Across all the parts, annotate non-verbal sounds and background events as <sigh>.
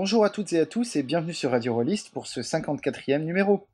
Bonjour à toutes et à tous et bienvenue sur Radio Rollist pour ce 54e numéro.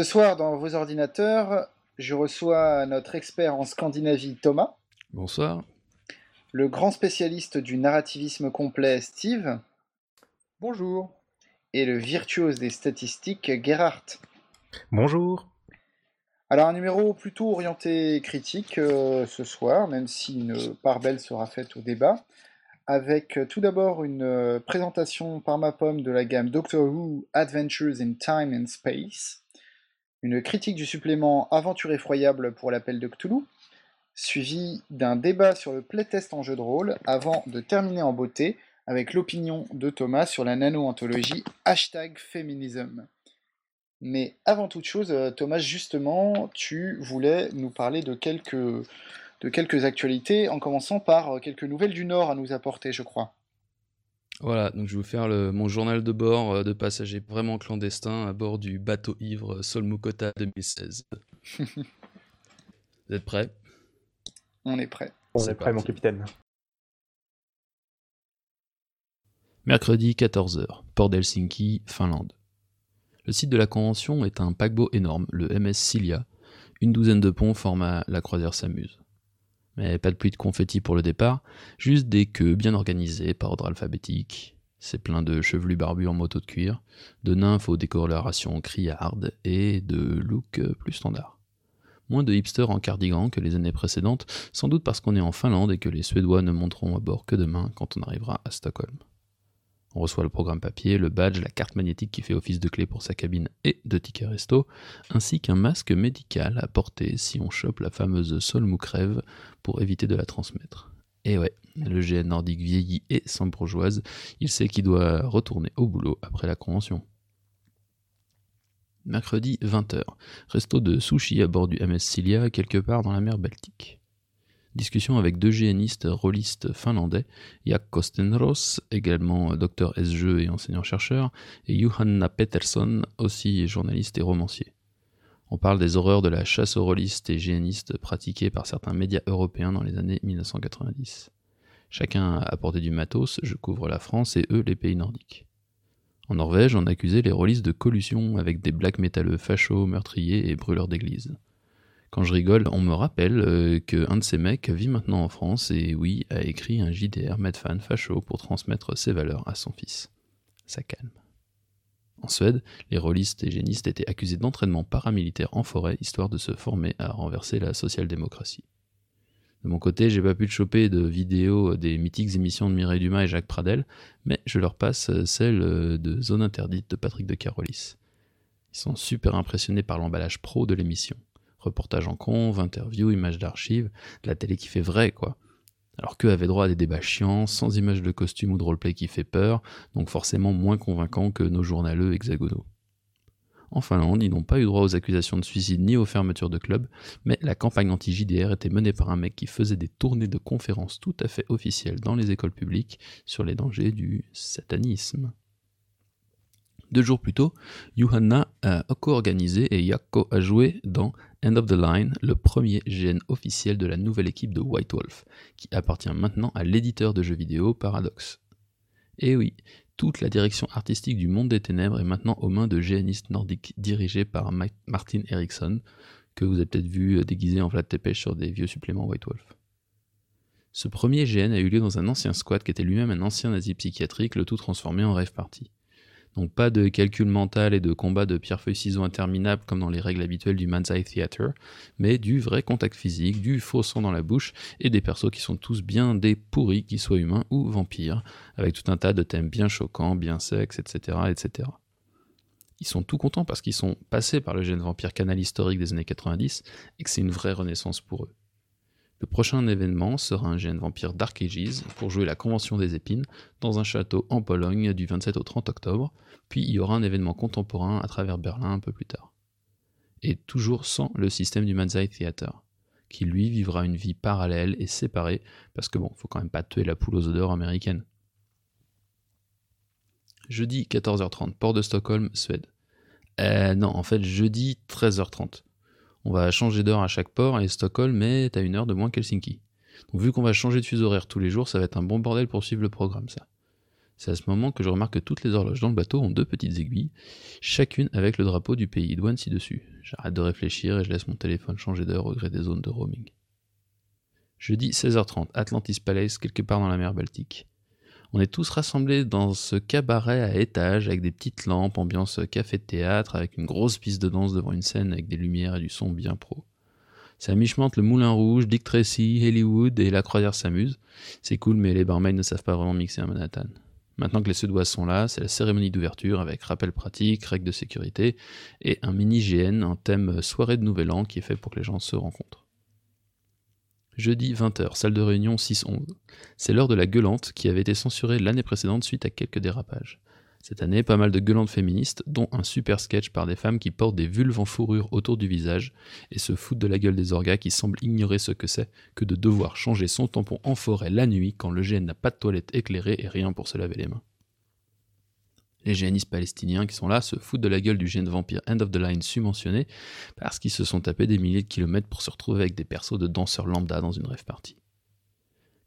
Ce soir, dans vos ordinateurs, je reçois notre expert en Scandinavie, Thomas. Bonsoir. Le grand spécialiste du narrativisme complet, Steve. Bonjour. Et le virtuose des statistiques, Gerhard. Bonjour. Alors un numéro plutôt orienté critique euh, ce soir, même si une part belle sera faite au débat, avec euh, tout d'abord une euh, présentation par ma pomme de la gamme Doctor Who Adventures in Time and Space, une critique du supplément Aventure effroyable pour l'appel de Cthulhu, suivi d'un débat sur le playtest en jeu de rôle, avant de terminer en beauté avec l'opinion de Thomas sur la nano-anthologie hashtag féminisme. Mais avant toute chose, euh, Thomas, justement, tu voulais nous parler de quelques, de quelques actualités, en commençant par euh, quelques nouvelles du Nord à nous apporter, je crois. Voilà, donc je vais vous faire mon journal de bord euh, de passagers vraiment clandestins à bord du bateau ivre Solmukota 2016. <laughs> vous êtes prêts? On est prêts. On est, prêts, mon capitaine. Mercredi 14h, port d'Helsinki, Finlande. Le site de la convention est un paquebot énorme, le MS Cilia. Une douzaine de ponts forment la croisière s'amuse mais pas de pluie de confettis pour le départ, juste des queues bien organisées par ordre alphabétique. C'est plein de chevelus barbus en moto de cuir, de nymphes aux décolorations criardes et de looks plus standards. Moins de hipsters en cardigan que les années précédentes, sans doute parce qu'on est en Finlande et que les Suédois ne monteront à bord que demain quand on arrivera à Stockholm. On reçoit le programme papier, le badge, la carte magnétique qui fait office de clé pour sa cabine et de ticket resto, ainsi qu'un masque médical à porter si on chope la fameuse solmoucrève pour éviter de la transmettre. Et ouais, le GN nordique vieillit et sans bourgeoise, il sait qu'il doit retourner au boulot après la convention. Mercredi 20h, resto de sushi à bord du MS Cilia, quelque part dans la mer Baltique. Discussion avec deux géanistes rôlistes finlandais, Jak Kostenros, également docteur SGE et enseignant-chercheur, et Johanna Peterson, aussi journaliste et romancier. On parle des horreurs de la chasse aux rôlistes et géanistes pratiquées par certains médias européens dans les années 1990. Chacun a apporté du matos, je couvre la France et eux les pays nordiques. En Norvège, on accusait les rôlistes de collusion avec des black métalleux fachos, meurtriers et brûleurs d'églises. Quand je rigole, on me rappelle euh, qu'un de ces mecs vit maintenant en France et oui, a écrit un JDR Medfan facho pour transmettre ses valeurs à son fils. Ça calme. En Suède, les rôlistes et génistes étaient accusés d'entraînement paramilitaire en forêt histoire de se former à renverser la social-démocratie. De mon côté, j'ai pas pu te choper de vidéos des mythiques émissions de Mireille Dumas et Jacques Pradel, mais je leur passe celle de Zone Interdite de Patrick de Carolis. Ils sont super impressionnés par l'emballage pro de l'émission. Reportage en conv, interviews, images d'archives, de la télé qui fait vrai, quoi. Alors qu'eux avaient droit à des débats chiants, sans images de costume ou de roleplay qui fait peur, donc forcément moins convaincants que nos journaleux hexagonaux. En Finlande, ils n'ont pas eu droit aux accusations de suicide ni aux fermetures de clubs, mais la campagne anti-JDR était menée par un mec qui faisait des tournées de conférences tout à fait officielles dans les écoles publiques sur les dangers du satanisme. Deux jours plus tôt, Johanna a co-organisé et Yakko a joué dans End of the Line, le premier GN officiel de la nouvelle équipe de White Wolf, qui appartient maintenant à l'éditeur de jeux vidéo Paradox. Et oui, toute la direction artistique du monde des ténèbres est maintenant aux mains de GNistes nordiques dirigés par Martin Eriksson, que vous avez peut-être vu déguisé en Vlad Tepes sur des vieux suppléments White Wolf. Ce premier GN a eu lieu dans un ancien squat qui était lui-même un ancien asile psychiatrique, le tout transformé en rêve party. Donc pas de calcul mental et de combat de pierre-feuille-ciseaux interminable comme dans les règles habituelles du Man's Eye Theater, mais du vrai contact physique, du faux sang dans la bouche et des persos qui sont tous bien des pourris, qu'ils soient humains ou vampires, avec tout un tas de thèmes bien choquants, bien sexes, etc. etc. Ils sont tout contents parce qu'ils sont passés par le GN Vampire canal historique des années 90 et que c'est une vraie renaissance pour eux. Le prochain événement sera un GN Vampire Dark Ages pour jouer la Convention des Épines dans un château en Pologne du 27 au 30 octobre, puis il y aura un événement contemporain à travers Berlin un peu plus tard. Et toujours sans le système du Manzai Theater, qui lui vivra une vie parallèle et séparée, parce que bon, faut quand même pas tuer la poule aux odeurs américaines. Jeudi 14h30, port de Stockholm, Suède. Euh, non, en fait, jeudi 13h30 on va changer d'heure à chaque port et Stockholm est à une heure de moins qu'Helsinki. Vu qu'on va changer de fuseau horaire tous les jours, ça va être un bon bordel pour suivre le programme ça. C'est à ce moment que je remarque que toutes les horloges dans le bateau ont deux petites aiguilles, chacune avec le drapeau du pays douane ci-dessus. J'arrête de réfléchir et je laisse mon téléphone changer d'heure au gré des zones de roaming. Jeudi 16h30, Atlantis Palace, quelque part dans la mer Baltique. On est tous rassemblés dans ce cabaret à étage avec des petites lampes, ambiance café de théâtre, avec une grosse piste de danse devant une scène avec des lumières et du son bien pro. C'est à mi-chemin le Moulin Rouge, Dick Tracy, Hollywood et la Croisière s'amuse. C'est cool, mais les barmaids ne savent pas vraiment mixer à Manhattan. Maintenant que les Suédois sont là, c'est la cérémonie d'ouverture avec rappel pratique, règles de sécurité et un mini GN, un thème soirée de Nouvel An qui est fait pour que les gens se rencontrent. Jeudi 20h, salle de réunion 6-11. C'est l'heure de la gueulante qui avait été censurée l'année précédente suite à quelques dérapages. Cette année, pas mal de gueulantes féministes, dont un super sketch par des femmes qui portent des vulves en fourrure autour du visage et se foutent de la gueule des orgas qui semblent ignorer ce que c'est que de devoir changer son tampon en forêt la nuit quand le GN n'a pas de toilette éclairée et rien pour se laver les mains. Les géanistes palestiniens qui sont là se foutent de la gueule du GN vampire End of the Line subventionné parce qu'ils se sont tapés des milliers de kilomètres pour se retrouver avec des persos de danseurs lambda dans une rêve party.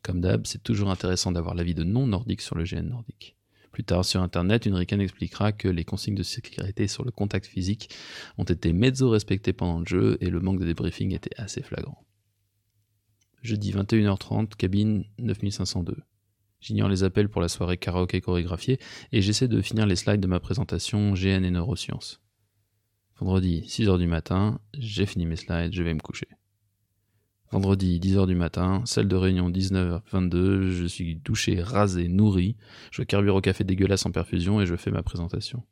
Comme d'hab, c'est toujours intéressant d'avoir l'avis de non-nordiques sur le GN nordique. Plus tard sur internet, une ricane expliquera que les consignes de sécurité sur le contact physique ont été mezzo respectées pendant le jeu et le manque de débriefing était assez flagrant. Jeudi 21h30, cabine 9502. J'ignore les appels pour la soirée karaoké chorégraphiée et j'essaie de finir les slides de ma présentation GN et neurosciences. Vendredi, 6h du matin, j'ai fini mes slides, je vais me coucher. Vendredi, 10h du matin, salle de réunion 19h22, je suis douché, rasé, nourri, je carbure au café dégueulasse en perfusion et je fais ma présentation.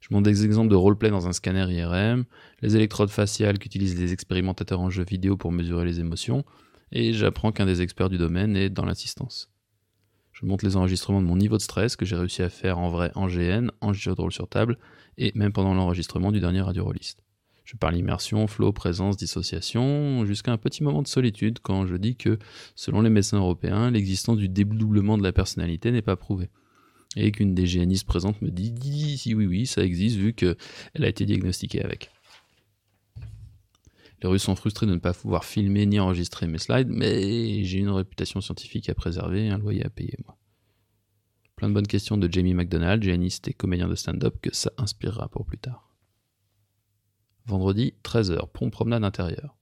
Je montre des exemples de roleplay dans un scanner IRM, les électrodes faciales qu'utilisent les expérimentateurs en jeu vidéo pour mesurer les émotions, et j'apprends qu'un des experts du domaine est dans l'assistance. Je montre les enregistrements de mon niveau de stress que j'ai réussi à faire en vrai en GN, en jeu de rôle sur table, et même pendant l'enregistrement du dernier radio rolliste. Je parle immersion, flow, présence, dissociation, jusqu'à un petit moment de solitude quand je dis que, selon les médecins européens, l'existence du dédoublement de la personnalité n'est pas prouvée. Et qu'une des GNistes présentes me dit si oui, oui, ça existe vu qu'elle a été diagnostiquée avec. Les Russes sont frustrés de ne pas pouvoir filmer ni enregistrer mes slides, mais j'ai une réputation scientifique à préserver et un loyer à payer, moi. Plein de bonnes questions de Jamie McDonald, géaniste et comédien de stand-up, que ça inspirera pour plus tard. Vendredi, 13h, pont promenade intérieure.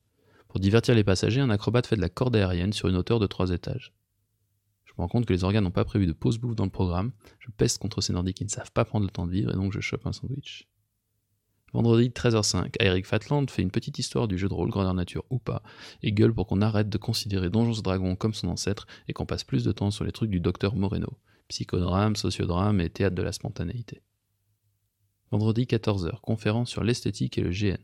Pour divertir les passagers, un acrobate fait de la corde aérienne sur une hauteur de 3 étages. Je me rends compte que les organes n'ont pas prévu de pause bouffe dans le programme. Je peste contre ces nordiques qui ne savent pas prendre le temps de vivre et donc je chope un sandwich. Vendredi 13h05, Eric Fatland fait une petite histoire du jeu de rôle grandeur nature ou pas, et gueule pour qu'on arrête de considérer Donjons Dragons comme son ancêtre et qu'on passe plus de temps sur les trucs du docteur Moreno, psychodrame, sociodrame et théâtre de la spontanéité. Vendredi 14h, conférence sur l'esthétique et le GN.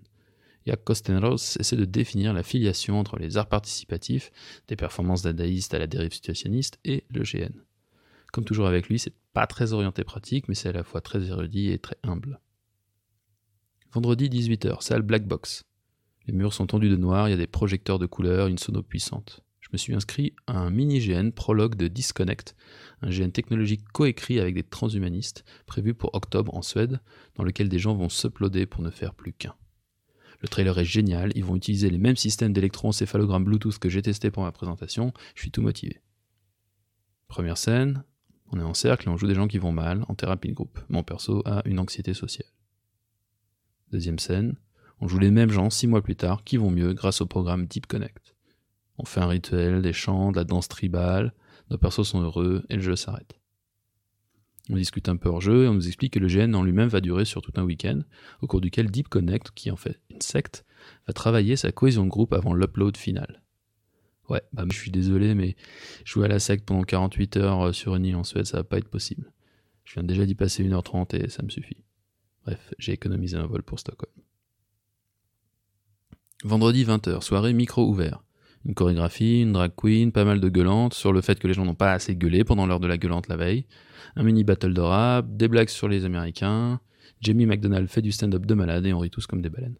Jack Kostenros essaie de définir la filiation entre les arts participatifs, des performances dadaïstes à la dérive situationniste, et le GN. Comme toujours avec lui, c'est pas très orienté pratique, mais c'est à la fois très érudit et très humble. Vendredi 18h, salle Black Box. Les murs sont tendus de noir, il y a des projecteurs de couleurs, une sono puissante. Je me suis inscrit à un mini-GN prologue de Disconnect, un GN technologique coécrit avec des transhumanistes, prévu pour octobre en Suède, dans lequel des gens vont s'uploader pour ne faire plus qu'un. Le trailer est génial, ils vont utiliser les mêmes systèmes d'électroencéphalogramme Bluetooth que j'ai testé pour ma présentation, je suis tout motivé. Première scène, on est en cercle et on joue des gens qui vont mal, en thérapie de groupe. Mon perso a une anxiété sociale. Deuxième scène, on joue les mêmes gens six mois plus tard qui vont mieux grâce au programme Deep Connect. On fait un rituel, des chants, de la danse tribale, nos persos sont heureux et le jeu s'arrête. On discute un peu hors jeu et on nous explique que le GN en lui-même va durer sur tout un week-end, au cours duquel Deep Connect, qui en fait une secte, va travailler sa cohésion de groupe avant l'upload final. Ouais, bah je suis désolé, mais jouer à la secte pendant 48 heures sur une île en Suède, ça va pas être possible. Je viens déjà d'y passer 1h30 et ça me suffit. Bref, j'ai économisé un vol pour Stockholm. Vendredi 20h, soirée micro ouvert. Une chorégraphie, une drag queen, pas mal de gueulantes sur le fait que les gens n'ont pas assez gueulé pendant l'heure de la gueulante la veille, un mini battle de rap, des blagues sur les Américains, Jamie McDonald fait du stand-up de malade et on rit tous comme des baleines.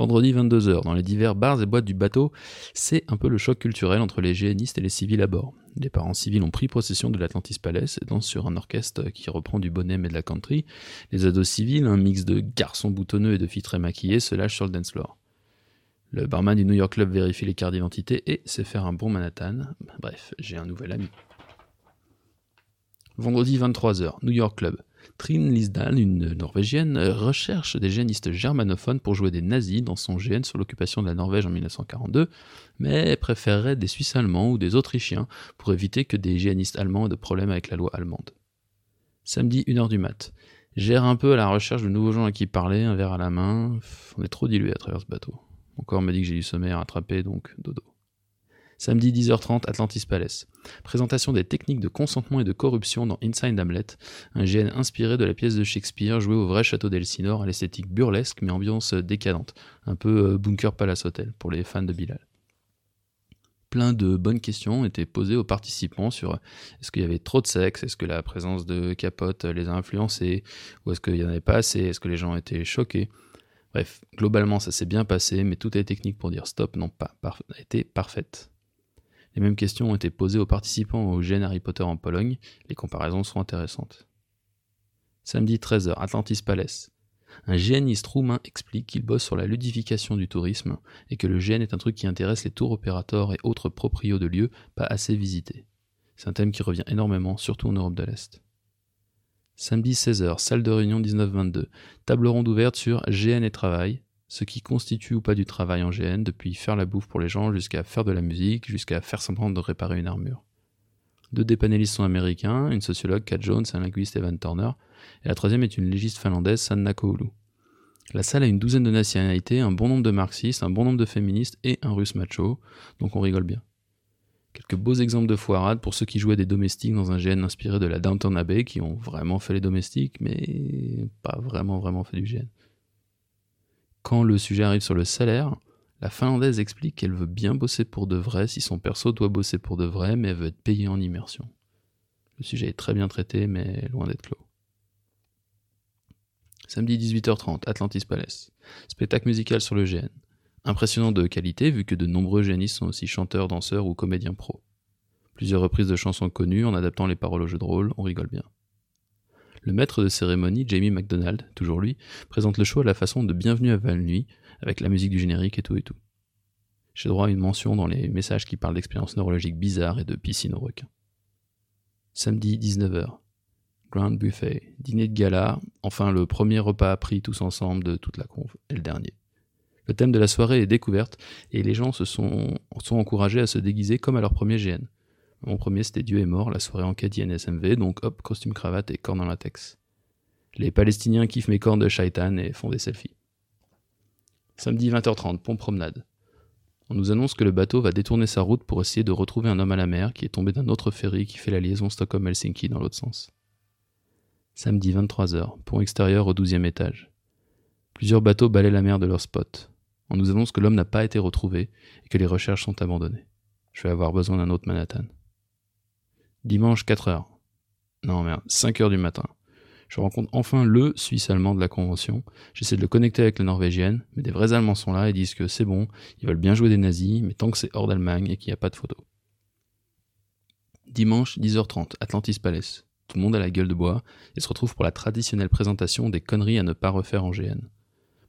Vendredi 22h, dans les divers bars et boîtes du bateau, c'est un peu le choc culturel entre les géanistes et les civils à bord. Les parents civils ont pris possession de l'Atlantis Palace et dansent sur un orchestre qui reprend du bonnet et de la country. Les ados civils, un mix de garçons boutonneux et de filles très maquillées, se lâchent sur le dance floor. Le barman du New York Club vérifie les cartes d'identité et sait faire un bon Manhattan. Bref, j'ai un nouvel ami. Vendredi 23h, New York Club. Trine Lisdal, une Norvégienne, recherche des génistes germanophones pour jouer des nazis dans son GN sur l'occupation de la Norvège en 1942, mais préférerait des Suisses allemands ou des Autrichiens pour éviter que des génistes allemands aient de problèmes avec la loi allemande. Samedi 1h du mat. Gère un peu à la recherche de nouveaux gens à qui parler, un verre à la main. On est trop dilué à travers ce bateau. Mon corps me dit que j'ai du sommeil à rattraper, donc dodo. Samedi 10h30, Atlantis Palace. Présentation des techniques de consentement et de corruption dans Inside Hamlet, un GN inspiré de la pièce de Shakespeare jouée au vrai château d'Elsinore à l'esthétique burlesque mais ambiance décadente, un peu euh, Bunker Palace Hotel pour les fans de Bilal. Plein de bonnes questions étaient posées aux participants sur est-ce qu'il y avait trop de sexe, est-ce que la présence de capotes les a influencés, ou est-ce qu'il n'y en avait pas assez, est-ce que les gens étaient choqués? Bref, globalement ça s'est bien passé, mais toutes les techniques pour dire stop n'ont pas été parfaites. Les mêmes questions ont été posées aux participants au GN Harry Potter en Pologne, les comparaisons sont intéressantes. Samedi 13h, Atlantis Palace. Un GNiste roumain explique qu'il bosse sur la ludification du tourisme et que le GN est un truc qui intéresse les tours opérateurs et autres proprios de lieux pas assez visités. C'est un thème qui revient énormément, surtout en Europe de l'Est. Samedi 16h, salle de réunion 1922. Table ronde ouverte sur GN et travail, ce qui constitue ou pas du travail en GN, depuis faire la bouffe pour les gens jusqu'à faire de la musique, jusqu'à faire semblant de réparer une armure. Deux des panélistes sont américains, une sociologue, Kat Jones, un linguiste, Evan Turner, et la troisième est une légiste finlandaise, Sanna Koulu. La salle a une douzaine de nationalités, un bon nombre de marxistes, un bon nombre de féministes et un russe macho, donc on rigole bien. Quelques beaux exemples de foirades pour ceux qui jouaient des domestiques dans un GN inspiré de la Downton Abbey, qui ont vraiment fait les domestiques, mais pas vraiment vraiment fait du GN. Quand le sujet arrive sur le salaire, la Finlandaise explique qu'elle veut bien bosser pour de vrai si son perso doit bosser pour de vrai, mais elle veut être payée en immersion. Le sujet est très bien traité, mais loin d'être clos. Samedi 18h30, Atlantis Palace. Spectacle musical sur le GN. Impressionnant de qualité, vu que de nombreux génistes sont aussi chanteurs, danseurs ou comédiens pro. Plusieurs reprises de chansons connues en adaptant les paroles au jeu de rôle, on rigole bien. Le maître de cérémonie, Jamie McDonald, toujours lui, présente le show à la façon de Bienvenue à Val-Nuit, avec la musique du générique et tout et tout. J'ai droit à une mention dans les messages qui parlent d'expériences neurologiques bizarres et de piscine aux requins. Samedi 19h. Grand Buffet, dîner de gala, enfin le premier repas pris tous ensemble de toute la conve, et le dernier. Le thème de la soirée est découverte, et les gens se sont, sont encouragés à se déguiser comme à leur premier GN. Mon premier, c'était Dieu est mort, la soirée enquête INSMV, donc hop, costume cravate et cornes en latex. Les Palestiniens kiffent mes cornes de shaitan et font des selfies. Samedi 20h30, pont promenade. On nous annonce que le bateau va détourner sa route pour essayer de retrouver un homme à la mer qui est tombé d'un autre ferry qui fait la liaison Stockholm-Helsinki dans l'autre sens. Samedi 23h, pont extérieur au 12e étage. Plusieurs bateaux balaient la mer de leur spot. On nous annonce que l'homme n'a pas été retrouvé et que les recherches sont abandonnées. Je vais avoir besoin d'un autre Manhattan. Dimanche 4h. Non merde, 5h du matin. Je rencontre enfin le Suisse allemand de la convention. J'essaie de le connecter avec la norvégienne, mais des vrais Allemands sont là et disent que c'est bon, ils veulent bien jouer des nazis, mais tant que c'est hors d'Allemagne et qu'il n'y a pas de photo. Dimanche 10h30, Atlantis Palace. Tout le monde a la gueule de bois et se retrouve pour la traditionnelle présentation des conneries à ne pas refaire en GN.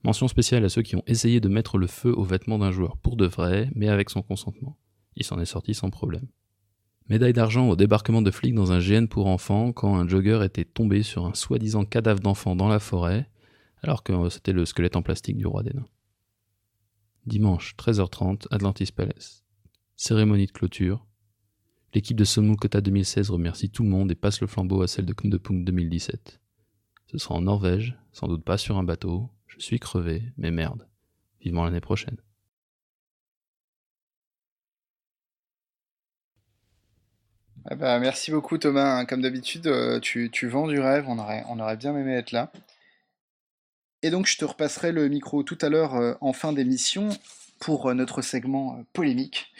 Mention spéciale à ceux qui ont essayé de mettre le feu aux vêtements d'un joueur pour de vrai, mais avec son consentement. Il s'en est sorti sans problème. Médaille d'argent au débarquement de flics dans un GN pour enfants quand un jogger était tombé sur un soi-disant cadavre d'enfant dans la forêt, alors que c'était le squelette en plastique du roi des nains. Dimanche, 13h30, Atlantis Palace. Cérémonie de clôture. L'équipe de Somul Kota 2016 remercie tout le monde et passe le flambeau à celle de Kundepung 2017. Ce sera en Norvège, sans doute pas sur un bateau. Je suis crevé, mais merde. Vivement l'année prochaine. Bah, merci beaucoup Thomas. Comme d'habitude, euh, tu, tu, vends du rêve. On aurait, on aurait bien aimé être là. Et donc je te repasserai le micro tout à l'heure euh, en fin d'émission pour euh, notre segment polémique,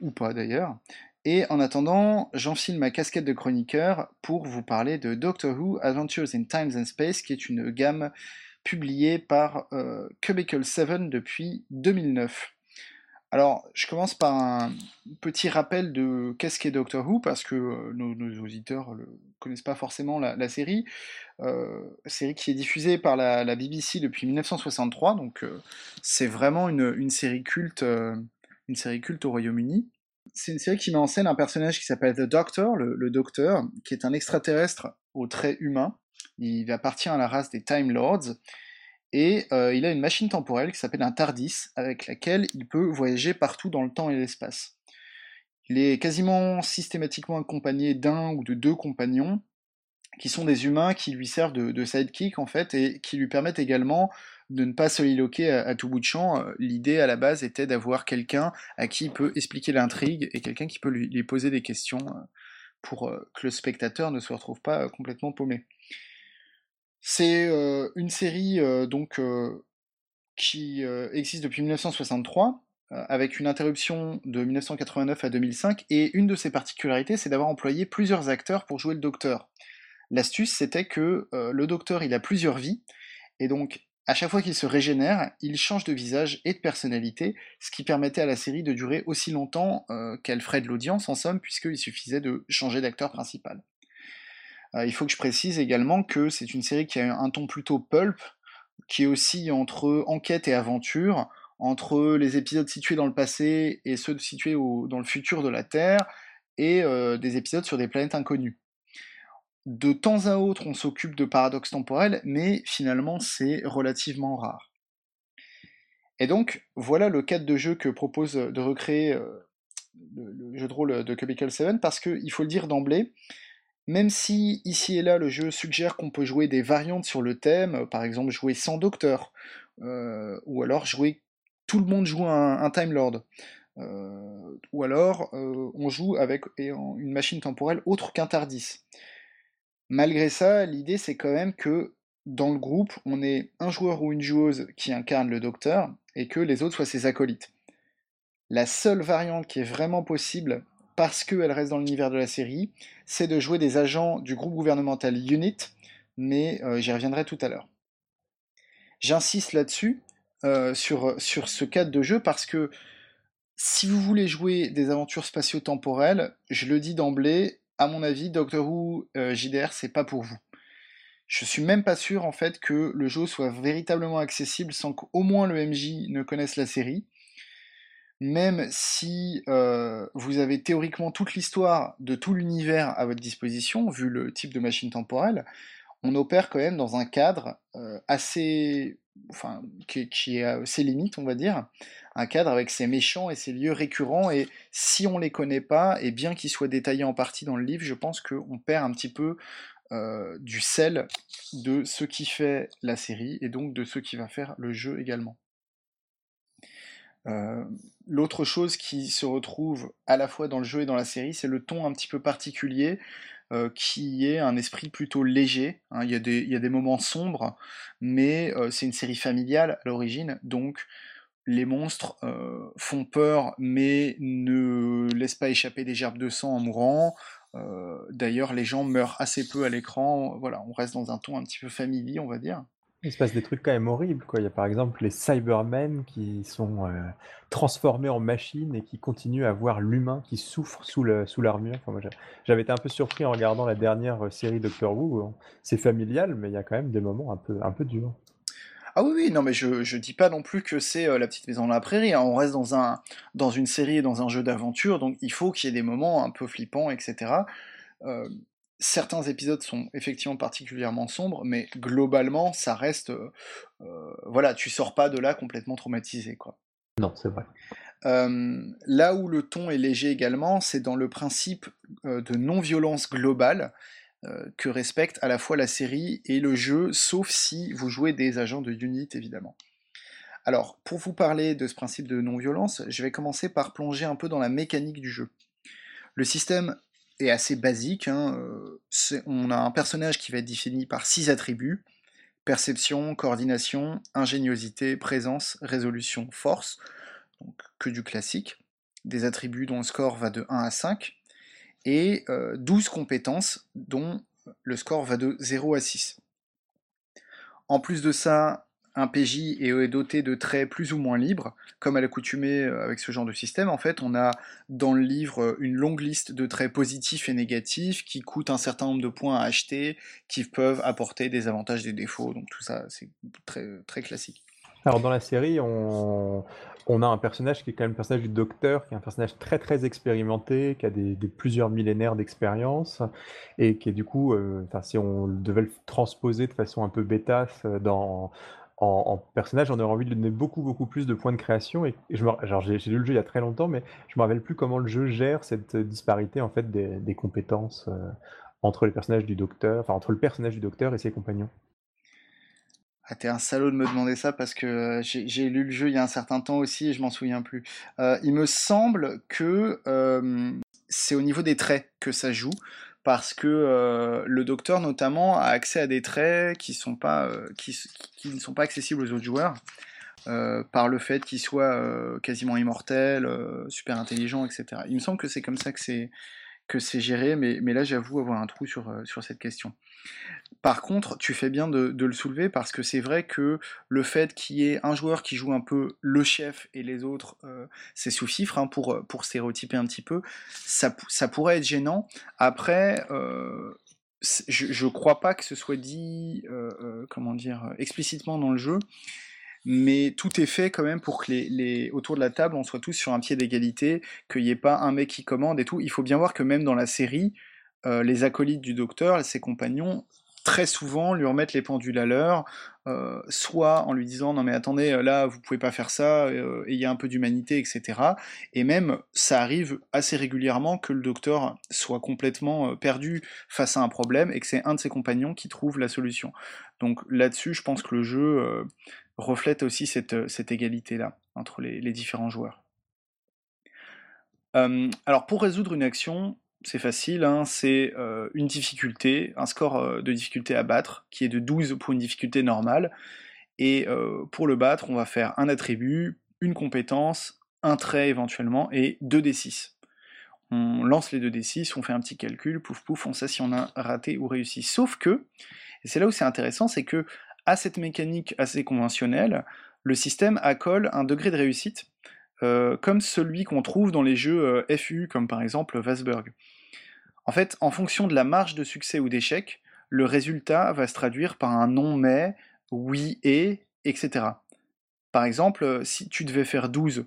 ou pas d'ailleurs. Et en attendant, j'enfile ma casquette de chroniqueur pour vous parler de Doctor Who Adventures in Times and Space, qui est une gamme publiée par Cubicle 7 depuis 2009. Alors, je commence par un petit rappel de qu'est-ce qu'est Doctor Who, parce que euh, nos, auditeurs ne connaissent pas forcément la, série. Euh, série qui est diffusée par la, BBC depuis 1963, donc euh, c'est vraiment une, série culte, une série culte au Royaume-Uni. C'est une série qui met en scène un personnage qui s'appelle The Doctor, le, Docteur, qui est un extraterrestre au trait humain. Il appartient à la race des Time Lords, et euh, il a une machine temporelle qui s'appelle un TARDIS, avec laquelle il peut voyager partout dans le temps et l'espace. Il est quasiment systématiquement accompagné d'un ou de deux compagnons, qui sont des humains qui lui servent de, sidekick en fait, et qui lui permettent également de ne pas soliloquer à, à tout bout de champ. L'idée à la base était d'avoir quelqu'un à qui il peut expliquer l'intrigue et quelqu'un qui peut lui, poser des questions euh, pour euh, que le spectateur ne se retrouve pas complètement paumé. C'est une série donc qui existe depuis 1963 avec une interruption de 1989 à 2005 et une de ses particularités c'est d'avoir employé plusieurs acteurs pour jouer le docteur. L'astuce c'était que le docteur il a plusieurs vies et donc à chaque fois qu'il se régénère, il change de visage et de personnalité, ce qui permettait à la série de durer aussi longtemps qu'elle ferait de l'audience en somme, puisqu'il suffisait de changer d'acteur principal. Euh, il faut que je précise également que c'est une série qui a un ton plutôt pulp, qui est aussi entre enquête et aventure, entre les épisodes situés dans le passé et ceux situés dans le futur de la Terre, et euh, des épisodes sur des planètes inconnues. De temps à autre, on s'occupe de paradoxes temporels, mais finalement, c'est relativement rare. Et donc, voilà le cadre de jeu que propose de recréer euh, le, jeu de rôle de Cubicle 7, parce qu'il faut le dire d'emblée, même si ici et là le jeu suggère qu'on peut jouer des variantes sur le thème, euh, par exemple jouer sans docteur, euh, ou alors jouer tout le monde joue un, Time Lord, euh, ou alors on joue avec une machine temporelle autre qu'un Tardis. Malgré ça, l'idée c'est quand même que dans le groupe, on ait un joueur ou une joueuse qui incarne le docteur et que les autres soient ses acolytes. La seule variante qui est vraiment possible, parce qu'elle reste dans l'univers de la série, c'est de jouer des agents du groupe gouvernemental UNIT, mais euh, j'y reviendrai tout à l'heure. J'insiste là-dessus, euh, sur, ce cadre de jeu, parce que si vous voulez jouer des aventures spatio-temporelles, je le dis d'emblée, à mon avis, Doctor Who euh, JDR, c'est pas pour vous. Je suis même pas sûr en fait que le jeu soit véritablement accessible sans qu'au moins le MJ ne connaisse la série même si euh, vous avez théoriquement toute l'histoire de tout l'univers à votre disposition, vu le type de machine temporelle, on opère quand même dans un cadre euh, assez, enfin, qui, est à ses limites, on va dire, un cadre avec ses méchants et ses lieux récurrents, et si on les connaît pas, et bien qu'ils soient détaillés en partie dans le livre, je pense qu'on perd un petit peu euh, du sel de ce qui fait la série, et donc de ce qui va faire le jeu également. Euh, l'autre chose qui se retrouve à la fois dans le jeu et dans la série, c'est le ton un petit peu particulier, euh, qui est un esprit plutôt léger. Hein. Il, y a des, moments sombres, mais euh, c'est une série familiale à l'origine, donc les monstres font peur, mais ne laissent pas échapper des gerbes de sang en mourant. D'ailleurs, les gens meurent assez peu à l'écran. Voilà, on reste dans un ton un petit peu familier, on va dire. Il se passe des trucs quand même horribles, quoi. Il y a par exemple les Cybermen qui sont euh, transformés en machines et qui continuent à voir l'humain qui souffre sous sous l'armure. Enfin, j'avais été un peu surpris en regardant la dernière euh, série Doctor Who. C'est familial, mais il y a quand même des moments un peu, un peu durs. Ah oui, oui, non, mais je, je dis pas non plus que c'est euh, la petite maison de la prairie. Hein. On reste dans, un, dans une série et dans un jeu d'aventure, donc il faut qu'il y ait des moments un peu flippants, etc certains épisodes sont effectivement particulièrement sombres, mais globalement, ça reste. Euh, euh, voilà, tu sors pas de là complètement traumatisé, quoi. Non, c'est vrai. là où le ton est léger également, c'est dans le principe euh, de non-violence globale que respecte à la fois la série et le jeu, sauf si vous jouez des agents de Unit, évidemment. Alors, pour vous parler de ce principe de non-violence, je vais commencer par plonger un peu dans la mécanique du jeu. Le système est assez basique. Hein, on a un personnage qui va être défini par six attributs perception, coordination, ingéniosité, présence, résolution, force, donc que du classique, des attributs dont le score va de 1 à 5, et 12 compétences dont le score va de 0 à 6. En plus de ça, un PJ est doté de traits plus ou moins libres, comme à l'accoutumée euh, avec ce genre de système. En fait, on a dans le livre euh, une longue liste de traits positifs et négatifs qui coûtent un certain nombre de points à acheter, qui peuvent apporter des avantages, des défauts. Donc tout ça, c'est très, très classique. Alors dans la série, on, a un personnage qui est quand même le personnage du docteur, qui est un personnage très très expérimenté, qui a des, plusieurs millénaires d'expérience, et qui est du coup, euh, si on devait le transposer de façon un peu bêta dans, en, personnage, on aurait envie de lui donner beaucoup, beaucoup plus de points de création. Et, je j'ai lu le jeu il y a très longtemps, mais je me rappelle plus comment le jeu gère cette disparité en fait des, compétences euh, entre les personnages du docteur, enfin entre le personnage du docteur et ses compagnons. Ah, t'es un salaud de me demander ça parce que euh, j'ai lu le jeu il y a un certain temps aussi et je m'en souviens plus. Euh, il me semble que c'est au niveau des traits que ça joue parce que euh, le docteur notamment a accès à des traits qui, euh, ne sont pas accessibles aux autres joueurs. Euh, par le fait qu'il soit quasiment immortel, super intelligent, etc. Il me semble que c'est comme ça que c'est géré, mais, là j'avoue avoir un trou sur cette question. Par contre, tu fais bien de, le soulever parce que c'est vrai que le fait qu'il y ait un joueur qui joue un peu le chef et les autres, euh, c'est sous fifre hein, pour, pour stéréotyper un petit peu, ça, pourrait être gênant. Après, euh, je ne crois pas que ce soit dit, euh, dire, explicitement dans le jeu, mais tout est fait quand même pour que les, les, autour de la table, on soit tous sur un pied d'égalité, qu'il n'y ait pas un mec qui commande et tout. Il faut bien voir que même dans la série, les acolytes du docteur, ses compagnons, très souvent lui remettre les pendules à l'heure, euh, soit en lui disant non mais attendez euh, là vous pouvez pas faire ça, euh, un peu d'humanité, etc. Et même ça arrive assez régulièrement que le docteur soit complètement perdu face à un problème et que c'est un de ses compagnons qui trouve la solution. Donc là-dessus je pense que le jeu reflète aussi cette, cette égalité-là entre les, différents joueurs. alors pour résoudre une action, c'est facile, hein, c'est euh, une difficulté, un score euh, de difficulté à battre, qui est de 12 pour une difficulté normale. Et euh, pour le battre, on va faire un attribut, une compétence, un trait éventuellement, et 2d6. On lance les 2d6, on fait un petit calcul, pouf pouf, on sait si on a raté ou réussi. Sauf que, et c'est là où c'est intéressant, c'est que à cette mécanique assez conventionnelle, le système accole un degré de réussite comme celui qu'on trouve dans les jeux FU, comme par exemple Vasberg. En fait, en fonction de la marge de succès ou d'échec, le résultat va se traduire par un non mais, oui et, etc. Par exemple, euh, si tu devais faire 12,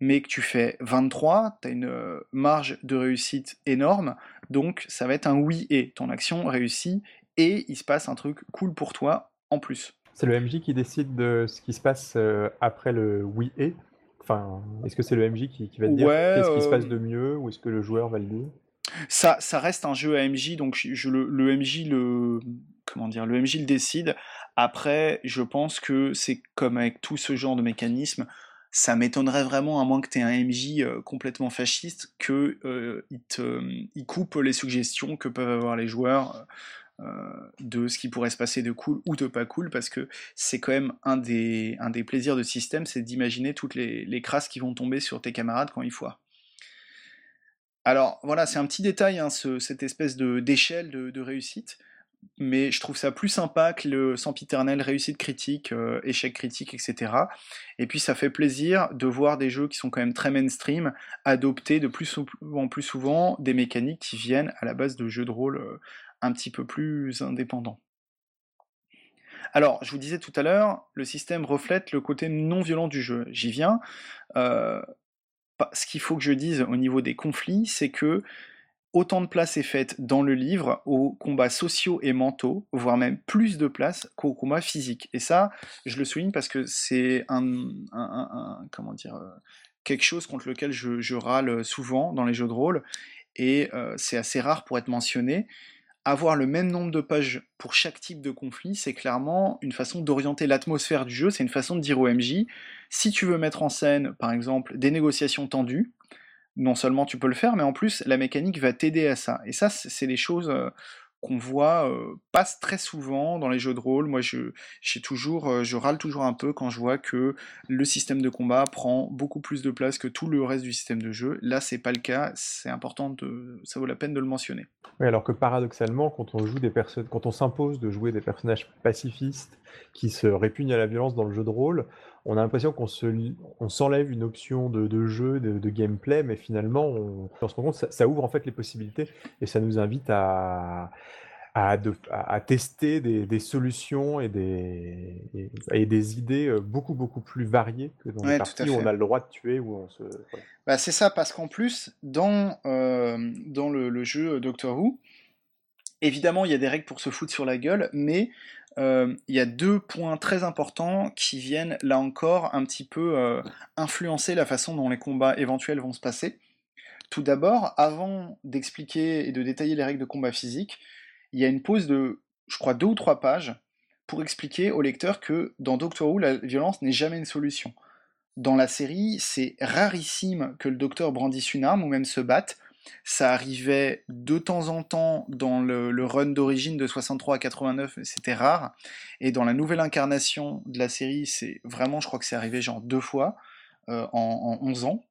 mais que tu fais 23, tu as une marge de réussite énorme, donc ça va être un oui et. Ton action réussit, et il se passe un truc cool pour toi en plus. C'est le MJ qui décide de ce qui se passe après le oui et Enfin, est-ce que c'est le MJ qui, va te dire qu'est-ce qui se passe euh, de mieux ou est-ce que le joueur va le dire? Ça, reste un jeu AMJ, donc le, MJ le décide. Après, je pense que c'est comme avec tout ce genre de mécanisme, ça m'étonnerait vraiment, à moins que tu aies un MJ euh, complètement fasciste, qu'il euh, coupe les suggestions que peuvent avoir les joueurs. Euh, de ce qui pourrait se passer de cool ou de pas cool, parce que c'est quand même un des, un des plaisirs de système, c'est d'imaginer toutes les, les, crasses qui vont tomber sur tes camarades quand ils foirent. Alors voilà, c'est un petit détail, hein, cette espèce d'échelle de, de, réussite, mais je trouve ça plus sympa que le sempiternel réussite critique, euh, échec critique, etc. Et puis ça fait plaisir de voir des jeux qui sont quand même très mainstream adopter de plus en plus souvent des mécaniques qui viennent à la base de jeux de rôle euh, un petit peu plus indépendant. Alors, je vous disais tout à l'heure, le système reflète le côté non violent du jeu. J'y viens. Euh, ce qu'il faut que je dise au niveau des conflits, c'est que autant de place est faite dans le livre aux combats sociaux et mentaux, voire même plus de place qu'aux combats physiques. Et ça, je le souligne parce que c'est un, comment dire, euh, quelque chose contre lequel je, râle souvent dans les jeux de rôle, et euh, c'est assez rare pour être mentionné avoir le même nombre de pages pour chaque type de conflit, c'est clairement une façon d'orienter l'atmosphère du jeu, c'est une façon de dire au MJ, si tu veux mettre en scène, par exemple, des négociations tendues, non seulement tu peux le faire, mais en plus, la mécanique va t'aider à ça. Et ça, c'est des choses euh, qu'on voit passe très souvent dans les jeux de rôle. Moi, je, toujours, je râle toujours un peu quand je vois que le système de combat prend beaucoup plus de place que tout le reste du système de jeu. Là, c'est pas le cas. C'est important de, ça vaut la peine de le mentionner. Oui, alors que paradoxalement, quand on joue des personnes, quand on s'impose de jouer des personnages pacifistes qui se répugnent à la violence dans le jeu de rôle, on a l'impression qu'on se, on s'enlève une option de, jeu, de, gameplay, mais finalement, on, se rend compte, ça, ça, ouvre en fait les possibilités et ça nous invite à, à, à, tester des, des, solutions et des, et, des idées euh, beaucoup beaucoup plus variées que dans les parties où on a le droit de tuer où on se. Bah, c'est ça parce qu'en plus dans euh, dans le, le, jeu Doctor Who, évidemment il y a des règles pour se foutre sur la gueule, mais euh, il y a deux points très importants qui viennent là encore un petit peu influencer la façon dont les combats éventuels vont se passer. Tout d'abord, avant d'expliquer et de détailler les règles de combat physique, il y a une pause de, je crois, deux ou trois pages pour expliquer au lecteur que dans Doctor Who, la violence n'est jamais une solution. Dans la série, c'est rarissime que le docteur brandisse une arme ou même se batte. Ça arrivait de temps en temps dans le, run d'origine de 63 à 89, mais c'était rare. Et dans la nouvelle incarnation de la série, c'est vraiment, je crois que c'est arrivé genre deux fois euh, en, en 11 ans.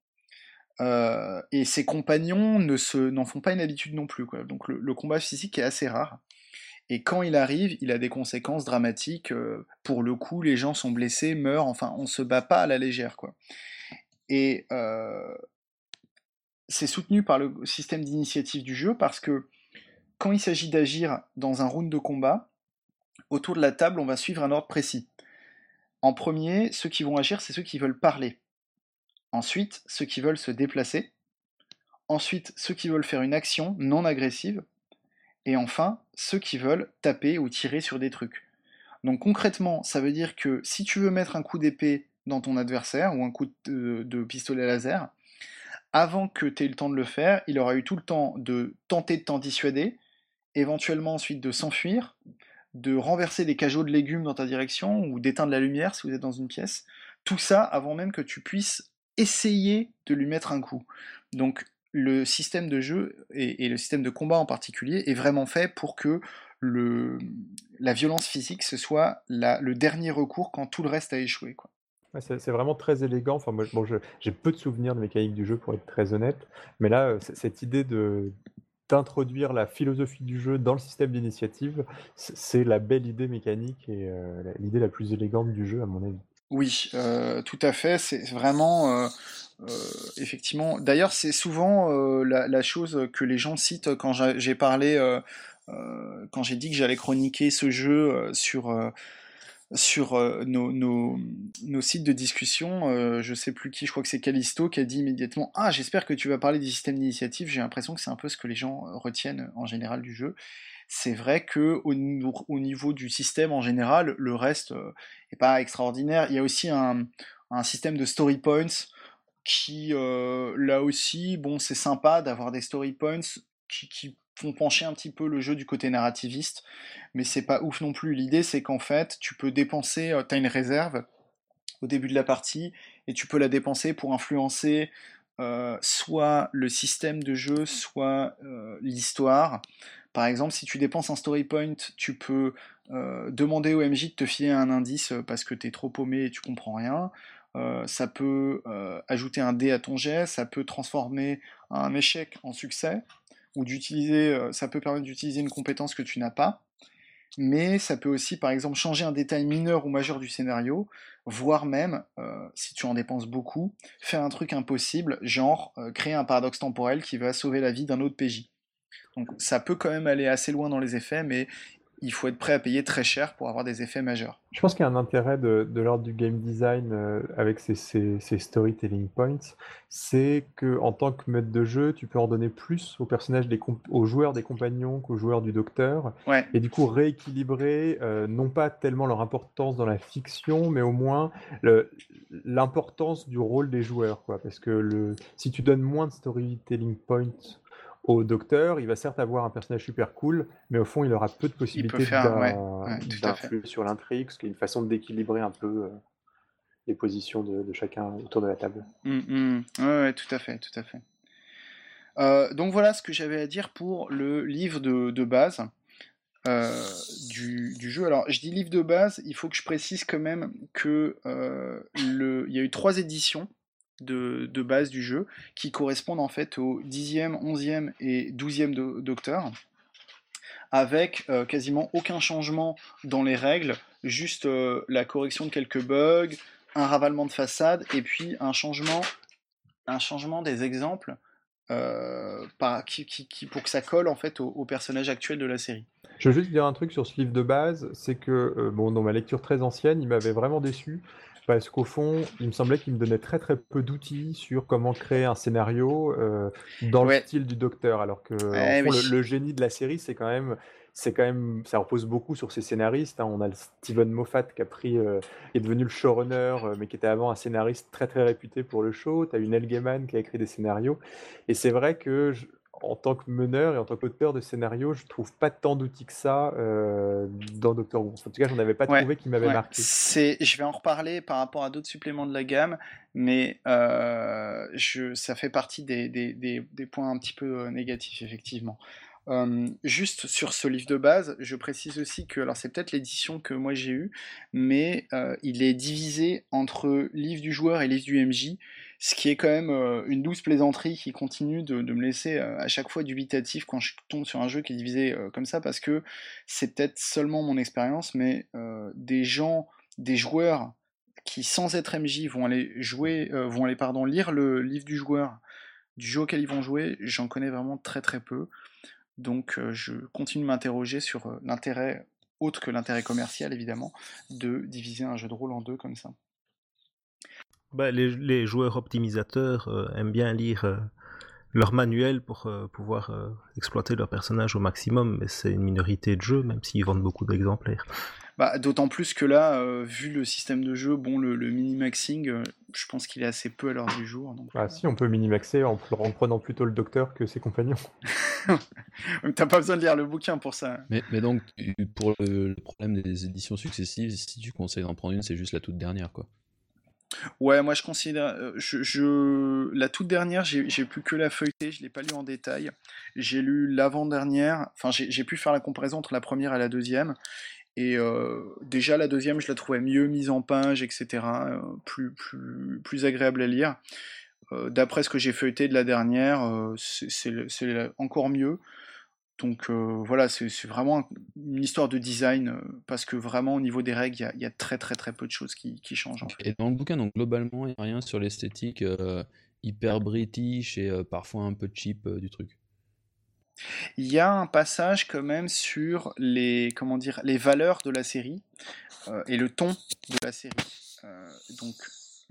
Euh, et ses compagnons ne se, n'en font pas une habitude non plus. Donc le, combat physique est assez rare. Et quand il arrive, il a des conséquences dramatiques. Euh, pour le coup, les gens sont blessés, meurent. Enfin, on se bat pas à la légère. Quoi. Et c'est soutenu par le système d'initiative du jeu parce que quand il s'agit d'agir dans un round de combat, autour de la table, on va suivre un ordre précis. En premier, ceux qui vont agir, c'est ceux qui veulent parler. Ensuite, ceux qui veulent se déplacer. Ensuite, ceux qui veulent faire une action non agressive. Et enfin, ceux qui veulent taper ou tirer sur des trucs. Donc concrètement, ça veut dire que si tu veux mettre un coup d'épée dans ton adversaire ou un coup de, pistolet laser, avant que tu aies le temps de le faire, il aura eu tout le temps de tenter de t'en dissuader, éventuellement ensuite de s'enfuir, de renverser des cajots de légumes dans ta direction ou d'éteindre la lumière si vous êtes dans une pièce. Tout ça avant même que tu puisses essayer de lui mettre un coup. Donc le système de jeu et, le système de combat en particulier est vraiment fait pour que la violence physique ce soit le dernier recours quand tout le reste a échoué. C'est vraiment très élégant. Enfin, j'ai peu de souvenirs de mécanique du jeu pour être très honnête, mais là, euh, cette idée d'introduire la philosophie du jeu dans le système d'initiative, c'est la belle idée mécanique et euh, l'idée la plus élégante du jeu à mon avis. Oui, euh, tout à fait. C'est vraiment effectivement. D'ailleurs, c'est souvent la, chose que les gens citent quand j'ai parlé, quand j'ai dit que j'allais chroniquer ce jeu sur sur nos, nos, sites de discussion. je sais plus qui, je crois que c'est Callisto qui a dit immédiatement Ah, j'espère que tu vas parler des systèmes d'initiative. J'ai l'impression que c'est un peu ce que les gens retiennent en général du jeu c'est vrai que au, niveau du système en général, le reste n'est euh, pas extraordinaire. Il y a aussi un, système de story points qui, euh, là aussi, bon, c'est sympa d'avoir des story points qui, font pencher un petit peu le jeu du côté narrativiste, mais c'est pas ouf non plus. L'idée, c'est qu'en fait, tu peux dépenser, euh, tu as une réserve au début de la partie, et tu peux la dépenser pour influencer soit le système de jeu, soit l'histoire. Par exemple, si tu dépenses un story point, tu peux euh, demander au MJ de te filer un indice euh, parce que tu es trop paumé et tu comprends rien. Euh, ça peut ajouter un dé à ton jet, ça peut transformer un échec en succès, ou d'utiliser, ça peut permettre d'utiliser une compétence que tu n'as pas. Mais ça peut aussi, par exemple, changer un détail mineur ou majeur du scénario, voire même, si tu en dépenses beaucoup, faire un truc impossible, genre créer un paradoxe temporel qui va sauver la vie d'un autre PJ. Donc ça peut quand même aller assez loin dans les effets, mais il faut être prêt à payer très cher pour avoir des effets majeurs. Je pense qu'il y a un intérêt de, l'ordre du game design euh, avec ces, storytelling points, c'est que en tant que maître de jeu, tu peux en donner plus aux personnages, des aux joueurs des compagnons qu'aux joueurs du docteur, et du coup rééquilibrer euh, non pas tellement leur importance dans la fiction, mais au moins l'importance du rôle des joueurs, quoi. Parce que le, si tu donnes moins de storytelling points au docteur, il va certes avoir un personnage super cool, mais au fond, il aura peu de possibilités d'influer sur l'intrigue, ce qui est une façon d'équilibrer un peu euh, les positions de, chacun autour de la table. Oui, mmh, mmh. Ouais, tout à fait, tout à fait. Euh, donc voilà ce que j'avais à dire pour le livre de, base. du, jeu. Alors, je dis livre de base, il faut que je précise quand même que le, il y a eu trois éditions de, base du jeu qui correspondent en fait au 10e, 11e et 12e Docteur avec quasiment aucun changement dans les règles, juste la correction de quelques bugs, un ravalement de façade et puis un changement, un changement des exemples euh, qui, pour que ça colle en fait au, personnage actuel de la série. Je veux juste dire un truc sur ce livre de base, c'est que euh, bon, dans ma lecture très ancienne, il m'avait vraiment déçu parce qu'au fond, il me semblait qu'il me donnait très très peu d'outils sur comment créer un scénario euh, dans le style du docteur, alors que le, génie de la série, c'est quand même c'est quand même, ça repose beaucoup sur ses scénaristes. Hein. On a Steven Moffat qui a pris, euh, est devenu le showrunner, euh, mais qui était avant un scénariste très très réputé pour le show. Tu as eu Neil Gaiman qui a écrit des scénarios. Et c'est vrai que en tant que meneur et en tant qu'auteur de scénario, je trouve pas tant d'outils que ça euh, dans Doctor Who. En tout cas, je n'en avais pas trouvé qui m'avait marqué. je vais en reparler par rapport à d'autres suppléments de la gamme, mais je, ça fait partie des, des, des, points un petit peu négatifs, effectivement juste sur ce livre de base, je précise aussi que, alors c'est peut-être l'édition que moi j'ai eue, mais il est divisé entre livre du joueur et livre du MJ, ce qui est quand même une douce plaisanterie qui continue de, me laisser à chaque fois dubitatif quand je tombe sur un jeu qui est divisé comme ça, parce que c'est peut-être seulement mon expérience, mais des gens, des joueurs qui sans être MJ vont aller jouer, vont aller pardon lire le livre du joueur du jeu auquel ils vont jouer, j'en connais vraiment très très peu. Donc euh, je continue de m'interroger sur euh, l'intérêt, autre que l'intérêt commercial évidemment, de diviser un jeu de rôle en deux comme ça. Bah, les, joueurs optimisateurs euh, aiment bien lire leur manuel pour pouvoir exploiter leur personnage au maximum, mais c'est une minorité de jeux, même s'ils vendent beaucoup d'exemplaires. Bah, D'autant plus que là, euh, vu le système de jeu, bon, le, mini-maxing, euh, je pense qu'il est assez peu à l'heure du jour. Donc, ah, si, on peut mini-maxer en, prenant plutôt le docteur que ses compagnons. <laughs> T'as pas besoin de lire le bouquin pour ça. Mais, mais donc, pour le, problème des éditions successives, si tu conseilles d'en prendre une, c'est juste la toute dernière, quoi. Ouais, moi je considère. Euh, je, La toute dernière, j'ai plus que la feuilletée, je l'ai pas lu en détail. J'ai lu l'avant-dernière, enfin j'ai pu faire la comparaison entre la première et la deuxième. Et euh, déjà la deuxième, je la trouvais mieux mise en page, etc. Euh, plus, plus, plus agréable à lire. D'après ce que j'ai feuilleté de la dernière, c'est encore mieux. Donc voilà, c'est vraiment une histoire de design, parce que vraiment au niveau des règles, il y, a très très très peu de choses qui, qui changent. Et dans le bouquin, donc globalement, il n'y a rien sur l'esthétique hyper british et parfois un peu cheap du truc. Il y a un passage quand même sur les, comment dire, les valeurs de la série euh, et le ton de la série. Euh, donc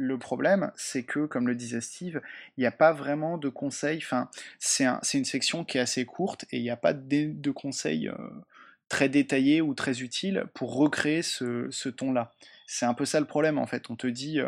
le problème, c'est que, comme le disait Steve, il n'y a pas vraiment de conseils. C'est une section qui est assez courte et il n'y a pas de, conseils euh, très détaillés ou très utiles pour recréer ce, ton-là. C'est un peu ça le problème en fait. On te dit,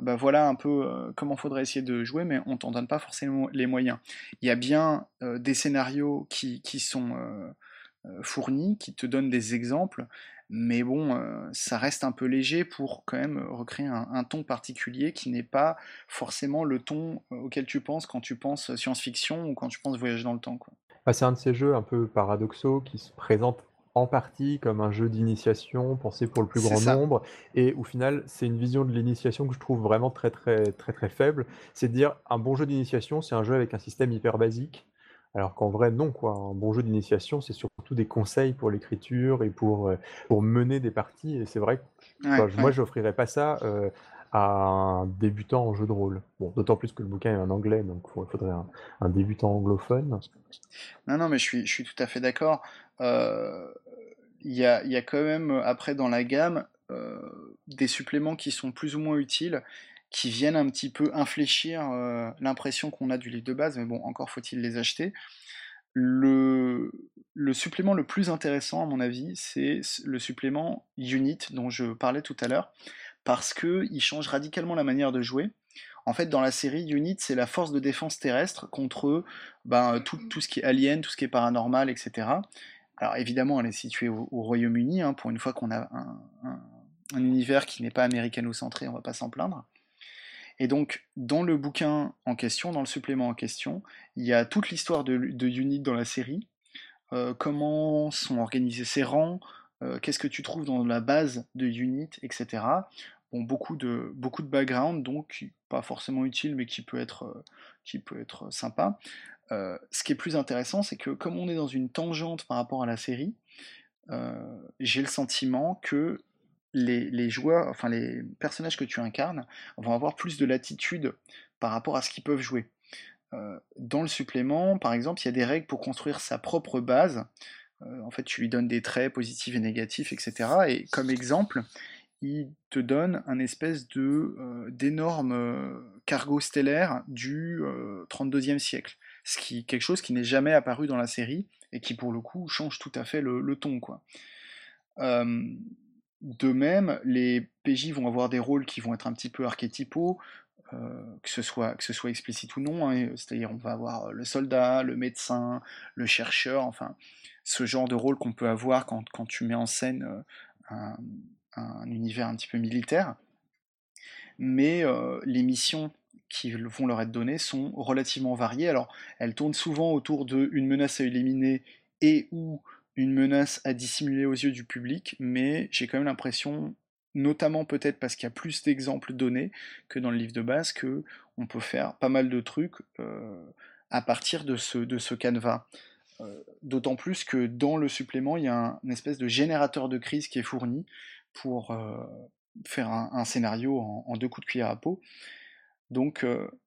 bah voilà un peu euh, comment faudrait essayer de jouer, mais on t'en donne pas forcément les moyens. Il y a bien euh, des scénarios qui, sont euh, fournis, qui te donnent des exemples, mais bon, ça reste un peu léger pour quand même recréer un, ton particulier qui n'est pas forcément le ton auquel tu penses quand tu penses science-fiction ou quand tu penses voyage dans le temps. Quoi. Bah, c'est un de ces jeux un peu paradoxaux qui se présentent en partie comme un jeu d'initiation pensé pour le plus grand nombre et au final c'est une vision de l'initiation que je trouve vraiment très très très très faible c'est de dire un bon jeu d'initiation c'est un jeu avec un système hyper basique alors qu'en vrai non quoi un bon jeu d'initiation c'est surtout des conseils pour l'écriture et pour euh, pour mener des parties et c'est vrai que moi j'offrirais pas ça euh, à un débutant en jeu de rôle. Bon, d'autant plus que le bouquin est en anglais, donc il faudrait un, débutant anglophone. Non, non, mais je suis, je suis tout à fait d'accord. Euh, il y, a, y, a, quand même, après, dans la gamme, des suppléments qui sont plus ou moins utiles, qui viennent un petit peu infléchir euh, l'impression qu'on a du livre de base, mais bon, encore faut-il les acheter. Le, supplément le plus intéressant, à mon avis, c'est le supplément Unit dont je parlais tout à l'heure parce qu'il change radicalement la manière de jouer. En fait, dans la série, Unit, c'est la force de défense terrestre contre ben, tout, tout, ce qui est alien, tout ce qui est paranormal, etc. Alors évidemment, elle est située au, Royaume-Uni, hein, pour une fois qu'on a un, univers qui n'est pas américano-centré, on va pas s'en plaindre. Et donc, dans le bouquin en question, dans le supplément en question, il y a toute l'histoire de, Unit dans la série, euh, comment sont organisés ses rangs, euh, qu'est-ce que tu trouves dans la base de unit, etc. Bon, beaucoup de, beaucoup de background, donc pas forcément utile, mais qui peut être, euh, qui peut être sympa. ce qui est plus intéressant, c'est que comme on est dans une tangente par rapport à la série, j'ai le sentiment que les, joueurs, enfin les personnages que tu incarnes vont avoir plus de latitude par rapport à ce qu'ils peuvent jouer. Euh, dans le supplément, par exemple, il y a des règles pour construire sa propre base. Euh, en fait, tu lui donnes des traits positifs et négatifs, etc. Et comme exemple, il te donne un espèce de euh, d'énorme cargo stellaire du 32e siècle. Ce qui quelque chose qui n'est jamais apparu dans la série et qui pour le coup change tout à fait le, ton quoi. De même, les PJ vont avoir des rôles qui vont être un petit peu archétypaux. Euh, que, ce soit, que ce soit explicite ou non, hein, c'est-à-dire on va avoir euh, le soldat, le médecin, le chercheur, enfin ce genre de rôle qu'on peut avoir quand, quand, tu mets en scène euh, un, univers un petit peu militaire. Mais les missions qui vont leur être données sont relativement variées. Alors elles tournent souvent autour d'une menace à éliminer et ou une menace à dissimuler aux yeux du public, mais j'ai quand même l'impression notamment peut-être parce qu'il y a plus d'exemples donnés que dans le livre de base, que on peut faire pas mal de trucs euh, à partir de ce, de ce canevas. Euh, d'autant plus que dans le supplément, il y a un, une espèce de générateur de crise qui est fourni pour euh, faire un, scénario en, deux coups de cuillère à peau. Donc,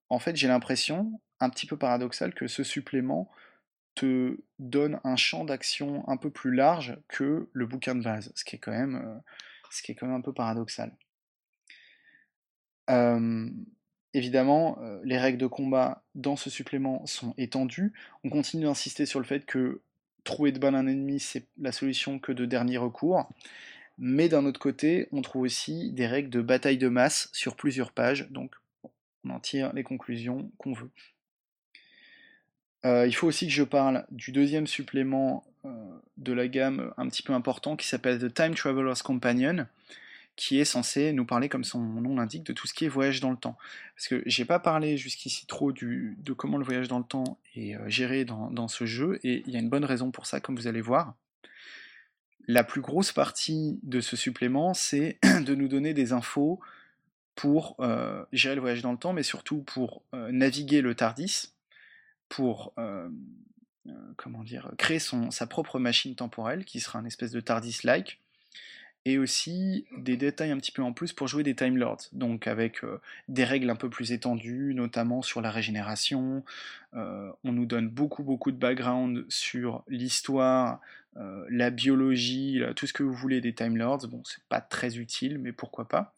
en fait, j'ai l'impression, un petit peu paradoxal, que ce supplément te donne un champ d'action un peu plus large que le bouquin de base, ce qui est quand même même un peu paradoxal. évidemment, les règles de combat dans ce supplément sont étendues. On continue d'insister sur le fait que trouver de balles un ennemi, c'est la solution que de dernier recours. Mais d'un autre côté, on trouve aussi des règles de bataille de masse sur plusieurs pages, donc on en tire les conclusions qu'on veut. Il faut aussi que je parle du deuxième supplément de la gamme un petit peu important qui s'appelle The Time Traveler's Companion, qui est censé nous parler, comme son nom l'indique, de tout ce qui est voyage dans le temps. Parce que j'ai pas parlé jusqu'ici trop de comment le voyage dans le temps est euh, géré dans, ce jeu, et il y a une bonne raison pour ça, comme vous allez voir. La plus grosse partie de ce supplément, c'est <clears throat> de nous donner des infos pour euh, gérer le voyage dans le temps, mais surtout pour euh, naviguer le TARDIS, pour euh, comment dire, créer son, sa propre machine temporelle, qui sera un espèce de TARDIS-like, et aussi des détails un petit peu en plus pour jouer des Time Lords, donc avec euh, des règles un peu plus étendues, notamment sur la régénération. Euh, on nous donne beaucoup beaucoup de background sur l'histoire, la biologie, tout ce que vous voulez des Time Lords. Bon, c'est pas très utile, mais pourquoi pas.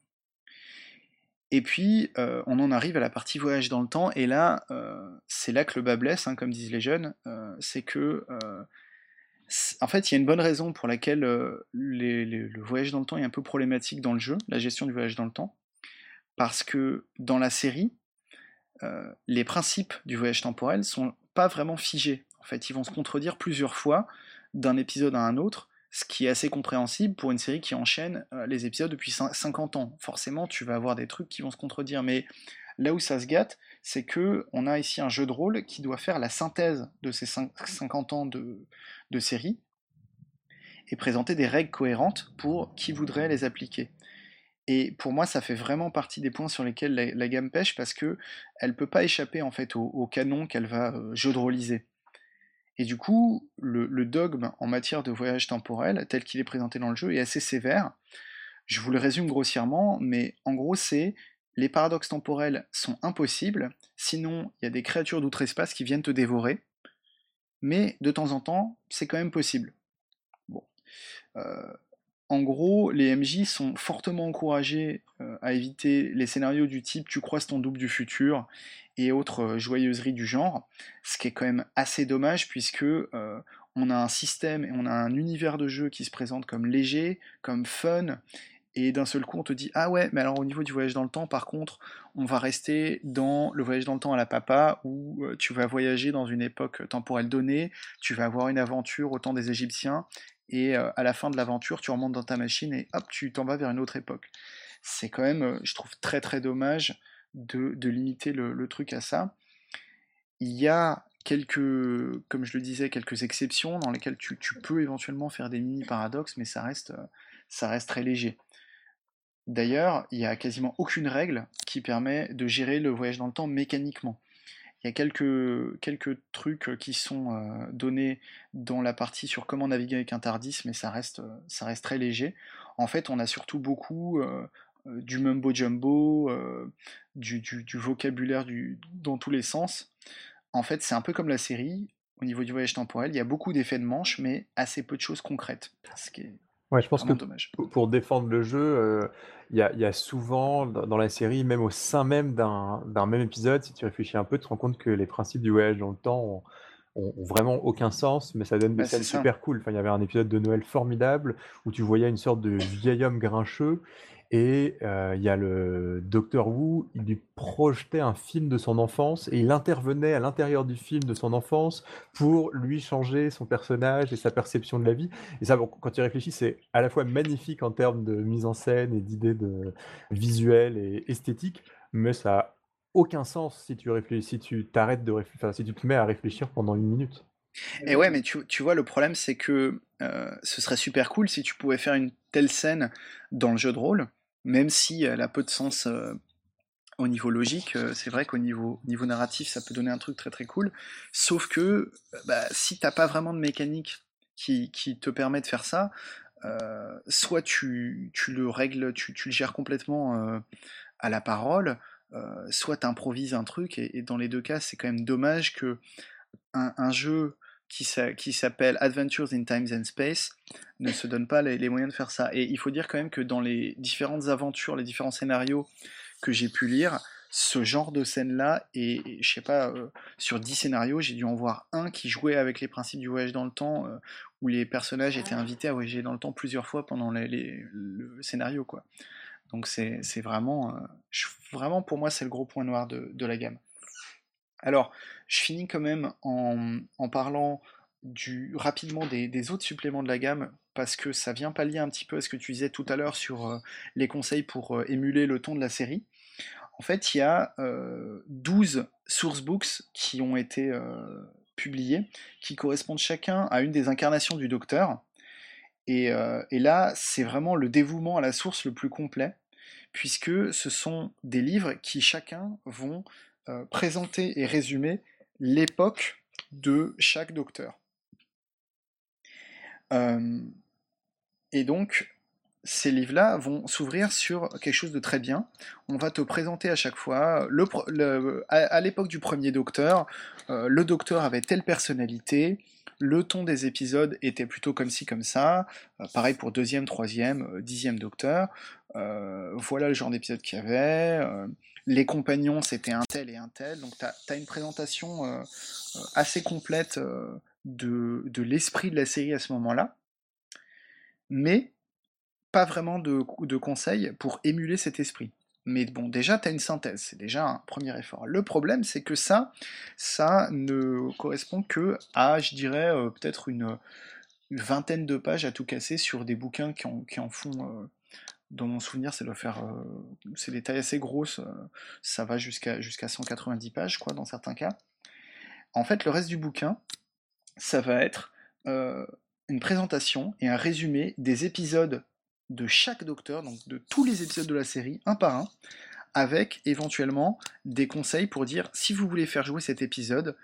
Et puis, euh, on en arrive à la partie voyage dans le temps, et là, euh, c'est là que le bas blesse, hein, comme disent les jeunes, euh, c'est que, en fait, il y a une bonne raison pour laquelle le voyage dans le temps est un peu problématique dans le jeu, la gestion du voyage dans le temps, parce que dans la série, les principes du voyage temporel sont pas vraiment figés. En fait, ils vont se contredire plusieurs fois d'un épisode à un autre, ce qui est assez compréhensible pour une série qui enchaîne euh, les épisodes depuis 50 ans. Forcément, tu vas avoir des trucs qui vont se contredire, mais là où ça se gâte, c'est que on a ici un jeu de rôle qui doit faire la synthèse de ces 50 ans de, série et présenter des règles cohérentes pour qui voudrait les appliquer. Et pour moi, ça fait vraiment partie des points sur lesquels la, gamme pêche parce que elle peut pas échapper en fait au, canon qu'elle va euh, jeu de rôliser. Et du coup, le, dogme en matière de voyage temporel, tel qu'il est présenté dans le jeu, est assez sévère. Je vous le résume grossièrement, mais en gros, c'est les paradoxes temporels sont impossibles, sinon il y a des créatures d'outre-espace qui viennent te dévorer, mais de temps en temps, c'est quand même possible. Bon. Euh, en gros, les MJ sont fortement encouragés euh, à éviter les scénarios du type tu croises ton double du futur et autres euh, joyeuseries du genre, ce qui est quand même assez dommage puisque euh, on a un système et on a un univers de jeu qui se présente comme léger, comme fun, et d'un seul coup on te dit ah ouais mais alors au niveau du voyage dans le temps par contre on va rester dans le voyage dans le temps à la papa où tu vas voyager dans une époque temporelle donnée, tu vas avoir une aventure au temps des Égyptiens et à la fin de l'aventure, tu remontes dans ta machine et hop, tu t'en vas vers une autre époque. C'est quand même, je trouve, très très dommage de, limiter le, truc à ça. Il y a quelques, comme je le disais, quelques exceptions dans lesquelles tu, peux éventuellement faire des mini paradoxes, mais ça reste, ça reste très léger. D'ailleurs, il n'y a quasiment aucune règle qui permet de gérer le voyage dans le temps mécaniquement. Il y a quelques, quelques trucs qui sont euh, donnés dans la partie sur comment naviguer avec un TARDIS, mais ça reste, ça reste très léger. En fait, on a surtout beaucoup euh, euh, du mumbo jumbo, du, du, vocabulaire du, dans tous les sens. En fait, c'est un peu comme la série. Au niveau du voyage temporel, il y a beaucoup d'effets de manche, mais assez peu de choses concrètes. Ouais, je pense que pour défendre le jeu, euh, il y a souvent dans la série, même au sein même d'un même épisode, si tu réfléchis un peu, tu te rends compte que les principes du voyage dans le temps ont vraiment aucun sens, mais ça donne des bah, scènes super cool. Enfin, il y avait un épisode de Noël formidable où tu voyais une sorte de vieil homme grincheux et il y a le Docteur Wu, il lui projetait un film de son enfance et il intervenait à l'intérieur du film de son enfance pour lui changer son personnage et sa perception de la vie. Et ça, quand tu réfléchis, c'est à la fois magnifique en termes de mise en scène et d'idées de visuelles et esthétiques, mais ça a aucun sens si tu si tu t'arrêtes de réfléchir, si tu te mets à réfléchir pendant une minute. Et ouais, mais tu, vois, le problème, c'est que ce serait super cool si tu pouvais faire une telle scène dans le jeu de rôle, même si elle a peu de sens au niveau logique, c'est vrai qu'au niveau, narratif, ça peut donner un truc très très cool. Sauf que bah, si t'as pas vraiment de mécanique qui, te permet de faire ça, soit tu, le règles, tu, le gères complètement à la parole, soit tu improvises un truc, et, dans les deux cas, c'est quand même dommage que un jeu qui s'appelle Adventures in Times and Space ne se donne pas les, moyens de faire ça. Et il faut dire quand même que dans les différentes aventures, les différents scénarios que j'ai pu lire, ce genre de scène-là, et, je sais pas, euh, sur 10 scénarios, j'ai dû en voir un qui jouait avec les principes du voyage dans le temps, euh, où les personnages étaient invités à voyager dans le temps plusieurs fois pendant le scénario. Donc c'est vraiment, euh, vraiment pour moi, c'est le gros point noir de la gamme. Alors, je finis quand même en, parlant rapidement des, autres suppléments de la gamme, parce que ça vient pallier un petit peu à ce que tu disais tout à l'heure sur euh, les conseils pour euh, émuler le ton de la série. En fait, il y a 12 euh, sourcebooks qui ont été publiés, qui correspondent chacun à une des incarnations du Docteur. Et là, c'est vraiment le dévouement à la source le plus complet, puisque ce sont des livres qui chacun vont euh, présenter et résumer l'époque de chaque docteur. Euh, et donc, ces livres-là vont s'ouvrir sur quelque chose de très bien. On va te présenter à chaque fois, à, l'époque du premier docteur, euh, le docteur avait telle personnalité, le ton des épisodes était plutôt comme ci, comme ça, pareil pour deuxième, troisième, dixième docteur, voilà le genre d'épisode qu'il y avait, les compagnons, c'était un tel et un tel. Donc, tu as, une présentation euh, euh, assez complète euh, de, l'esprit de la série à ce moment-là. Mais pas vraiment de, conseils pour émuler cet esprit. Mais bon, déjà, tu as une synthèse, c'est déjà un premier effort. Le problème, c'est que ça, ça ne correspond que à, je dirais, peut-être une, vingtaine de pages à tout casser sur des bouquins qui en font dans mon souvenir, ça doit faire. Euh, c'est des tailles assez grosses, euh, ça va jusqu'à jusqu'à 190 pages, quoi, dans certains cas. En fait, le reste du bouquin, ça va être euh, une présentation et un résumé des épisodes de chaque docteur, donc de tous les épisodes de la série, un par un, avec éventuellement des conseils pour dire si vous voulez faire jouer cet épisode,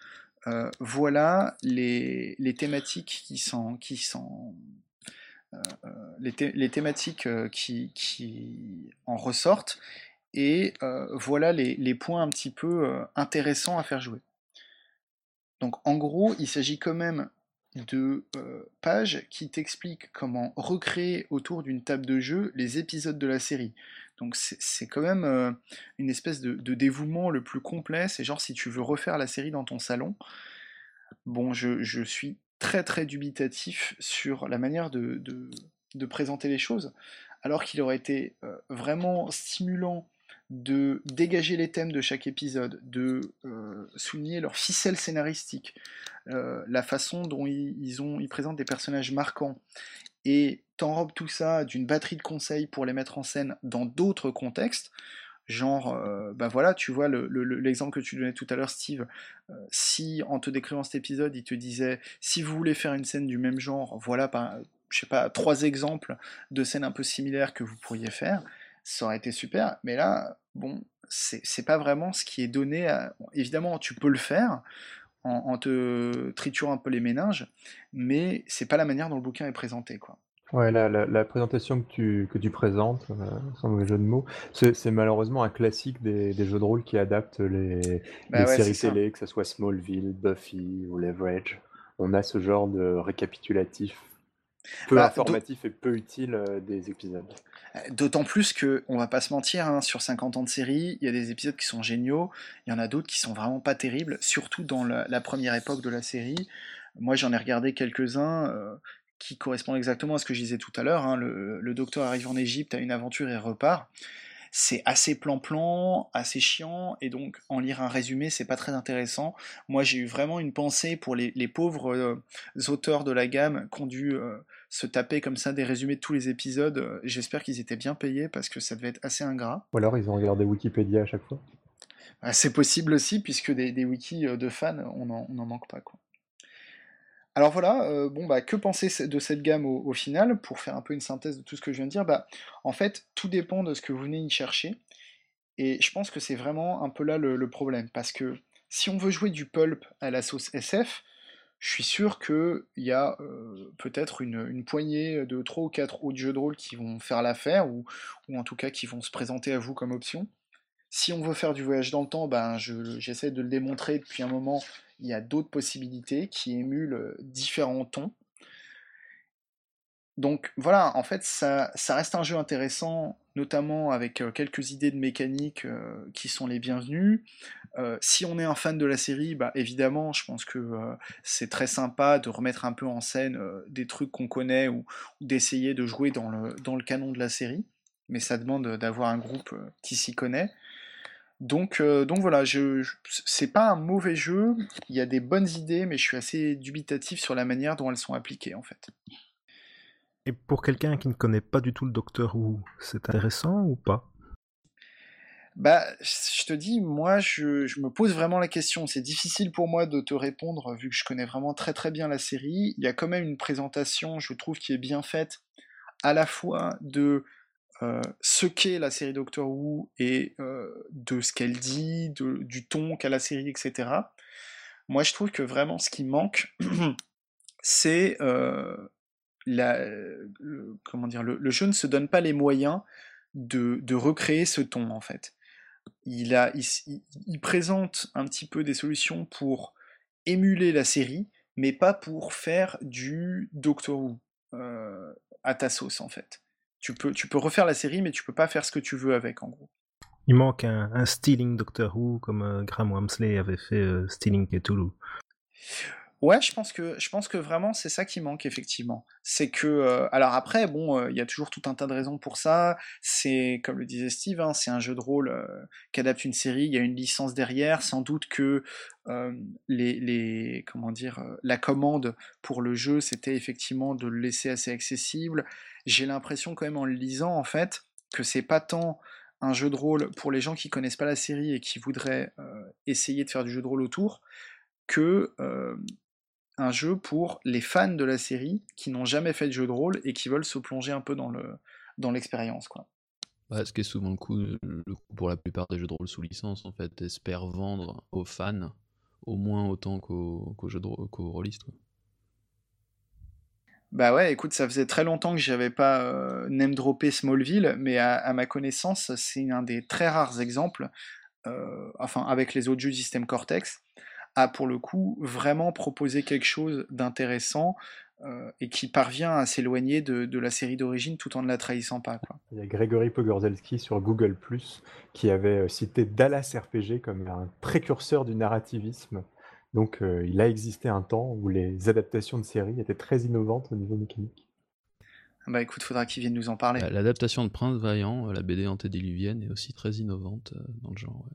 voilà les, thématiques qui sont, qui sont euh, les, thématiques euh, qui, en ressortent, et euh, voilà les, points un petit peu intéressants à faire jouer. Donc en gros, il s'agit quand même de pages qui t'expliquent comment recréer autour d'une table de jeu les épisodes de la série. Donc c'est quand même une espèce de, dévouement le plus complet. C'est genre si tu veux refaire la série dans ton salon. Bon, je, je suis très très dubitatif sur la manière de, présenter les choses, alors qu'il aurait été euh, vraiment stimulant de dégager les thèmes de chaque épisode, de euh, souligner leur ficelle scénaristique, euh, la façon dont ils, ils présentent des personnages marquants, et t'enrobes tout ça d'une batterie de conseils pour les mettre en scène dans d'autres contextes, Genre, euh, bah voilà, tu vois, l'exemple que tu donnais tout à l'heure, Steve, euh, si en te décrivant cet épisode, il te disait, si vous voulez faire une scène du même genre, voilà, pas, je sais pas, trois exemples de scènes un peu similaires que vous pourriez faire, ça aurait été super, mais là, bon, c'est pas vraiment ce qui est donné. Évidemment, tu peux le faire en, te triturant un peu les méninges, mais c'est pas la manière dont le bouquin est présenté, quoi. Ouais, la, présentation que tu, que tu présentes, euh, sans mauvais jeu de mots, c'est malheureusement un classique des, jeux de rôle qui adaptent les, bah séries télé, que ce soit Smallville, Buffy ou Leverage. On a ce genre de récapitulatif peu bah, informatif et peu utile euh, des épisodes. Euh, d'autant plus que, on va pas se mentir, hein, sur 50 ans de série, il y a des épisodes qui sont géniaux, il y en a d'autres qui sont vraiment pas terribles, surtout dans la, première époque de la série. Moi, j'en ai regardé quelques-uns euh, qui correspondent exactement à ce que je disais tout à l'heure. Hein. Le, le, docteur arrive en Égypte, a une aventure et repart c'est assez plan-plan, assez chiant, et donc en lire un résumé, c'est pas très intéressant. Moi, j'ai eu vraiment une pensée pour les, pauvres euh, auteurs de la gamme qui ont dû euh, se taper comme ça des résumés de tous les épisodes. J'espère qu'ils étaient bien payés parce que ça devait être assez ingrat. Ou alors ils ont regardé Wikipédia à chaque fois. Ah, c'est possible aussi, puisque des, wikis euh, de fans, on n'en manque pas. Quoi. Alors voilà, euh, bon bah que penser de cette gamme au, final Pour faire un peu une synthèse de tout ce que je viens de dire, bah en fait tout dépend de ce que vous venez y chercher. Et je pense que c'est vraiment un peu là le, problème, parce que si on veut jouer du pulp à la sauce SF, je suis sûr qu'il y a euh, peut-être une, poignée de 3 ou 4 autres jeux de rôle qui vont faire l'affaire, ou, en tout cas qui vont se présenter à vous comme option. Si on veut faire du voyage dans le temps, ben j'essaie de le démontrer depuis un moment il y a d'autres possibilités qui émulent euh, différents tons. Donc voilà, en fait, ça, reste un jeu intéressant, notamment avec euh, quelques idées de mécanique euh, qui sont les bienvenues. si on est un fan de la série, bah, évidemment, je pense que c'est très sympa de remettre un peu en scène des trucs qu'on connaît ou, d'essayer de jouer dans le, dans le canon de la série. Mais ça demande d'avoir un groupe qui s'y connaît. Donc, euh, donc voilà, je, c'est pas un mauvais jeu, il y a des bonnes idées, mais je suis assez dubitatif sur la manière dont elles sont appliquées en fait. Et pour quelqu'un qui ne connaît pas du tout le Docteur Who, c'est intéressant ou pas? Bah, je te dis, moi, je, je, me pose vraiment la question. C'est difficile pour moi de te répondre, vu que je connais vraiment très très bien la série. Il y a quand même une présentation, je trouve, qui est bien faite, à la fois de euh, ce qu'est la série Doctor Who et euh, de ce qu'elle dit, du ton qu'a la série, etc. Moi, je trouve que vraiment ce qui manque, <clears throat> c'est euh, le, comment dire, le, jeu ne se donne pas les moyens de, recréer ce ton, en fait. Il, il, présente un petit peu des solutions pour émuler la série, mais pas pour faire du Doctor Who à ta sauce, en fait tu peux, tu peux refaire la série, mais tu peux pas faire ce que tu veux avec, en gros. Il manque un, Stealing Doctor Who, comme euh, Graham Wamsley avait fait euh, Stealing Cthulhu. Ouais, je pense que je pense que vraiment c'est ça qui manque effectivement. C'est que euh, alors après bon, il y a toujours tout un tas de raisons pour ça. C'est comme le disait Steve, hein, c'est un jeu de rôle qui adapte une série. Il y a une licence derrière. Sans doute que les, les comment dire la commande pour le jeu c'était effectivement de le laisser assez accessible j'ai l'impression quand même en le lisant en fait que c'est pas tant un jeu de rôle pour les gens qui connaissent pas la série et qui voudraient euh, essayer de faire du jeu de rôle autour que euh, un jeu pour les fans de la série qui n'ont jamais fait de jeu de rôle et qui veulent se plonger un peu dans le dans l'expérience quoi. ce qui est souvent le coup, le coup pour la plupart des jeux de rôle sous licence en fait, espèrent vendre aux fans au moins autant qu'aux jeux de qu'aux rôlistes. Bah ouais, écoute, ça faisait très longtemps que j'avais pas euh, name droppé Smallville, mais à, ma connaissance, c'est un des très rares exemples, euh, enfin avec les autres jeux du système Cortex, à pour le coup vraiment proposer quelque chose d'intéressant euh, et qui parvient à s'éloigner de, la série d'origine tout en ne la trahissant pas. Quoi. Il y a Grégory Pogorzelski sur Google ⁇ qui avait cité Dallas RPG comme un précurseur du narrativisme. Donc euh, il a existé un temps où les adaptations de séries étaient très innovantes au niveau mécanique. Bah écoute, faudra qu'il vienne nous en parler. Bah, l'adaptation de Prince Vaillant, euh, la BD antédiluvienne, est aussi très innovante euh, dans le genre.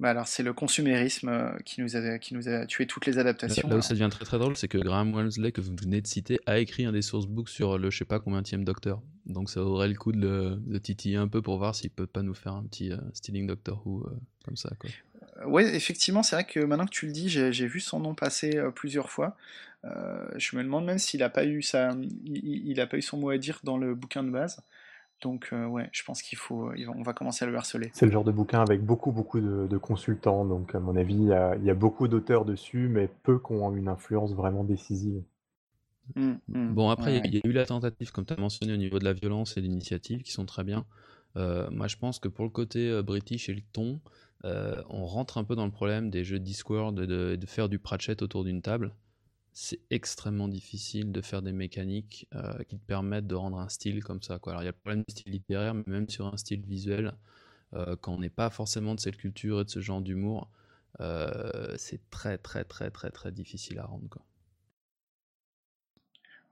Bah alors c'est le consumérisme euh, qui nous a qui nous a tué toutes les adaptations. Là, où ça devient très très drôle, c'est que Graham Wellesley, que vous venez de citer, a écrit un des sourcebooks sur le je sais pas combien Docteur. Donc ça aurait le coup de, le, titiller un peu pour voir s'il peut pas nous faire un petit euh, Stealing Doctor Who euh, comme ça. Quoi. Ouais, effectivement, c'est vrai que maintenant que tu le dis, j'ai vu son nom passer plusieurs fois. je me demande même s'il a pas eu sa, il, il, a pas eu son mot à dire dans le bouquin de base. Donc euh, ouais, je pense qu'il faut, on va commencer à le harceler. C'est le genre de bouquin avec beaucoup beaucoup de, consultants, donc à mon avis, il y a, beaucoup d'auteurs dessus, mais peu qui ont une influence vraiment décisive. Mmh, mmh, bon après, il y, a eu la tentative, comme tu as mentionné, au niveau de la violence et l'initiative, qui sont très bien. Euh, moi je pense que pour le côté euh, british et le ton, on rentre un peu dans le problème des jeux Discord et de faire du Pratchett autour d'une table c'est extrêmement difficile de faire des mécaniques euh, qui te permettent de rendre un style comme ça. Alors il y a le problème du style littéraire, mais même sur un style visuel, euh, quand on n'est pas forcément de cette culture et de ce genre d'humour, euh, c'est très très très très très difficile à rendre.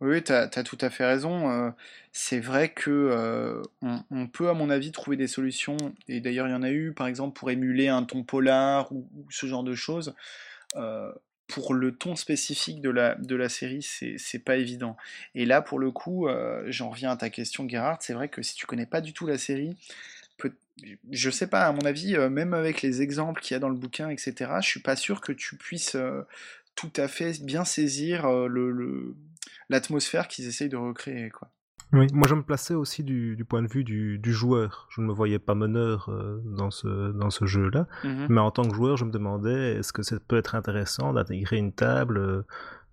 Oui, tu as, tout à fait raison. c'est vrai que on, peut, à mon avis, trouver des solutions, et d'ailleurs il y en a eu, par exemple, pour émuler un ton polar ou ce genre de choses pour le ton spécifique de la, de la série, c'est pas évident. Et là, pour le coup, euh, j'en reviens à ta question, Gerhard, c'est vrai que si tu connais pas du tout la série, peut, je sais pas, à mon avis, euh, même avec les exemples qu'il y a dans le bouquin, etc., je suis pas sûr que tu puisses euh, tout à fait bien saisir l'atmosphère le, qu'ils essayent de recréer, quoi. Oui, moi je me plaçais aussi du, point de vue du, joueur. Je ne me voyais pas meneur euh, dans ce, dans ce jeu-là, mhm. mais en tant que joueur, je me demandais est-ce que ça peut être intéressant d'intégrer une table, euh,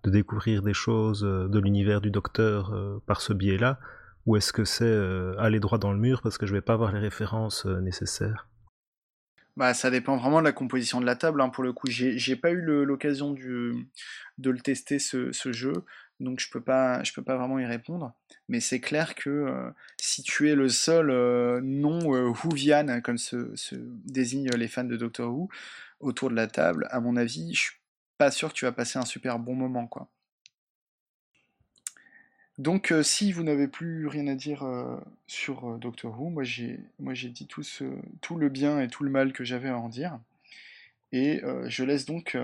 de découvrir des choses euh, de l'univers du docteur par ce biais-là, ou est-ce que c'est aller droit dans le mur parce que je vais pas avoir les références nécessaires? Bah, ça dépend vraiment de la composition de la table. Hein, pour le coup, j'ai pas eu l'occasion de le tester ce, ce jeu donc je peux pas, peux pas vraiment y répondre. Mais c'est clair que euh, si tu es le seul euh, non euh, comme se, désignent les fans de Doctor Who, autour de la table, à mon avis, je suis pas sûr que tu vas passer un super bon moment, quoi. Donc si vous n'avez plus rien à dire sur Doctor Who, moi j'ai, dit tout le bien et tout le mal que j'avais à en dire. Et je laisse donc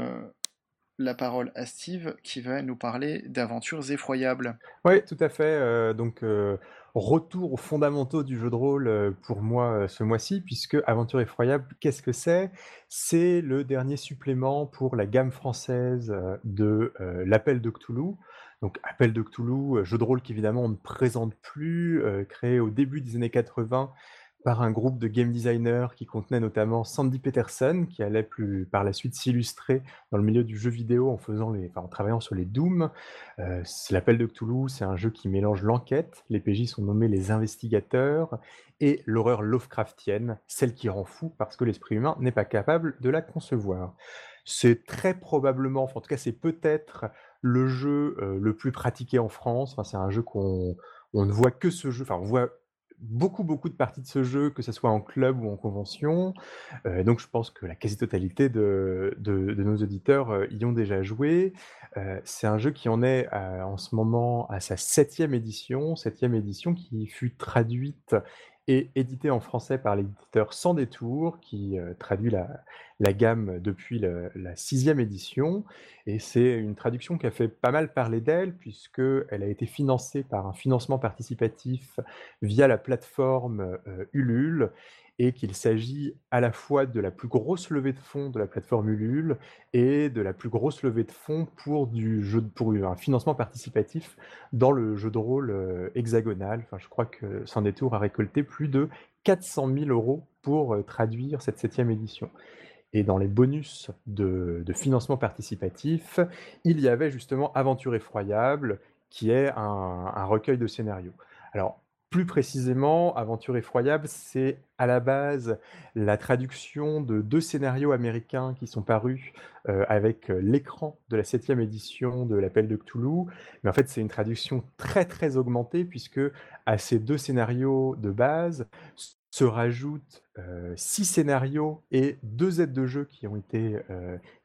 la parole à Steve qui va nous parler d'aventures effroyables. Oui, tout à fait. Euh, donc, euh, retour aux fondamentaux du jeu de rôle euh, pour moi ce mois-ci, puisque Aventures effroyables, qu'est-ce que c'est? C'est le dernier supplément pour la gamme française de l'Appel de Cthulhu. Donc, Appel de Cthulhu, jeu de rôle qu'évidemment on ne présente plus, créé au début des années 80 par un groupe de game designers qui contenait notamment Sandy Peterson, qui allait plus par la suite s'illustrer dans le milieu du jeu vidéo en, faisant les, en travaillant sur les Doom. Euh, L'appel de Cthulhu, c'est un jeu qui mélange l'enquête, les PJ sont nommés les investigateurs, et l'horreur Lovecraftienne, celle qui rend fou parce que l'esprit humain n'est pas capable de la concevoir. C'est très probablement, en tout cas c'est peut-être le jeu euh, le plus pratiqué en France. Enfin, c'est un jeu qu'on on ne voit que ce jeu, enfin on voit beaucoup, beaucoup de parties de ce jeu, que ce soit en club ou en convention. Euh, donc je pense que la quasi-totalité de, de, nos auditeurs euh, y ont déjà joué. Euh, c'est un jeu qui en est en ce moment à sa septième édition, septième édition qui fut traduite et édité en français par l'éditeur Sans Détour, qui euh, traduit la, gamme depuis la sixième édition. Et c'est une traduction qui a fait pas mal parler d'elle, puisqu'elle a été financée par un financement participatif via la plateforme euh, Ulule et qu'il s'agit à la fois de la plus grosse levée de fonds de la plateforme Ulule et de la plus grosse levée de fonds pour, du jeu, pour un financement participatif dans le jeu de rôle euh, hexagonal. Enfin, je crois que Sans Détour a récolté plus de 400 000 euros pour euh, traduire cette septième édition. Et dans les bonus de, financement participatif, il y avait justement Aventure effroyable, qui est un, un recueil de scénarios. Alors, plus précisément, Aventure effroyable, c'est à la base la traduction de deux scénarios américains qui sont parus euh, avec euh, l'écran de la septième édition de l'Appel de Cthulhu. Mais en fait, c'est une traduction très très augmentée puisque à ces deux scénarios de base se rajoutent euh, six scénarios et deux aides de jeu qui ont été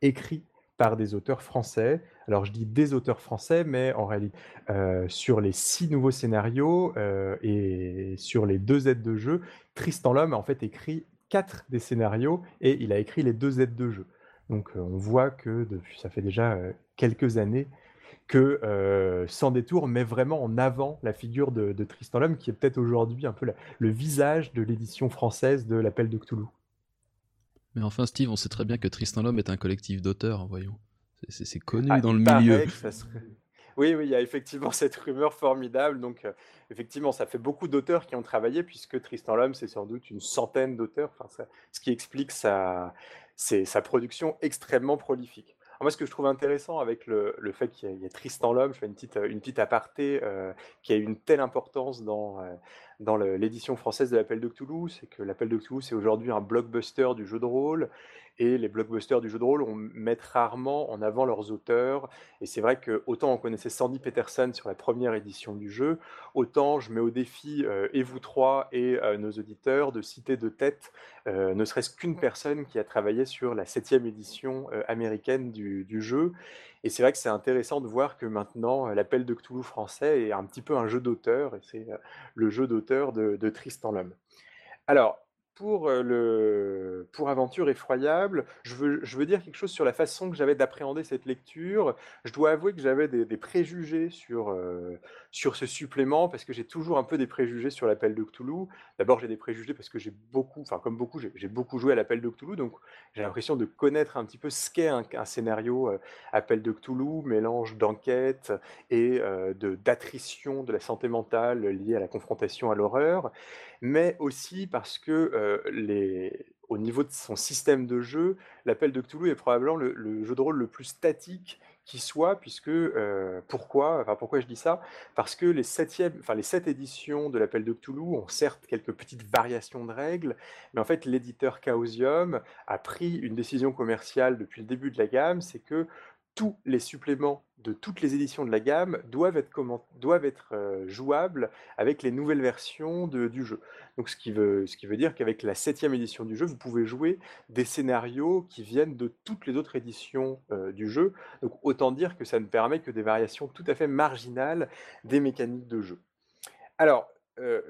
écrits par des auteurs français. Alors je dis des auteurs français, mais en réalité, euh, sur les six nouveaux scénarios euh, et sur les deux aides de jeu, Tristan Lhomme a en fait écrit quatre des scénarios et il a écrit les deux aides de jeu. Donc on voit que depuis, ça fait déjà quelques années que Sans détour met vraiment en avant la figure de, Tristan Lhomme, qui est peut-être aujourd'hui un peu le visage de l'édition française de l'Appel de Cthulhu. Mais enfin, Steve, on sait très bien que Tristan Lhomme est un collectif d'auteurs, hein, voyons. C'est connu ah, dans le milieu. <laughs> Oui, oui, il y a effectivement <laughs> cette rumeur formidable. Donc, effectivement, ça fait beaucoup d'auteurs qui ont travaillé, puisque Tristan Lhomme, c'est sans doute une centaine d'auteurs, enfin, ce qui explique sa, sa production extrêmement prolifique moi, ce que je trouve intéressant avec le, fait qu'il y, ait Tristan Lhomme, je fais une petite, une petite aparté, euh, qui a une telle importance dans, euh, dans l'édition française de l'Appel de Cthulhu, c'est que l'Appel de Cthulhu, c'est aujourd'hui un blockbuster du jeu de rôle, et les blockbusters du jeu de rôle, on met rarement en avant leurs auteurs, et c'est vrai que autant on connaissait Sandy Peterson sur la première édition du jeu, autant je mets au défi, euh, et vous trois, et euh, nos auditeurs, de citer de tête, euh, ne serait-ce qu'une personne qui a travaillé sur la septième édition américaine du, du jeu, et c'est vrai que c'est intéressant de voir que maintenant, l'appel de Cthulhu français est un petit peu un jeu d'auteur, et c'est le jeu d'auteur de, de Tristan Lhomme. Alors, pour, le, pour Aventure effroyable, je veux, je veux dire quelque chose sur la façon que j'avais d'appréhender cette lecture. Je dois avouer que j'avais des, préjugés sur, sur ce supplément, parce que j'ai toujours un peu des préjugés sur l'appel de Cthulhu. D'abord, j'ai des préjugés parce que j'ai beaucoup, enfin comme beaucoup, j'ai beaucoup joué à l'appel de Cthulhu, donc j'ai l'impression de connaître un petit peu ce qu'est un, scénario appel de Cthulhu, mélange d'enquête et de d'attrition de la santé mentale liée à la confrontation à l'horreur mais aussi parce que les, au niveau de son système de jeu, l'appel de Cthulhu est probablement le, jeu de rôle le plus statique qui soit, puisque pourquoi, enfin, pourquoi je dis ça? Parce que les, septième, enfin, les sept éditions de l'appel de Cthulhu ont certes quelques petites variations de règles, mais en fait l'éditeur Chaosium a pris une décision commerciale depuis le début de la gamme, c'est que tous les suppléments de toutes les éditions de la gamme doivent être, euh, jouables avec les nouvelles versions du jeu. Donc ce qui veut, dire qu'avec la septième édition du jeu, vous pouvez jouer des scénarios qui viennent de toutes les autres éditions euh, du jeu. Donc autant dire que ça ne permet que des variations tout à fait marginales des mécaniques de jeu. Alors, euh,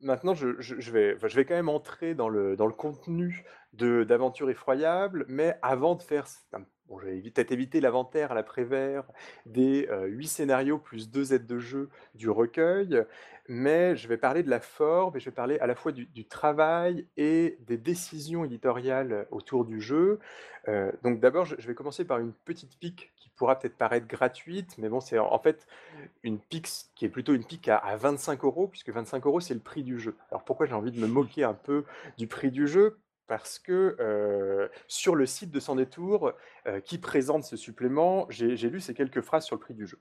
maintenant, je, vais, je vais quand même entrer dans le, dans le contenu d'Aventure effroyable, mais avant de faire un Bon, j'avais peut-être évité l'inventaire à la Prévert des euh, huit scénarios plus deux aides de jeu du recueil, mais je vais parler de la forme et je vais parler à la fois du, travail et des décisions éditoriales autour du jeu. Donc d'abord, je, vais commencer par une petite pique qui pourra peut-être paraître gratuite, mais bon, c'est en, fait une pique qui est plutôt une pique à 25 euros, puisque 25 euros, c'est le prix du jeu. Alors pourquoi j'ai envie de me moquer un peu du prix du jeu? Parce que sur le site de Sans Détour, qui présente ce supplément, j'ai lu ces quelques phrases sur le prix du jeu.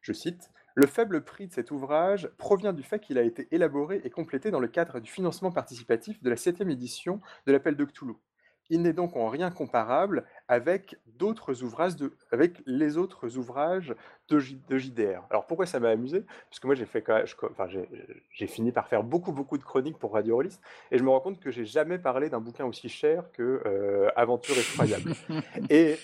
Je cite Le faible prix de cet ouvrage provient du fait qu'il a été élaboré et complété dans le cadre du financement participatif de la septième édition de l'appel de Cthulhu. Il n'est donc en rien comparable avec d'autres ouvrages, de, avec les autres ouvrages de, de JDR. Alors pourquoi ça m'a amusé? Parce que moi j'ai fait, enfin, j'ai fini par faire beaucoup beaucoup de chroniques pour Radio Rollist et je me rends compte que j'ai jamais parlé d'un bouquin aussi cher que euh, Aventure effroyable. <laughs> et,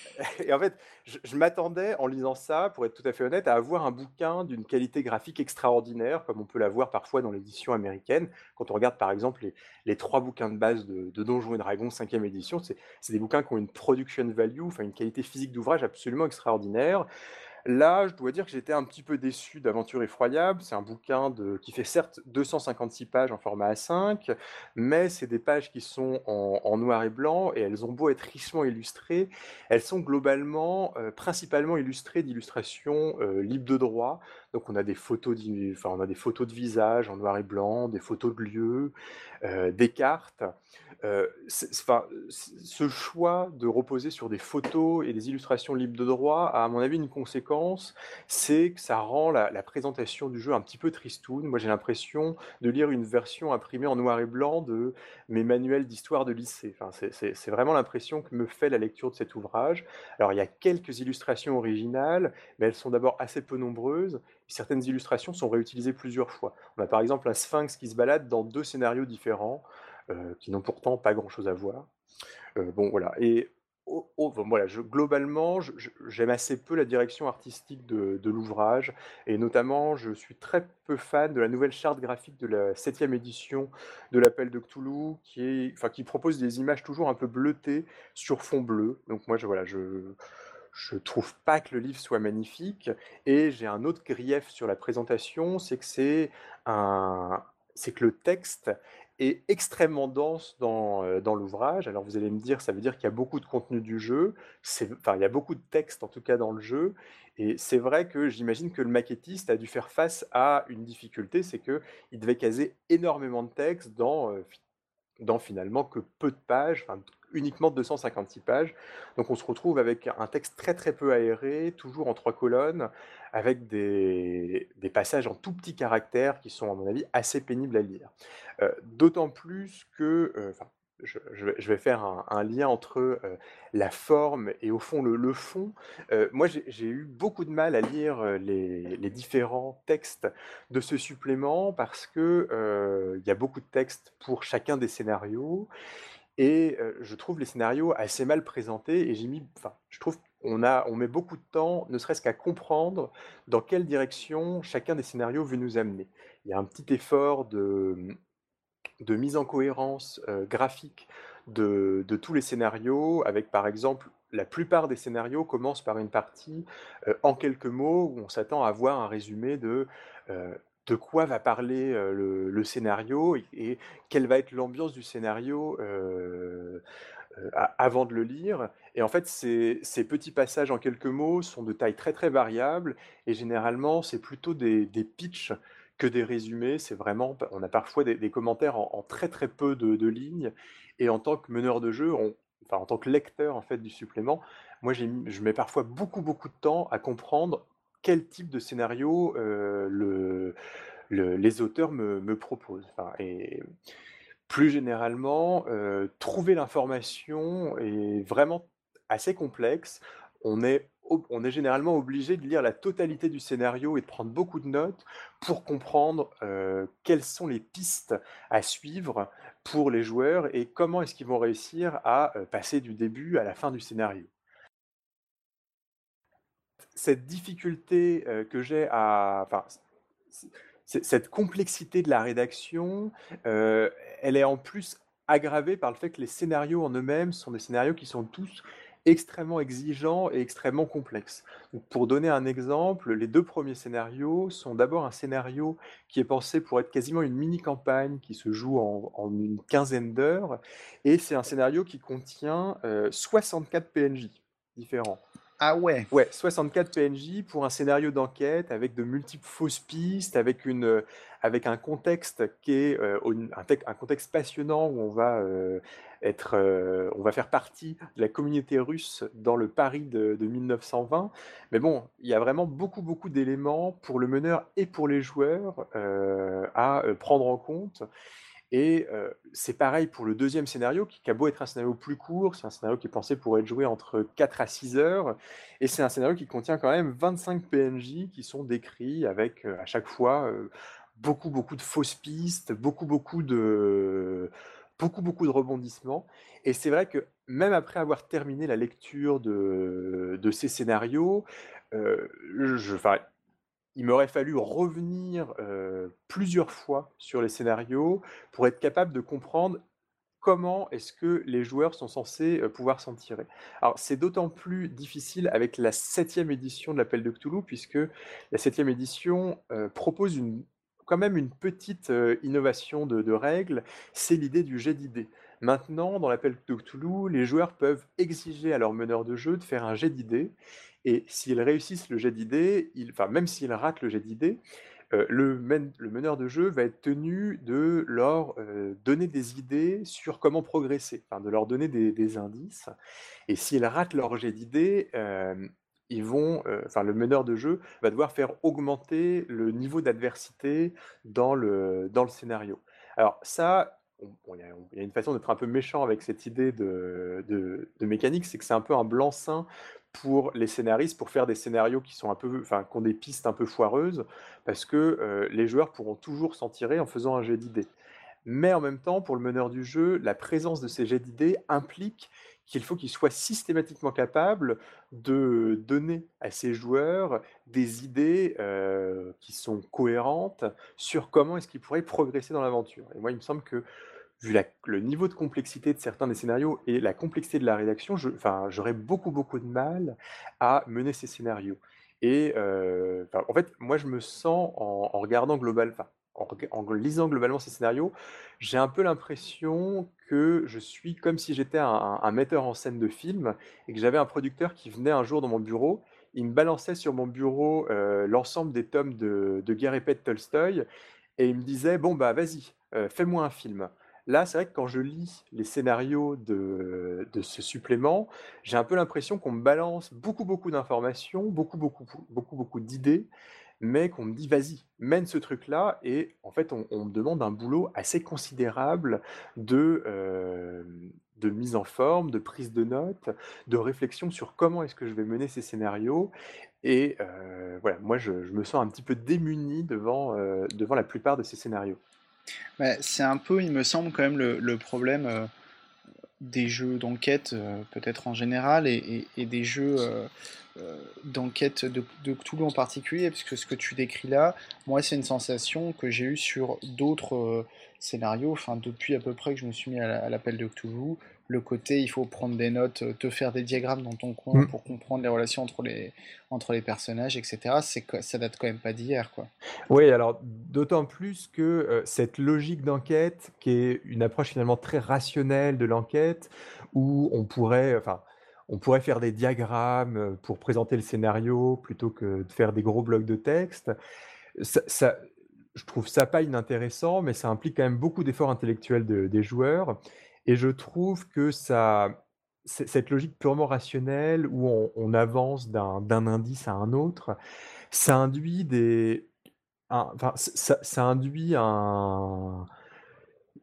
et, en fait, je, m'attendais en lisant ça, pour être tout à fait honnête, à avoir un bouquin d'une qualité graphique extraordinaire, comme on peut l'avoir parfois dans l'édition américaine. Quand on regarde par exemple les, les trois bouquins de base de, de Donjons et Dragons 5e édition, c'est des bouquins qui ont une production value, enfin une qualité physique d'ouvrage absolument extraordinaire. Là, je dois dire que j'étais un petit peu déçu d'Aventure effroyable. C'est un bouquin qui fait certes 256 pages en format A5, mais c'est des pages qui sont en, noir et blanc et elles ont beau être richement illustrées, elles sont globalement euh, principalement illustrées d'illustrations euh, libres de droit. Donc on a des photos, enfin, on a des photos de visage en noir et blanc, des photos de lieux, euh, des cartes. Euh, ce choix de reposer sur des photos et des illustrations libres de droit a, à mon avis, une conséquence, c'est que ça rend la, présentation du jeu un petit peu tristoun. Moi, j'ai l'impression de lire une version imprimée en noir et blanc de mes manuels d'histoire de lycée. Enfin, c'est vraiment l'impression que me fait la lecture de cet ouvrage. Alors, il y a quelques illustrations originales, mais elles sont d'abord assez peu nombreuses. Certaines illustrations sont réutilisées plusieurs fois. On a par exemple un sphinx qui se balade dans deux scénarios différents. Euh, qui n'ont pourtant pas grand-chose à voir. Euh, bon, voilà. Et voilà, globalement, j'aime assez peu la direction artistique de, l'ouvrage, et notamment, je suis très peu fan de la nouvelle charte graphique de la septième édition de l'Appel de Cthulhu, qui, est, qui propose des images toujours un peu bleutées sur fond bleu. Donc moi, voilà, je, je trouve pas que le livre soit magnifique, et j'ai un autre grief sur la présentation, c'est que c'est un, c'est que le texte est extrêmement dense dans, euh, dans l'ouvrage. Alors vous allez me dire, ça veut dire qu'il y a beaucoup de contenu du jeu, enfin il y a beaucoup de texte en tout cas dans le jeu, et c'est vrai que j'imagine que le maquettiste a dû faire face à une difficulté, c'est qu'il devait caser énormément de texte dans, euh, dans finalement que peu de pages, uniquement 256 pages. Donc on se retrouve avec un texte très très peu aéré, toujours en trois colonnes, avec des, passages en tout petits caractères qui sont à mon avis assez pénibles à lire. Euh, d'autant plus que, euh, je, vais faire un, lien entre euh, la forme et au fond le, fond. moi, j'ai eu beaucoup de mal à lire les, les, différents textes de ce supplément parce que il y a beaucoup de textes pour chacun des scénarios et je trouve les scénarios assez mal présentés et j'ai mis, enfin, je trouve qu'on a, on met beaucoup de temps, ne serait-ce qu'à comprendre dans quelle direction chacun des scénarios veut nous amener. Il y a un petit effort de, de mise en cohérence graphique de, de, tous les scénarios, avec par exemple la plupart des scénarios commencent par une partie en quelques mots où on s'attend à voir un résumé de de quoi va parler le, scénario et, quelle va être l'ambiance du scénario avant de le lire. Et en fait, ces, petits passages en quelques mots sont de taille très très variable et généralement, c'est plutôt des, pitchs que des résumés. C'est vraiment, on a parfois des, commentaires en, très très peu de, lignes. Et en tant que meneur de jeu, enfin en tant que lecteur en fait du supplément, moi je mets parfois beaucoup beaucoup de temps à comprendre quel type de scénario le, les auteurs me, proposent. et plus généralement, trouver l'information est vraiment assez complexe. On est, on est généralement obligé de lire la totalité du scénario et de prendre beaucoup de notes pour comprendre quelles sont les pistes à suivre pour les joueurs et comment est-ce qu'ils vont réussir à passer du début à la fin du scénario cette difficulté que j'ai à. Enfin, cette complexité de la rédaction, elle est en plus aggravée par le fait que les scénarios en eux-mêmes sont des scénarios qui sont tous extrêmement exigeants et extrêmement complexes. pour donner un exemple, les deux premiers scénarios sont d'abord un scénario qui est pensé pour être quasiment une mini-campagne qui se joue en, une quinzaine d'heures, et c'est un scénario qui contient 64 PNJ différents. Ah ouais Ouais, 64 PNJ pour un scénario d'enquête avec de multiples fausses pistes, avec, une, euh, avec un contexte qui est euh, un, contexte passionnant où on va, euh, être, on va faire partie de la communauté russe dans le Paris de, de 1920. Mais bon, il y a vraiment beaucoup, beaucoup d'éléments pour le meneur et pour les joueurs à prendre en compte. Et c'est pareil pour le deuxième scénario, qui, a beau être un scénario plus court, c'est un scénario qui est pensé pour être joué entre 4 à 6 heures, et c'est un scénario qui contient quand même 25 PNJ qui sont décrits avec à chaque fois beaucoup, beaucoup de fausses pistes, beaucoup, beaucoup de, beaucoup, beaucoup de rebondissements. Et c'est vrai que même après avoir terminé la lecture de, de ces scénarios, je, il m'aurait fallu revenir plusieurs fois sur les scénarios pour être capable de comprendre comment est-ce que les joueurs sont censés pouvoir s'en tirer. Alors c'est d'autant plus difficile avec la septième édition de l'appel de Cthulhu, puisque la septième édition propose quand même une petite innovation de, de règles, c'est l'idée du jet d'idées. Maintenant, dans l'appel de Cthulhu, les joueurs peuvent exiger à leur meneur de jeu de faire un jet d'idées, et s'ils réussissent le jet d'idées, enfin, même s'ils ratent le jet d'idées, euh, le, meneur de jeu va être tenu de leur euh, donner des idées sur comment progresser, enfin, de leur donner des, indices. Et s'ils ratent leur jet d'idées, euh, ils vont, enfin, le meneur de jeu va devoir faire augmenter le niveau d'adversité dans le, dans le scénario. Alors ça, il y, a une façon d'être un peu méchant avec cette idée de, de mécanique, c'est que c'est un peu un blanc-seing pour les scénaristes pour faire des scénarios qui sont un peu, enfin, qui ont des pistes un peu foireuses, parce que les joueurs pourront toujours s'en tirer en faisant un jet d'idées. Mais en même temps, pour le meneur du jeu, la présence de ces jets d'idées implique qu'il faut qu'il soit systématiquement capable de donner à ses joueurs des idées euh, qui sont cohérentes sur comment est-ce qu'ils pourraient progresser dans l'aventure. Et moi, il me semble que vu le niveau de complexité de certains des scénarios et la complexité de la rédaction, j'aurais beaucoup beaucoup de mal à mener ces scénarios. Et euh, en fait, moi, je me sens en, regardant global, en, lisant globalement ces scénarios, j'ai un peu l'impression que je suis comme si j'étais un, metteur en scène de film et que j'avais un producteur qui venait un jour dans mon bureau, il me balançait sur mon bureau euh, l'ensemble des tomes de, de Guerre épée de Tolstoï et il me disait Bon, bah vas-y, euh, fais-moi un film. Là, c'est vrai que quand je lis les scénarios de, ce supplément, j'ai un peu l'impression qu'on me balance beaucoup, beaucoup d'informations, beaucoup, beaucoup, beaucoup, beaucoup d'idées, mais qu'on me dit vas-y, mène ce truc-là, et en fait, on, me demande un boulot assez considérable de, euh, de mise en forme, de prise de notes, de réflexion sur comment est-ce que je vais mener ces scénarios. Et euh, voilà, moi, je, me sens un petit peu démuni devant, euh, devant la plupart de ces scénarios. Bah, c'est un peu, il me semble, quand même le, problème des jeux d'enquête, peut-être en général, et, des jeux euh, d'enquête de, Cthulhu en particulier, puisque ce que tu décris là, moi c'est une sensation que j'ai eue sur d'autres euh, scénarios, enfin depuis à peu près que je me suis mis à l'appel de Cthulhu, le côté il faut prendre des notes, euh, te faire des diagrammes dans ton coin mm. pour comprendre les relations entre les, entre les personnages, etc. C'est ça date quand même pas d'hier, quoi. Oui, alors d'autant plus que cette logique d'enquête, qui est une approche finalement très rationnelle de l'enquête, où on pourrait, enfin, on pourrait faire des diagrammes pour présenter le scénario plutôt que de faire des gros blocs de texte. Ça, je trouve ça pas inintéressant, mais ça implique quand même beaucoup d'efforts intellectuels des joueurs. Et je trouve que ça, cette logique purement rationnelle où on, avance d'un indice à un autre, ça induit des, enfin, ça, induit un,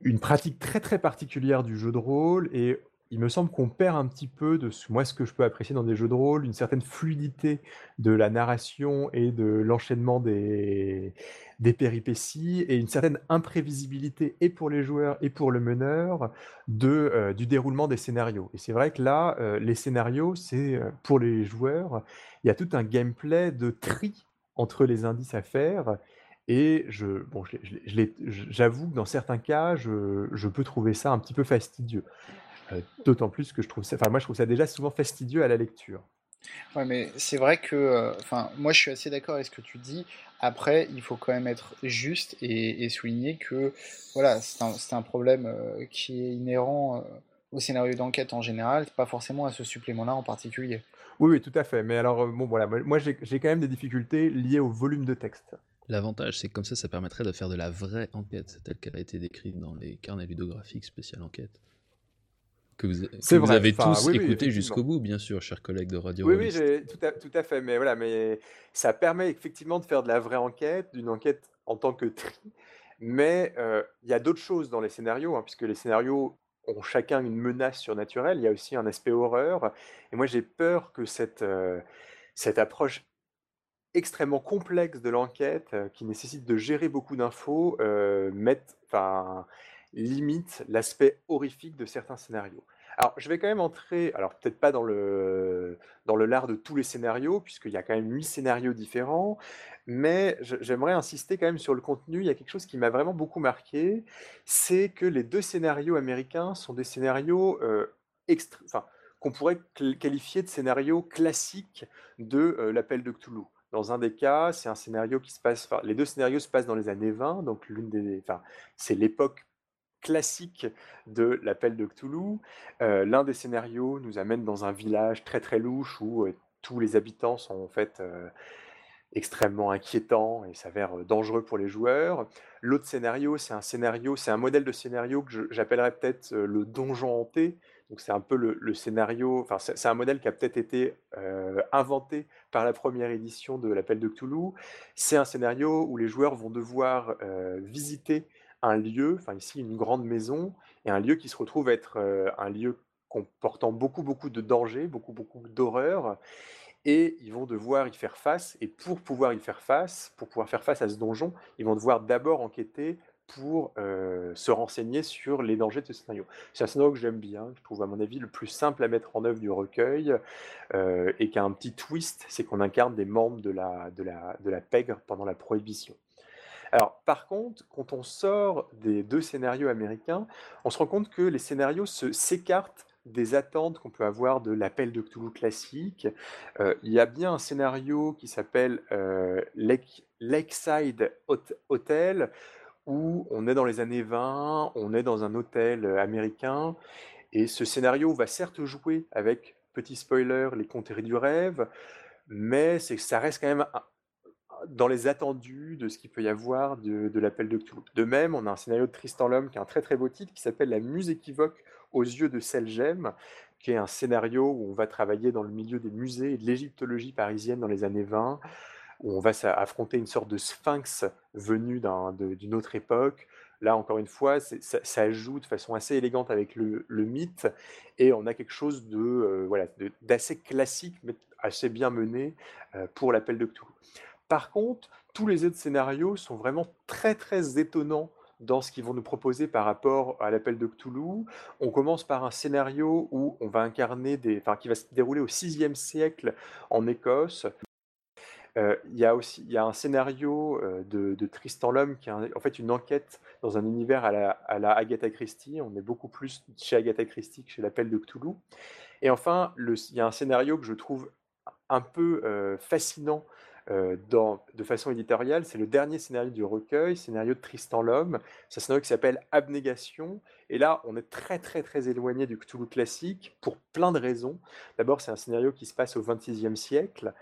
une pratique très très particulière du jeu de rôle et il me semble qu'on perd un petit peu de ce, moi ce que je peux apprécier dans des jeux de rôle, une certaine fluidité de la narration et de l'enchaînement des, des péripéties et une certaine imprévisibilité et pour les joueurs et pour le meneur de, euh, du déroulement des scénarios. Et c'est vrai que là, euh, les scénarios, c'est euh, pour les joueurs, il y a tout un gameplay de tri entre les indices à faire. Et je, bon, j'avoue que dans certains cas, je, je peux trouver ça un petit peu fastidieux. Euh, d'autant plus que je trouve ça, enfin moi je trouve ça déjà souvent fastidieux à la lecture. Ouais, mais c'est vrai que, euh, enfin, moi je suis assez d'accord avec ce que tu dis. Après, il faut quand même être juste et, souligner que, voilà, c'est un, un, problème euh, qui est inhérent au scénario d'enquête en général, pas forcément à ce supplément-là en particulier. Oui, oui, tout à fait. Mais alors, bon, voilà, moi j'ai quand même des difficultés liées au volume de texte. L'avantage, c'est que comme ça, ça permettrait de faire de la vraie enquête, telle qu'elle a été décrite dans les carnets ludographiques spécial enquête que vous, vous avez tous écouté jusqu'au bout, bien sûr, chers collègues de Radio Oui, oui, tout à, tout à fait. Mais voilà, mais ça permet effectivement de faire de la vraie enquête, d'une enquête en tant que tri. Mais euh, il y a d'autres choses dans les scénarios, hein, puisque les scénarios ont chacun une menace surnaturelle. Il y a aussi un aspect horreur. Et moi, j'ai peur que cette, euh, cette approche extrêmement complexe de l'enquête, euh, qui nécessite de gérer beaucoup d'infos, mette, limite l'aspect horrifique de certains scénarios. Alors, je vais quand même entrer, alors peut-être pas dans le, dans le lard de tous les scénarios, puisqu'il y a quand même huit scénarios différents, mais j'aimerais insister quand même sur le contenu. Il y a quelque chose qui m'a vraiment beaucoup marqué, c'est que les deux scénarios américains sont des scénarios euh, qu'on pourrait qualifier de scénarios classiques de euh, l'appel de Cthulhu. Dans un des cas, c'est un scénario qui se passe, enfin, les deux scénarios se passent dans les années 20, donc l'une des, enfin, c'est l'époque classique de l'appel de Cthulhu. Euh, l'un des scénarios nous amène dans un village très très louche où euh, tous les habitants sont en fait euh, extrêmement inquiétants et s'avèrent dangereux pour les joueurs. L'autre scénario, c'est un scénario, c'est un modèle de scénario que j'appellerais peut-être le donjon hanté. Donc c'est un peu le, scénario, enfin c'est un modèle qui a peut-être été inventé par la première édition de l'appel de Cthulhu. C'est un scénario où les joueurs vont devoir visiter un lieu, enfin ici une grande maison, et un lieu qui se retrouve être euh, un lieu comportant beaucoup, beaucoup de dangers, beaucoup, beaucoup d'horreur, et ils vont devoir y faire face, et pour pouvoir y faire face, pour pouvoir faire face à ce donjon, ils vont devoir d'abord enquêter pour se renseigner sur les dangers de ce scénario. C'est un scénario que j'aime bien, je trouve à mon avis le plus simple à mettre en œuvre du recueil, et qui a un petit twist, c'est qu'on incarne des membres de la, de, la, de la pègre pendant la prohibition. Alors, par contre, quand on sort des deux scénarios américains, on se rend compte que les scénarios se s'écartent des attentes qu'on peut avoir de l'appel de Cthulhu classique. Euh, il y a bien un scénario qui s'appelle euh, Lakeside Hotel, où on est dans les années 20, on est dans un hôtel américain, et ce scénario va certes jouer avec, petit spoiler, les conteries du rêve, mais ça reste quand même dans les attendus de ce qu'il peut y avoir de, l'appel de Cthulhu. De même, on a un scénario de Tristan l'Homme qui est un très très beau titre qui s'appelle La muse équivoque aux yeux de Selgem, qui est un scénario où on va travailler dans le milieu des musées et de l'égyptologie parisienne dans les années 20, où on va affronter une sorte de sphinx venu d'une autre époque. Là, encore une fois, ça, ça, joue de façon assez élégante avec le, mythe, et on a quelque chose de euh, voilà d'assez classique, mais assez bien mené euh, pour l'appel de Cthulhu. Par contre, tous les autres scénarios sont vraiment très très étonnants dans ce qu'ils vont nous proposer par rapport à l'appel de Cthulhu. On commence par un scénario où on va incarner des, enfin, qui va se dérouler au VIe siècle en Écosse. Euh, il y a aussi y a un scénario euh, de, Tristan l'homme qui est en fait une enquête dans un univers à la, à la Agatha Christie. On est beaucoup plus chez Agatha Christie que chez l'appel de Cthulhu. Et enfin, il y a un scénario que je trouve un peu euh, fascinant euh, de façon éditoriale. C'est le dernier scénario du recueil, scénario de Tristan l'Homme. C'est un scénario qui s'appelle Abnégation. Et là, on est très très très éloigné du Cthulhu classique pour plein de raisons. D'abord, c'est un scénario qui se passe au XXIe siècle.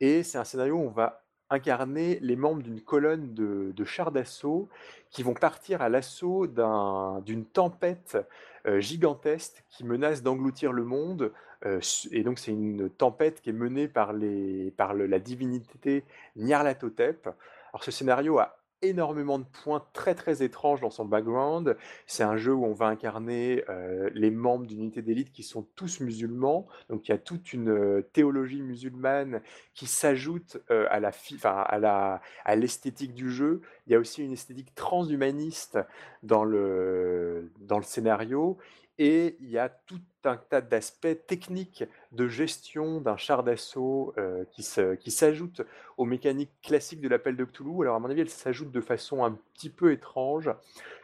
Et c'est un scénario où on va incarner les membres d'une colonne de, chars d'assaut qui vont partir à l'assaut d'une tempête euh, gigantesque qui menace d'engloutir le monde euh, et donc, c'est une tempête qui est menée par, les, par la divinité Nyarlathotep. Alors, ce scénario a énormément de points très très étranges dans son background. C'est un jeu où on va incarner euh, les membres d'une unité d'élite qui sont tous musulmans. Donc il y a toute une euh, théologie musulmane qui s'ajoute à la, à la à l'esthétique du jeu. Il y a aussi une esthétique transhumaniste dans le dans le scénario. Et il y a tout un tas d'aspects techniques de gestion d'un char d'assaut euh, qui s'ajoutent aux mécaniques classiques de l'appel de Cthulhu. Alors à mon avis, elles s'ajoutent de façon un petit peu étrange,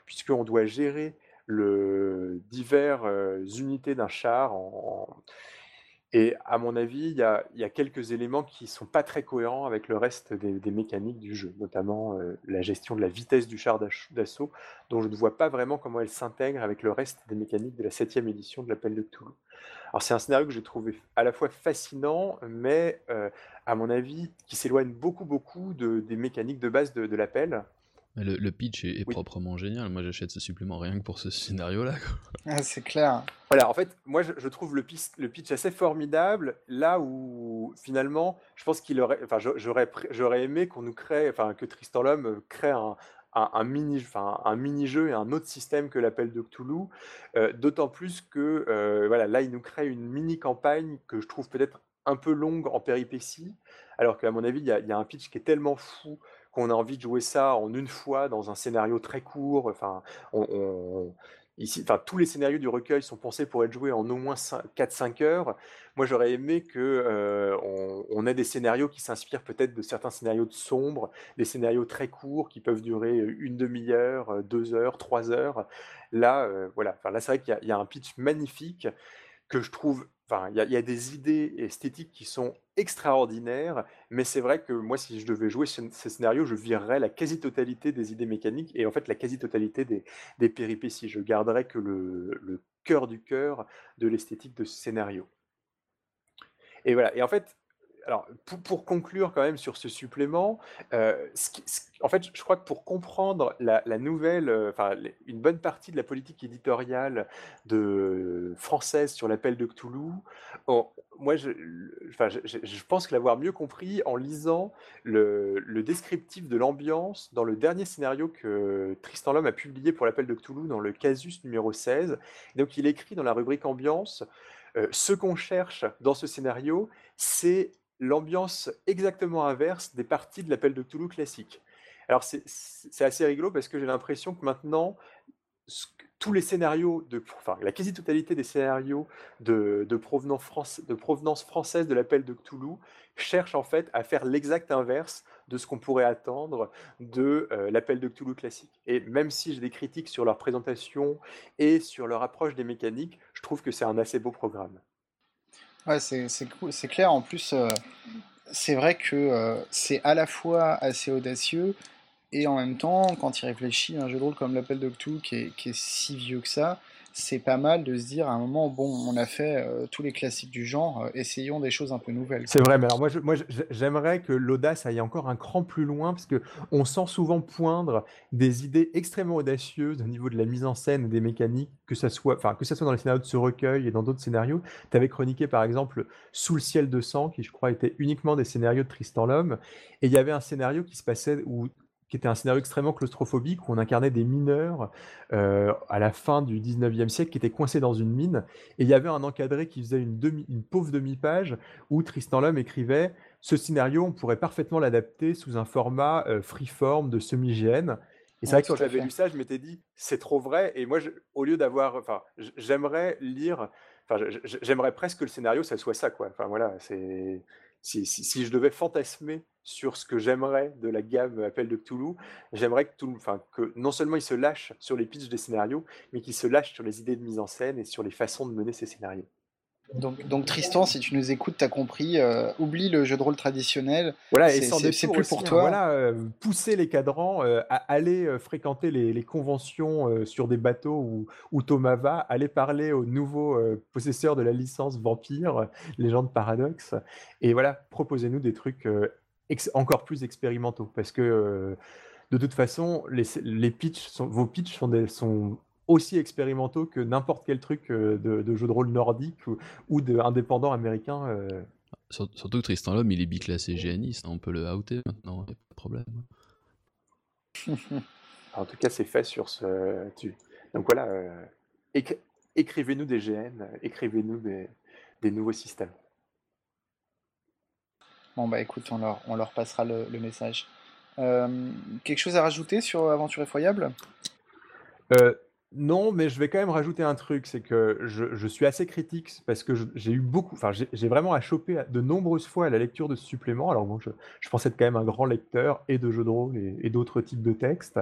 puisqu'on doit gérer le divers euh, unités d'un char en, et à mon avis, il y a, quelques éléments qui ne sont pas très cohérents avec le reste des, mécaniques du jeu, notamment euh, la gestion de la vitesse du char d'assaut, dont je ne vois pas vraiment comment elle s'intègre avec le reste des mécaniques de la septième édition de l'appel de Cthulhu. Alors c'est un scénario que j'ai trouvé à la fois fascinant, mais euh, à mon avis, qui s'éloigne beaucoup, beaucoup des mécaniques de base de l'appel. Le, pitch est, proprement génial. Moi, j'achète ce supplément rien que pour ce <laughs> scénario-là. Ah, c'est clair. Voilà, en fait, moi, je, trouve le pitch, le pitch assez formidable. Là où, finalement, je pense qu'il aurait. Enfin, j'aurais, j'aurais aimé qu'on nous crée. Enfin, que Tristan l'Homme crée un, un, mini, enfin, un mini-jeu et un autre système que l'appel de Cthulhu. Euh, d'autant plus que, euh, voilà, là, il nous crée une mini-campagne que je trouve peut-être un peu longue en péripéties. Alors qu'à mon avis, il y, y, a un pitch qui est tellement fou qu'on a envie de jouer ça en une fois dans un scénario très court. Enfin, ici, enfin, tous les scénarios du recueil sont pensés pour être joués en au moins 4-5 heures. Moi, j'aurais aimé que euh, on, ait des scénarios qui s'inspirent peut-être de certains scénarios de sombre, des scénarios très courts qui peuvent durer une demi-heure, deux heures, trois heures. Là, euh, voilà. Enfin, là, c'est vrai qu'il y, a un pitch magnifique que je trouve Enfin, il y, a des idées esthétiques qui sont extraordinaires, mais c'est vrai que moi, si je devais jouer ce, scénario, je virerais la quasi-totalité des idées mécaniques et en fait la quasi-totalité des, péripéties. Je garderais que le, le cœur du cœur de l'esthétique de ce scénario. Et voilà. Et en fait, alors, pour, conclure quand même sur ce supplément, euh, en fait, je crois que pour comprendre la, nouvelle, euh, enfin, une bonne partie de la politique éditoriale de, française sur l'appel de Cthulhu, moi, je, je, pense que l'avoir mieux compris en lisant le, descriptif de l'ambiance dans le dernier scénario que Tristan Lhomme a publié pour l'appel de Cthulhu dans le Casus numéro 16. Donc, il écrit dans la rubrique ambiance. Euh, ce qu'on cherche dans ce scénario, c'est l'ambiance exactement inverse des parties de l'appel de Cthulhu classique. Alors c'est assez rigolo parce que j'ai l'impression que maintenant, tous les scénarios, de, enfin la quasi-totalité des scénarios de, provenance de provenance française de l'appel de Cthulhu cherchent en fait à faire l'exact inverse de ce qu'on pourrait attendre de euh, l'appel de Cthulhu classique. Et même si j'ai des critiques sur leur présentation et sur leur approche des mécaniques, je trouve que c'est un assez beau programme. Ouais, c'est clair. En plus, euh, c'est vrai que euh, c'est à la fois assez audacieux et en même temps, quand il réfléchit, un jeu de rôle comme l'appel de qui qui est si vieux que ça, c'est pas mal de se dire à un moment, bon, on a fait euh, tous les classiques du genre, euh, essayons des choses un peu nouvelles. C'est vrai, mais alors moi, moi j'aimerais que l'audace aille encore un cran plus loin, parce que on sent souvent poindre des idées extrêmement audacieuses au niveau de la mise en scène et des mécaniques, que ça soit, soit dans les scénarios de ce recueil et dans d'autres scénarios. Tu avais chroniqué par exemple Sous le ciel de sang, qui je crois était uniquement des scénarios de Tristan l'Homme, et il y avait un scénario qui se passait où qui était un scénario extrêmement claustrophobique où on incarnait des mineurs euh, à la fin du 19e siècle qui étaient coincés dans une mine. Et il y avait un encadré qui faisait une, demi, une pauvre demi-page où Tristan Lhomme écrivait Ce scénario, on pourrait parfaitement l'adapter sous un format euh, freeform de semi-GN. Et c'est vrai que quand j'avais lu ça, je m'étais dit C'est trop vrai. Et moi, au lieu d'avoir. Enfin, j'aimerais lire. Enfin, j'aimerais presque que le scénario, ça soit ça, quoi. Enfin, voilà, c'est si, je devais fantasmer sur ce que j'aimerais de la gamme Appel de Cthulhu, j'aimerais que, que non seulement il se lâche sur les pitchs des scénarios, mais qu'il se lâche sur les idées de mise en scène et sur les façons de mener ces scénarios. Donc, Tristan, si tu nous écoutes, t'as compris, euh, oublie le jeu de rôle traditionnel. Voilà, et c'est plus pour hein, toi. voilà, euh, pousser les cadrans, euh, à aller fréquenter les, conventions sur des bateaux où, où, Thomas va, aller parler aux nouveaux possesseurs de la licence Vampire, Légende Paradoxe, et voilà, proposez-nous des trucs encore plus expérimentaux, parce que de toute façon, les, les pitchs sont, vos pitchs sont, des, sont aussi expérimentaux que n'importe quel truc euh, de, jeu de rôle nordique ou, ou d'indépendant américain. Euh. Surtout que Tristan Lhomme, il est biclassé géaniste, hein, on peut le outer maintenant, pas de problème. <laughs> en tout cas, c'est fait sur ce. Donc voilà, euh, écrivez-nous des GN, écrivez-nous des, des, nouveaux systèmes. Bon, bah écoute, on leur, on leur passera le, le message. quelque chose à rajouter sur Aventure Effroyable? Non, mais je vais quand même rajouter un truc, c'est que je, suis assez critique parce que j'ai eu beaucoup, enfin j'ai vraiment à choper de nombreuses fois à la lecture de ce supplément. Alors bon, je, pensais être quand même un grand lecteur et de jeux de rôle et, d'autres types de textes,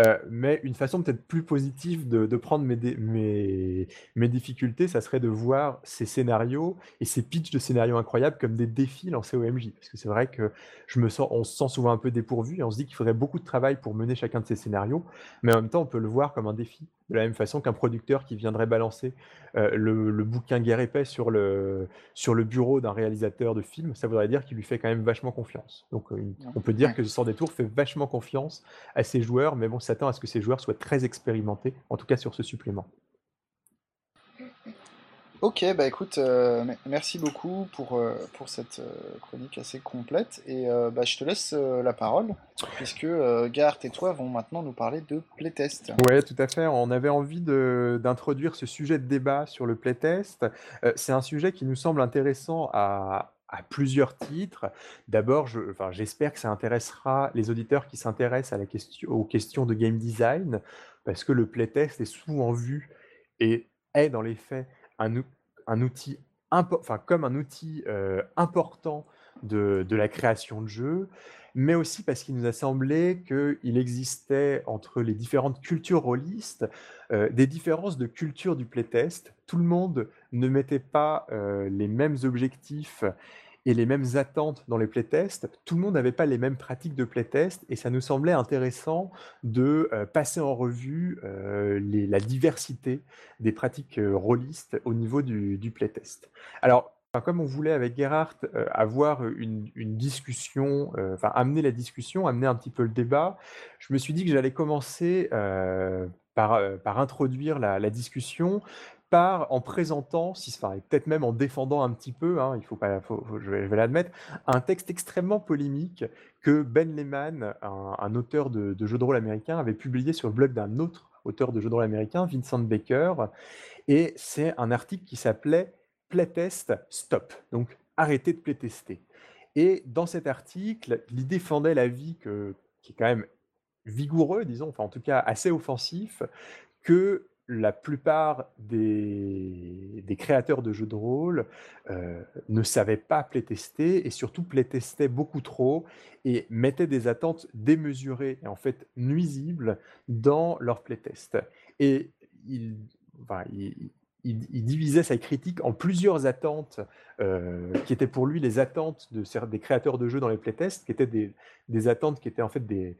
euh, mais une façon peut-être plus positive de, prendre mes, difficultés, ça serait de voir ces scénarios et ces pitchs de scénarios incroyables comme des défis lancés au MJ. Parce que c'est vrai que je me sens, on se sent souvent un peu dépourvu et on se dit qu'il faudrait beaucoup de travail pour mener chacun de ces scénarios, mais en même temps on peut le voir comme un défi de la même façon qu'un producteur qui viendrait balancer euh, le, bouquin Guerre épais sur le, sur le bureau d'un réalisateur de film, ça voudrait dire qu'il lui fait quand même vachement confiance. Donc euh, on peut dire que Sans Détour fait vachement confiance à ses joueurs, mais bon, s'attend à ce que ces joueurs soient très expérimentés, en tout cas sur ce supplément. Ok, bah écoute, euh, merci beaucoup pour, euh, pour cette euh, chronique assez complète. Et bah, je te laisse la parole, puisque Gart et toi vont maintenant nous parler de playtest. Oui, tout à fait. On avait envie d'introduire ce sujet de débat sur le playtest. C'est un sujet qui nous semble intéressant à, à plusieurs titres. D'abord, j'espère que ça intéressera les auditeurs qui s'intéressent question, aux questions de game design, parce que le playtest est souvent vu et est dans les faits un, outil enfin, comme un outil euh, important de, de, la création de jeux, mais aussi parce qu'il nous a semblé qu'il existait entre les différentes cultures rôlistes euh, des différences de culture du playtest. Tout le monde ne mettait pas euh, les mêmes objectifs et les mêmes attentes dans les playtests. Tout le monde n'avait pas les mêmes pratiques de playtest et ça nous semblait intéressant de euh, passer en revue euh, la diversité des pratiques euh, rôlistes au niveau du, playtest. Alors, comme on voulait avec Gerhardt avoir une, discussion, enfin amener la discussion, amener un petit peu le débat, je me suis dit que j'allais commencer par, introduire la, discussion par en présentant, si, enfin, peut-être même en défendant un petit peu, hein, il faut pas, je vais, l'admettre, un texte extrêmement polémique que Ben Lehman, un, auteur de, jeux de rôle américain, avait publié sur le blog d'un autre auteur de jeux de rôle américain, Vincent Baker, et c'est un article qui s'appelait Playtest Stop, donc arrêtez de playtester. Et dans cet article, il défendait l'avis qui est quand même vigoureux, disons, enfin en tout cas assez offensif, que la plupart des, créateurs de jeux de rôle euh, ne savaient pas playtester et surtout playtestaient beaucoup trop et mettaient des attentes démesurées et en fait nuisibles dans leur playtest. Et il, divisait sa critique en plusieurs attentes euh, qui étaient pour lui les attentes de, des créateurs de jeux dans les playtests, qui étaient des, des attentes qui étaient en fait des,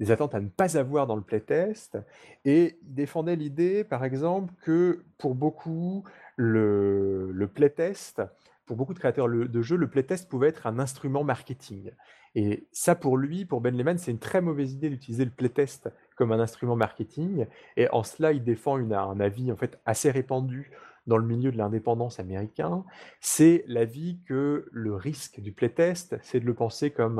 des attentes à ne pas avoir dans le playtest. Et il défendait l'idée, par exemple, que pour beaucoup, le, le playtest, pour beaucoup de créateurs de jeux, le playtest pouvait être un instrument marketing. Et ça, pour lui, pour Ben Lehman, c'est une très mauvaise idée d'utiliser le playtest comme un instrument marketing. Et en cela, il défend une, un avis en fait assez répandu dans le milieu de l'indépendance américain, c'est l'avis que le risque du playtest, c'est de le penser comme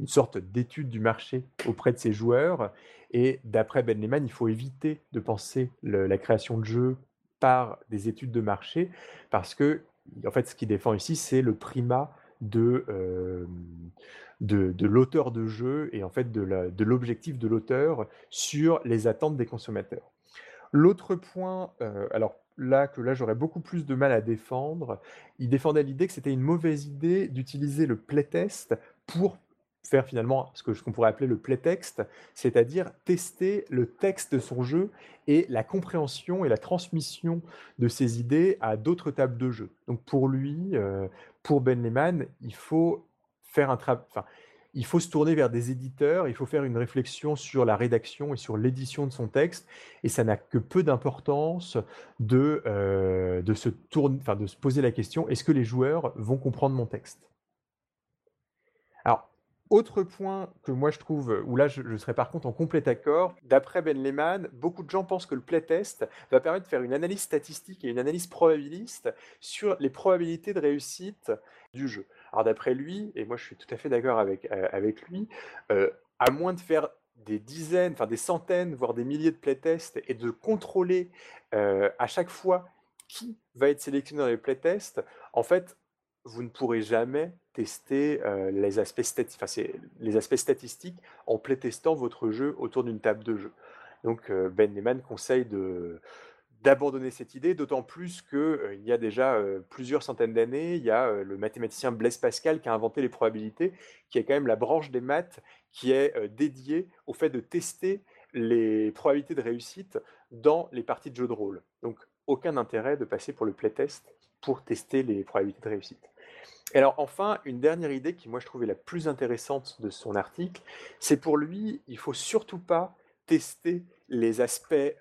une sorte d'étude du marché auprès de ses joueurs. Et d'après Ben Lehman, il faut éviter de penser la création de jeux par des études de marché, parce que, en fait, ce qu'il défend ici, c'est le primat de, euh, de, l'auteur de jeu et en fait de l'objectif de l'auteur sur les attentes des consommateurs. L'autre point, euh, alors là que là j'aurais beaucoup plus de mal à défendre, il défendait l'idée que c'était une mauvaise idée d'utiliser le playtest pour faire finalement ce qu'on pourrait appeler le playtext, c'est-à-dire tester le texte de son jeu et la compréhension et la transmission de ses idées à d'autres tables de jeu. Donc pour lui, euh, pour Ben Lehman, il faut faire un travail il faut se tourner vers des éditeurs, il faut faire une réflexion sur la rédaction et sur l'édition de son texte, et ça n'a que peu d'importance de, euh, se tourner, enfin, de se poser la question est-ce que les joueurs vont comprendre mon texte? Alors, autre point que moi je trouve, où là je, je serais par contre en complet accord, d'après Ben Lehman, beaucoup de gens pensent que le playtest va permettre de faire une analyse statistique et une analyse probabiliste sur les probabilités de réussite du jeu. Alors d'après lui, et moi je suis tout à fait d'accord avec, euh, avec lui, euh, à moins de faire des dizaines, enfin des centaines, voire des milliers de playtests et de contrôler euh, à chaque fois qui va être sélectionné dans les playtests, en fait, vous ne pourrez jamais tester les, aspects les aspects statistiques en playtestant votre jeu autour d'une table de jeu. Donc Ben Lehman conseille de, d'abandonner cette idée, d'autant plus qu'il euh, y a déjà euh, plusieurs centaines d'années, il y a euh, le mathématicien Blaise Pascal qui a inventé les probabilités, qui est quand même la branche des maths qui est dédiée au fait de tester les probabilités de réussite dans les parties de jeux de rôle. Donc aucun intérêt de passer pour le playtest pour tester les probabilités de réussite. Et alors enfin, une dernière idée qui moi je trouvais la plus intéressante de son article, c'est pour lui, il faut surtout pas tester les aspects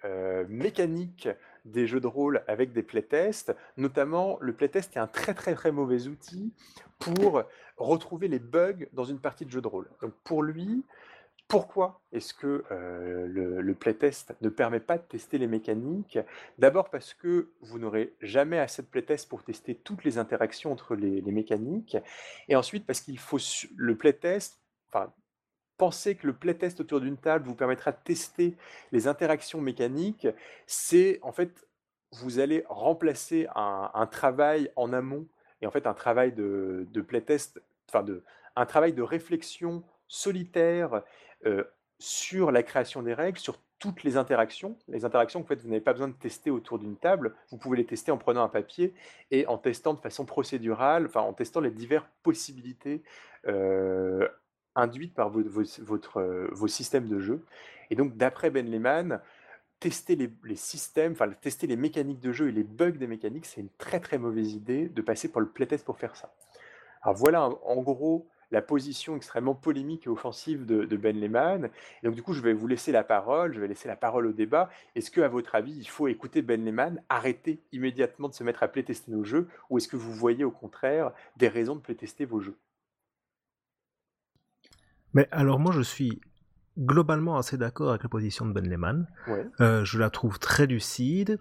mécaniques des jeux de rôle avec des playtests. Notamment, le playtest est un très très très mauvais outil pour retrouver les bugs dans une partie de jeu de rôle. Donc pour lui, pourquoi est-ce que euh, le, playtest ne permet pas de tester les mécaniques? D'abord parce que vous n'aurez jamais assez de playtest pour tester toutes les interactions entre les, mécaniques. Et ensuite parce qu'il faut le playtest, penser que le playtest autour d'une table vous permettra de tester les interactions mécaniques, c'est en fait, vous allez remplacer un, travail en amont et en fait un travail de, playtest, enfin de, un travail de réflexion solitaire euh, sur la création des règles, sur toutes les interactions. Les interactions, en fait, vous n'avez pas besoin de tester autour d'une table. Vous pouvez les tester en prenant un papier et en testant de façon procédurale, enfin en testant les diverses possibilités euh, induite par votre, euh, vos systèmes de jeu. Et donc, d'après Ben Lehman, tester les, systèmes, enfin tester les mécaniques de jeu et les bugs des mécaniques, c'est une très très mauvaise idée de passer par le playtest pour faire ça. Alors voilà en gros la position extrêmement polémique et offensive de, Ben Lehman. Et donc du coup, je vais vous laisser la parole, je vais laisser la parole au débat. Est-ce que, à votre avis, il faut écouter Ben Lehman, arrêter immédiatement de se mettre à playtester nos jeux, ou est-ce que vous voyez au contraire des raisons de playtester vos jeux? Mais alors moi je suis globalement assez d'accord avec la position de Ben Lehman. Euh, je la trouve très lucide,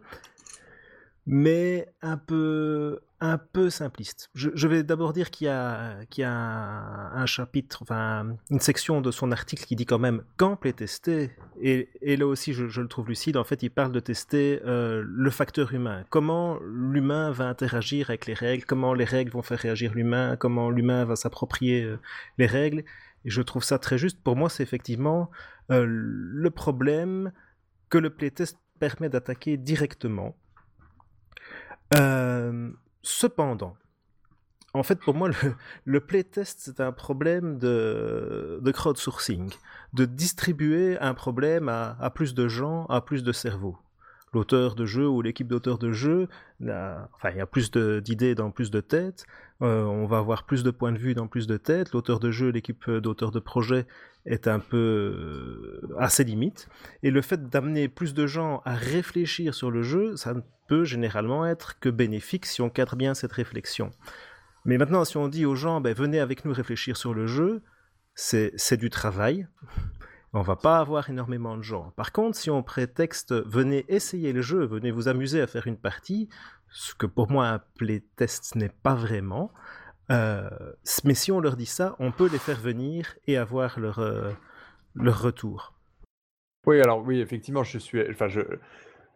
mais un peu, un peu simpliste. Je, vais d'abord dire qu'il y a, qu'il y a un, chapitre, enfin une section de son article qui dit quand même quand playtester, et, et là aussi je, le trouve lucide, en fait il parle de tester euh, le facteur humain. Comment l'humain va interagir avec les règles, comment les règles vont faire réagir l'humain, comment l'humain va s'approprier euh, les règles Je trouve ça très juste. Pour moi, c'est effectivement euh, le problème que le playtest permet d'attaquer directement. Euh, cependant, en fait, pour moi, le, playtest, c'est un problème de, crowdsourcing, de distribuer un problème à, plus de gens, à plus de cerveaux l'auteur de jeu ou l'équipe d'auteurs de jeu, enfin, il y a plus d'idées dans plus de têtes, euh, on va avoir plus de points de vue dans plus de têtes, l'auteur de jeu, l'équipe d'auteurs de projet est un peu euh, à ses limites, et le fait d'amener plus de gens à réfléchir sur le jeu, ça ne peut généralement être que bénéfique si on cadre bien cette réflexion. Mais maintenant, si on dit aux gens, ben, venez avec nous réfléchir sur le jeu, c'est du travail, on va pas avoir énormément de gens. Par contre, si on prétexte venez essayer le jeu, venez vous amuser à faire une partie, ce que pour moi un playtest n'est pas vraiment, euh, mais si on leur dit ça, on peut les faire venir et avoir leur, euh, leur retour. Oui, alors oui, effectivement, je suis, enfin, je,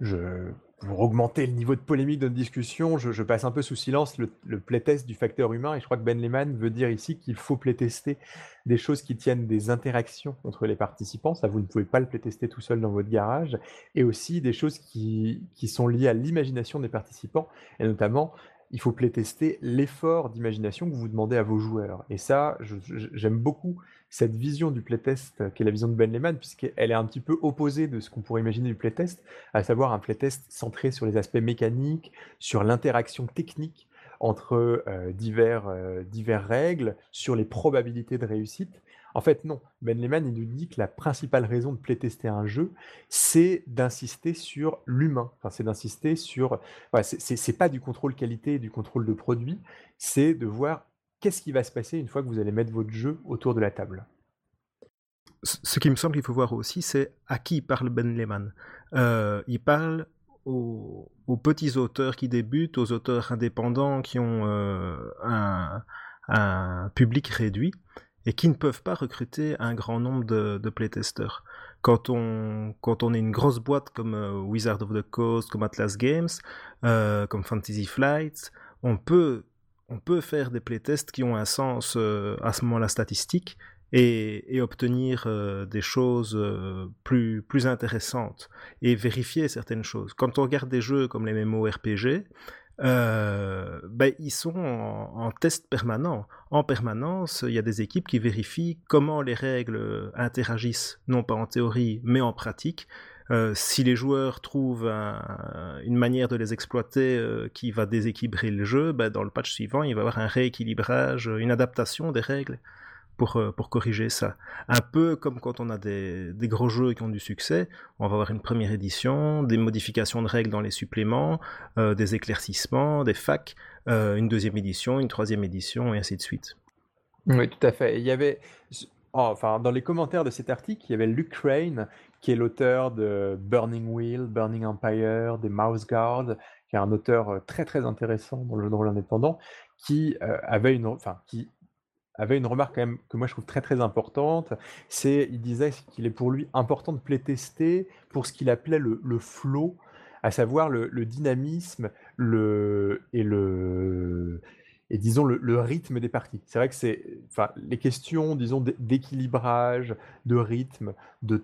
je, pour augmenter le niveau de polémique de notre discussion, je, passe un peu sous silence le, playtest du facteur humain et je crois que Ben Lehman veut dire ici qu'il faut playtester des choses qui tiennent des interactions entre les participants, ça vous ne pouvez pas le playtester tout seul dans votre garage, et aussi des choses qui, qui sont liées à l'imagination des participants, et notamment il faut playtester l'effort d'imagination que vous demandez à vos joueurs. Et ça, j'aime beaucoup cette vision du playtest euh, qui est la vision de Ben Lehman, puisqu'elle est un petit peu opposée de ce qu'on pourrait imaginer du playtest, à savoir un playtest centré sur les aspects mécaniques, sur l'interaction technique entre euh, divers, euh, divers règles, sur les probabilités de réussite. En fait, non. Ben Lehman, il nous dit que la principale raison de playtester un jeu, c'est d'insister sur l'humain. Enfin, c'est d'insister sur. C'est pas du contrôle qualité et du contrôle de produit, c'est de voir qu'est-ce qui va se passer une fois que vous allez mettre votre jeu autour de la table? Ce qui me semble qu'il faut voir aussi, c'est à qui parle Ben Lehman. Euh, il parle aux, petits auteurs qui débutent, aux auteurs indépendants qui ont euh, un, public réduit et qui ne peuvent pas recruter un grand nombre de, de playtesters. Quand on, quand on est une grosse boîte comme euh, Wizard of the Coast, comme Atlas Games, euh, comme Fantasy Flight, on peut, on peut faire des playtests qui ont un sens euh, à ce moment-là statistique et, obtenir des choses plus, plus intéressantes et vérifier certaines choses. Quand on regarde des jeux comme les MMORPG, euh, ben, ils sont en, test permanent. En permanence, il y a des équipes qui vérifient comment les règles interagissent, non pas en théorie, mais en pratique. Euh, si les joueurs trouvent une manière de les exploiter euh, qui va déséquilibrer le jeu, ben, dans le patch suivant, il va y avoir un rééquilibrage, une adaptation des règles pour, euh, pour corriger ça. Un peu comme quand on a des, des, gros jeux qui ont du succès, on va avoir une première édition, des modifications de règles dans les suppléments, des éclaircissements, des facs, une deuxième édition, une troisième édition, et ainsi de suite. Oui, tout à fait. Il y avait, oh, enfin, dans les commentaires de cet article, il y avait Luke Crane, qui est l'auteur de Burning Wheel, Burning Empire, des Mouse Guard, qui est un auteur très très intéressant dans le jeu de rôle indépendant, qui avait une, enfin, qui avait une remarque quand même que moi je trouve très très importante. C'est, il disait qu'il est pour lui important de playtester pour ce qu'il appelait le, le flow, à savoir le, dynamisme le, et le et disons le, rythme des parties. C'est vrai que c'est, enfin, les questions, disons, d'équilibrage, de rythme, de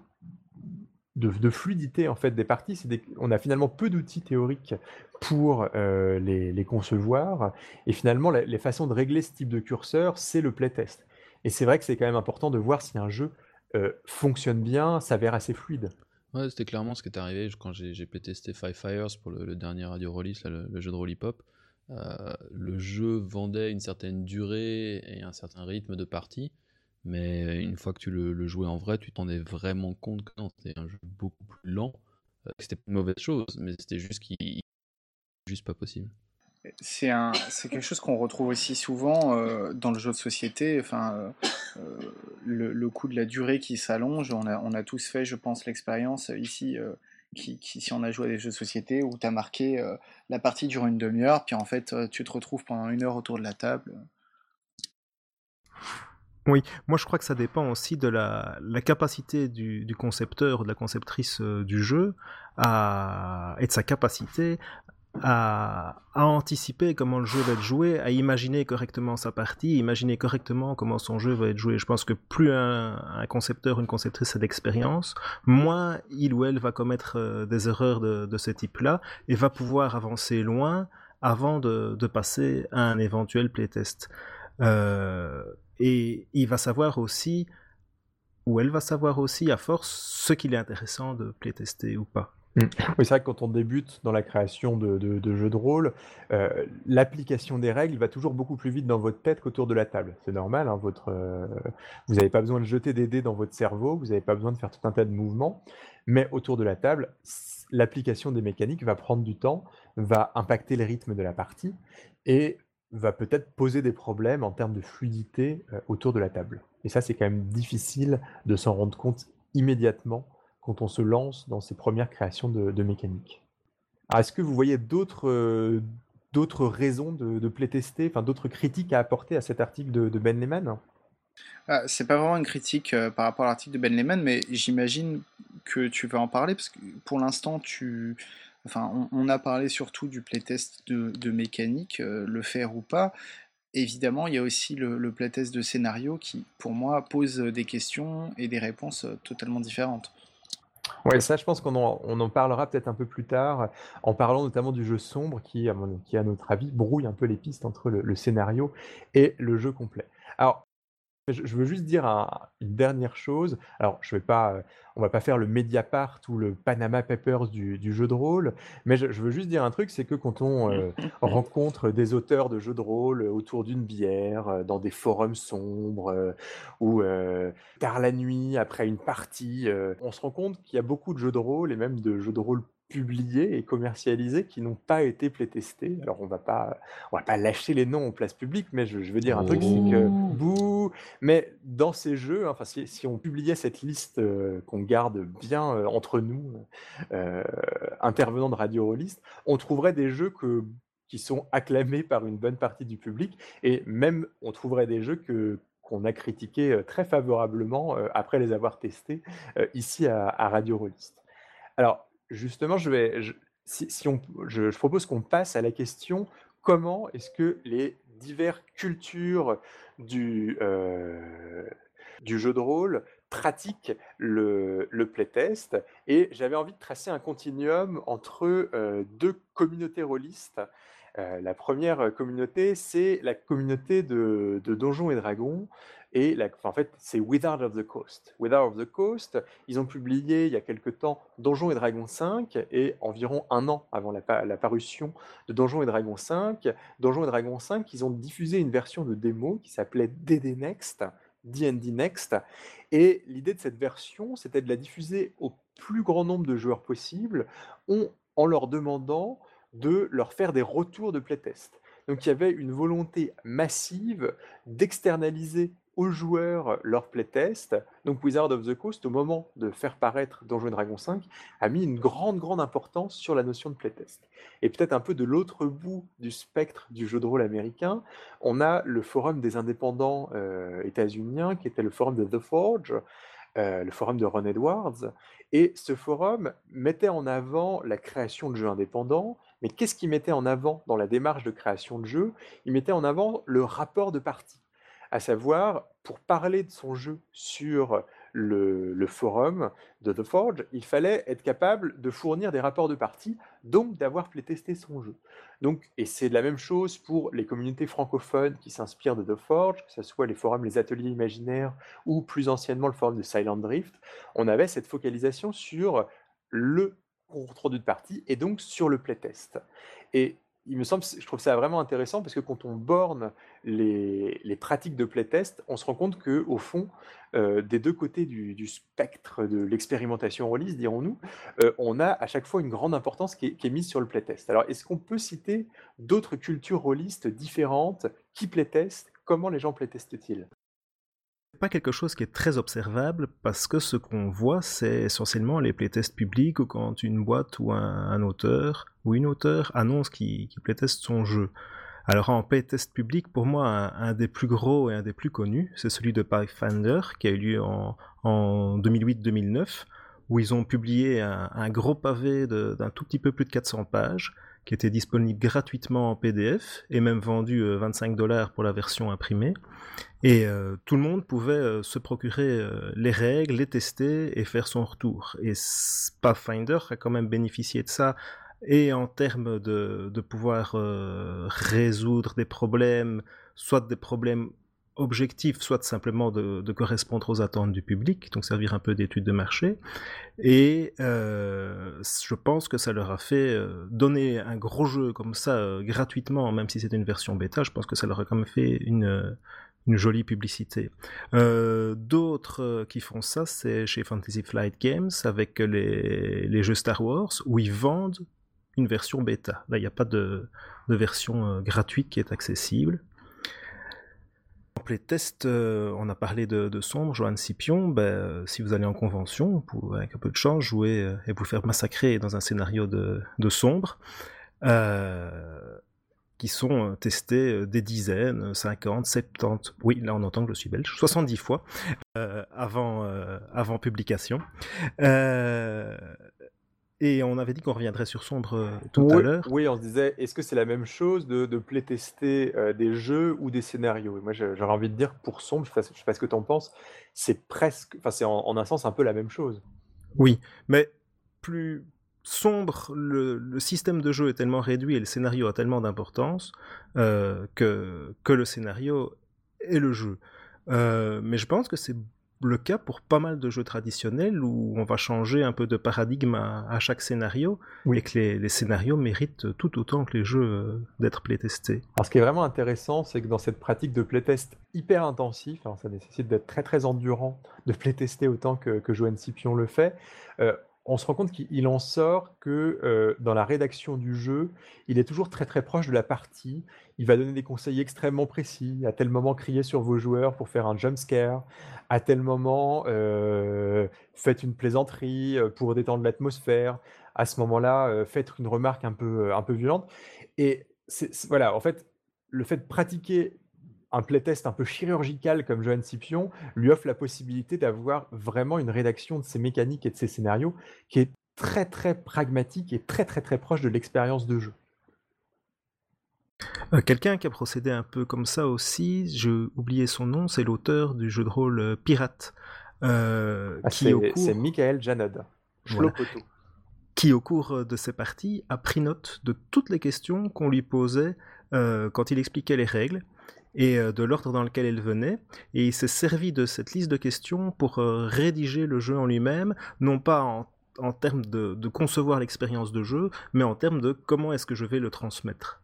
de, fluidité en fait des parties. on a finalement peu d'outils théoriques pour euh, les, concevoir. Et finalement, les façons de régler ce type de curseur, c'est le playtest. Et c'est vrai que c'est quand même important de voir si un jeu euh, fonctionne bien, s'avère assez fluide. Ouais, c'était clairement ce qui est arrivé quand j'ai playtesté Five Fires pour le, dernier Radio Release, le, jeu de roll hip-hop. Euh, le jeu vendait une certaine durée et un certain rythme de partie. Mais une fois que tu le, jouais en vrai, tu t'en es vraiment compte que c'était un jeu beaucoup plus lent. Euh, c'était pas une mauvaise chose, mais c'était juste juste pas possible. C'est c'est quelque chose qu'on retrouve aussi souvent euh, dans le jeu de société. Enfin, euh, le, le coup de la durée qui s'allonge. On a tous fait, je pense, l'expérience ici. Qui, si on a joué à des jeux de société où tu as marqué la partie dure une demi-heure, puis en fait tu te retrouves pendant une heure autour de la table. Oui, moi je crois que ça dépend aussi de la, capacité du, concepteur ou de la conceptrice euh, du jeu à, et de sa capacité à, anticiper comment le jeu va être joué, à imaginer correctement sa partie, imaginer correctement comment son jeu va être joué. Je pense que plus un, concepteur, une conceptrice a d'expérience, moins il ou elle va commettre euh, des erreurs de, ce type-là et va pouvoir avancer loin avant de, passer à un éventuel playtest. Euh, et il va savoir aussi, ou elle va savoir aussi à force, ce qu'il est intéressant de playtester ou pas. Mmh. Oui, c'est vrai que quand on débute dans la création de, jeux de rôle, euh, l'application des règles va toujours beaucoup plus vite dans votre tête qu'autour de la table. C'est normal, hein, euh, vous n'avez pas besoin de jeter des dés dans votre cerveau, vous n'avez pas besoin de faire tout un tas de mouvements, mais autour de la table, l'application des mécaniques va prendre du temps, va impacter le rythme de la partie et va peut-être poser des problèmes en termes de fluidité euh, autour de la table. Et ça, c'est quand même difficile de s'en rendre compte immédiatement quand on se lance dans ces premières créations de, mécanique. Est-ce que vous voyez d'autres euh, d'autres raisons de, de playtester, enfin d'autres critiques à apporter à cet article de, Ben Lehman ah, C'est pas vraiment une critique euh, par rapport à l'article de Ben Lehman, mais j'imagine que tu vas en parler parce que pour l'instant tu, enfin on, a parlé surtout du playtest de, de mécanique, euh, le faire ou pas. Évidemment, il y a aussi le, playtest de scénario qui, pour moi, pose des questions et des réponses totalement différentes. Ouais, ça, je pense qu'on en, on en parlera peut-être un peu plus tard, en parlant notamment du jeu sombre qui, à, qui, à notre avis, brouille un peu les pistes entre le scénario et le jeu complet. Alors, je veux juste dire une dernière chose. Alors, je vais pas, euh, on va pas faire le Mediapart ou le Panama Papers du, jeu de rôle, mais je, veux juste dire un truc, c'est que quand on euh, <laughs> rencontre des auteurs de jeux de rôle autour d'une bière, euh, dans des forums sombres, ou tard la nuit après une partie, on se rend compte qu'il y a beaucoup de jeux de rôle et même de jeux de rôle publiés et commercialisés qui n'ont pas été playtestés. Alors on va pas, on va pas lâcher les noms en place publique, mais je, veux dire un truc, c'est que bouh. Mais dans ces jeux, enfin si, on publiait cette liste euh, qu'on garde bien euh, entre nous, euh, intervenants de radio rôliste, on trouverait des jeux que qui sont acclamés par une bonne partie du public, et même on trouverait des jeux que qu'on a critiqués très favorablement après les avoir testés ici à, à Radio Rollist. Alors, justement, je, propose qu'on passe à la question comment est-ce que les diverses cultures du, euh, jeu de rôle pratiquent le, playtest? Et j'avais envie de tracer un continuum entre euh, deux communautés rôlistes. Euh, la première communauté, c'est la communauté de Donjons et Dragons, et en fait, c'est Wizard of the Coast. Wizard of the Coast, ils ont publié il y a quelque temps Donjons et Dragons 5, et environ un an avant la, parution de Donjons et Dragons 5, Donjons et Dragons 5, ils ont diffusé une version de démo qui s'appelait DD Next, D&D Next, et l'idée de cette version, c'était de la diffuser au plus grand nombre de joueurs possible, en leur demandant de leur faire des retours de playtest. Donc il y avait une volonté massive d'externaliser aux joueurs leur playtest. Donc Wizard of the Coast, au moment de faire paraître Donjons Dragon 5, a mis une grande, grande importance sur la notion de playtest. Et peut-être un peu de l'autre bout du spectre du jeu de rôle américain, on a le forum des indépendants euh, états-uniens, qui était le forum de The Forge, euh, le forum de Ron Edwards. Et ce forum mettait en avant la création de jeux indépendants, mais qu'est-ce qu'il mettait en avant dans la démarche de création de jeux? Il mettait en avant le rapport de partie à savoir, pour parler de son jeu sur le, forum de The Forge, il fallait être capable de fournir des rapports de partie, donc d'avoir playtesté son jeu. Donc, et c'est la même chose pour les communautés francophones qui s'inspirent de The Forge, que ce soit les forums, les ateliers imaginaires ou plus anciennement le forum de Silent Drift. On avait cette focalisation sur le rendu de partie et donc sur le playtest. Et il me semble, je trouve ça vraiment intéressant parce que quand on borne les, pratiques de playtest, on se rend compte que au fond, euh, des deux côtés du, spectre de l'expérimentation release, dirons-nous, euh, on a à chaque fois une grande importance qui est, mise sur le playtest. Alors, est-ce qu'on peut citer d'autres cultures rôlistes différentes qui playtestent? Comment les gens playtestent-ils? Pas quelque chose qui est très observable parce que ce qu'on voit, c'est essentiellement les playtests publics ou quand une boîte ou un, auteur ou une auteure annonce qu'il qui playteste son jeu. Alors en playtest public, pour moi, un, des plus gros et un des plus connus, c'est celui de Pathfinder qui a eu lieu en, 2008-2009 où ils ont publié un, gros pavé d'un tout petit peu plus de 400 pages qui était disponible gratuitement en PDF et même vendu 25 dollars pour la version imprimée. Et tout le monde pouvait se procurer les règles, les tester et faire son retour. Et Pathfinder a quand même bénéficié de ça et en termes de, de pouvoir résoudre des problèmes, soit des problèmes objectif, soit simplement de, correspondre aux attentes du public, donc servir un peu d'étude de marché. Et euh, je pense que ça leur a fait euh, donner un gros jeu comme ça euh, gratuitement, même si c'était une version bêta, je pense que ça leur a quand même fait une, jolie publicité. D'autres qui font ça, c'est chez Fantasy Flight Games avec les, jeux Star Wars, où ils vendent une version bêta. Là, il n'y a pas de version gratuite qui est accessible les tests, euh, on a parlé de, Sombre, Johan Scipion, ben, euh, si vous allez en convention, pouvez avec un peu de chance jouer euh, et vous faire massacrer dans un scénario de, Sombre, qui sont testés des dizaines, 50, 70, oui là on entend que je suis belge, 70 fois avant, avant publication. Et on avait dit qu'on reviendrait sur Sombre euh, tout à l'heure. Oui, on se disait, est-ce que c'est la même chose de, de playtester euh, des jeux ou des scénarios? Et moi, j'aurais envie de dire, pour Sombre, je ne sais, pas ce que tu en penses, c'est presque, enfin, c'est en, un sens un peu la même chose. Oui, mais plus sombre, le, système de jeu est tellement réduit et le scénario a tellement d'importance euh, que, que le scénario est le jeu. mais je pense que c'est le cas pour pas mal de jeux traditionnels où on va changer un peu de paradigme à, chaque scénario et que les, scénarios méritent tout autant que les jeux euh, d'être playtestés. Alors ce qui est vraiment intéressant, c'est que dans cette pratique de playtest hyper intensif, ça nécessite d'être très très endurant, de playtester autant que, que Joanne Scipion le fait, euh, on se rend compte qu'il en sort que euh, dans la rédaction du jeu, il est toujours très très proche de la partie. Il va donner des conseils extrêmement précis. À tel moment, crier sur vos joueurs pour faire un jump scare. À tel moment, euh, faites une plaisanterie euh, pour détendre l'atmosphère. À ce moment-là, faites une remarque un peu, un peu violente. Et voilà, en fait, le fait de pratiquer un playtest un peu chirurgical comme Johan Scipion lui offre la possibilité d'avoir vraiment une rédaction de ses mécaniques et de ses scénarios qui est très très pragmatique et très très très proche de l'expérience de jeu. Euh, quelqu'un qui a procédé un peu comme ça aussi, j'ai oublié son nom, c'est l'auteur du jeu de rôle euh, Pirate. Euh, ah, c'est Michael Janod. Qui, au cours de ses parties, a pris note de toutes les questions qu'on lui posait quand il expliquait les règles et euh, de l'ordre dans lequel elle venait, et il s'est servi de cette liste de questions pour euh, rédiger le jeu en lui-même, non pas en, termes de, de concevoir l'expérience de jeu, mais en termes de comment est-ce que je vais le transmettre.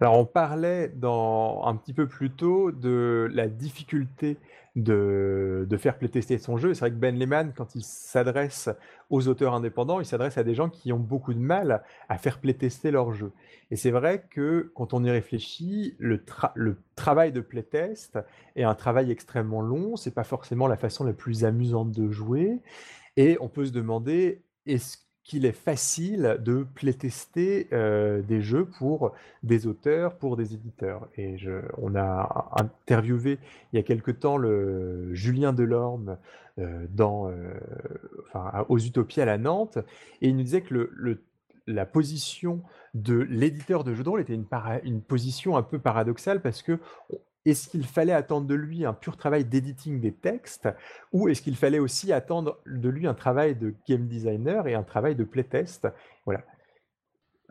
Alors on parlait dans, un petit peu plus tôt de la difficulté de, faire playtester son jeu. C'est vrai que Ben Lehman, quand il s'adresse aux auteurs indépendants, il s'adresse à des gens qui ont beaucoup de mal à faire playtester leur jeu. Et c'est vrai que quand on y réfléchit, le, le travail de playtest est un travail extrêmement long. C'est pas forcément la façon la plus amusante de jouer. Et on peut se demander, est-ce qu'il est facile de playtester euh, des jeux pour des auteurs, pour des éditeurs. Et on a interviewé il y a quelque temps le Julien Delorme euh, dans, euh, enfin, aux Utopies à la Nantes, et il nous disait que la position de l'éditeur de jeux de rôle était une, position un peu paradoxale parce que est-ce qu'il fallait attendre de lui un pur travail d'editing des textes ou est-ce qu'il fallait aussi attendre de lui un travail de game designer et un travail de playtest? Voilà.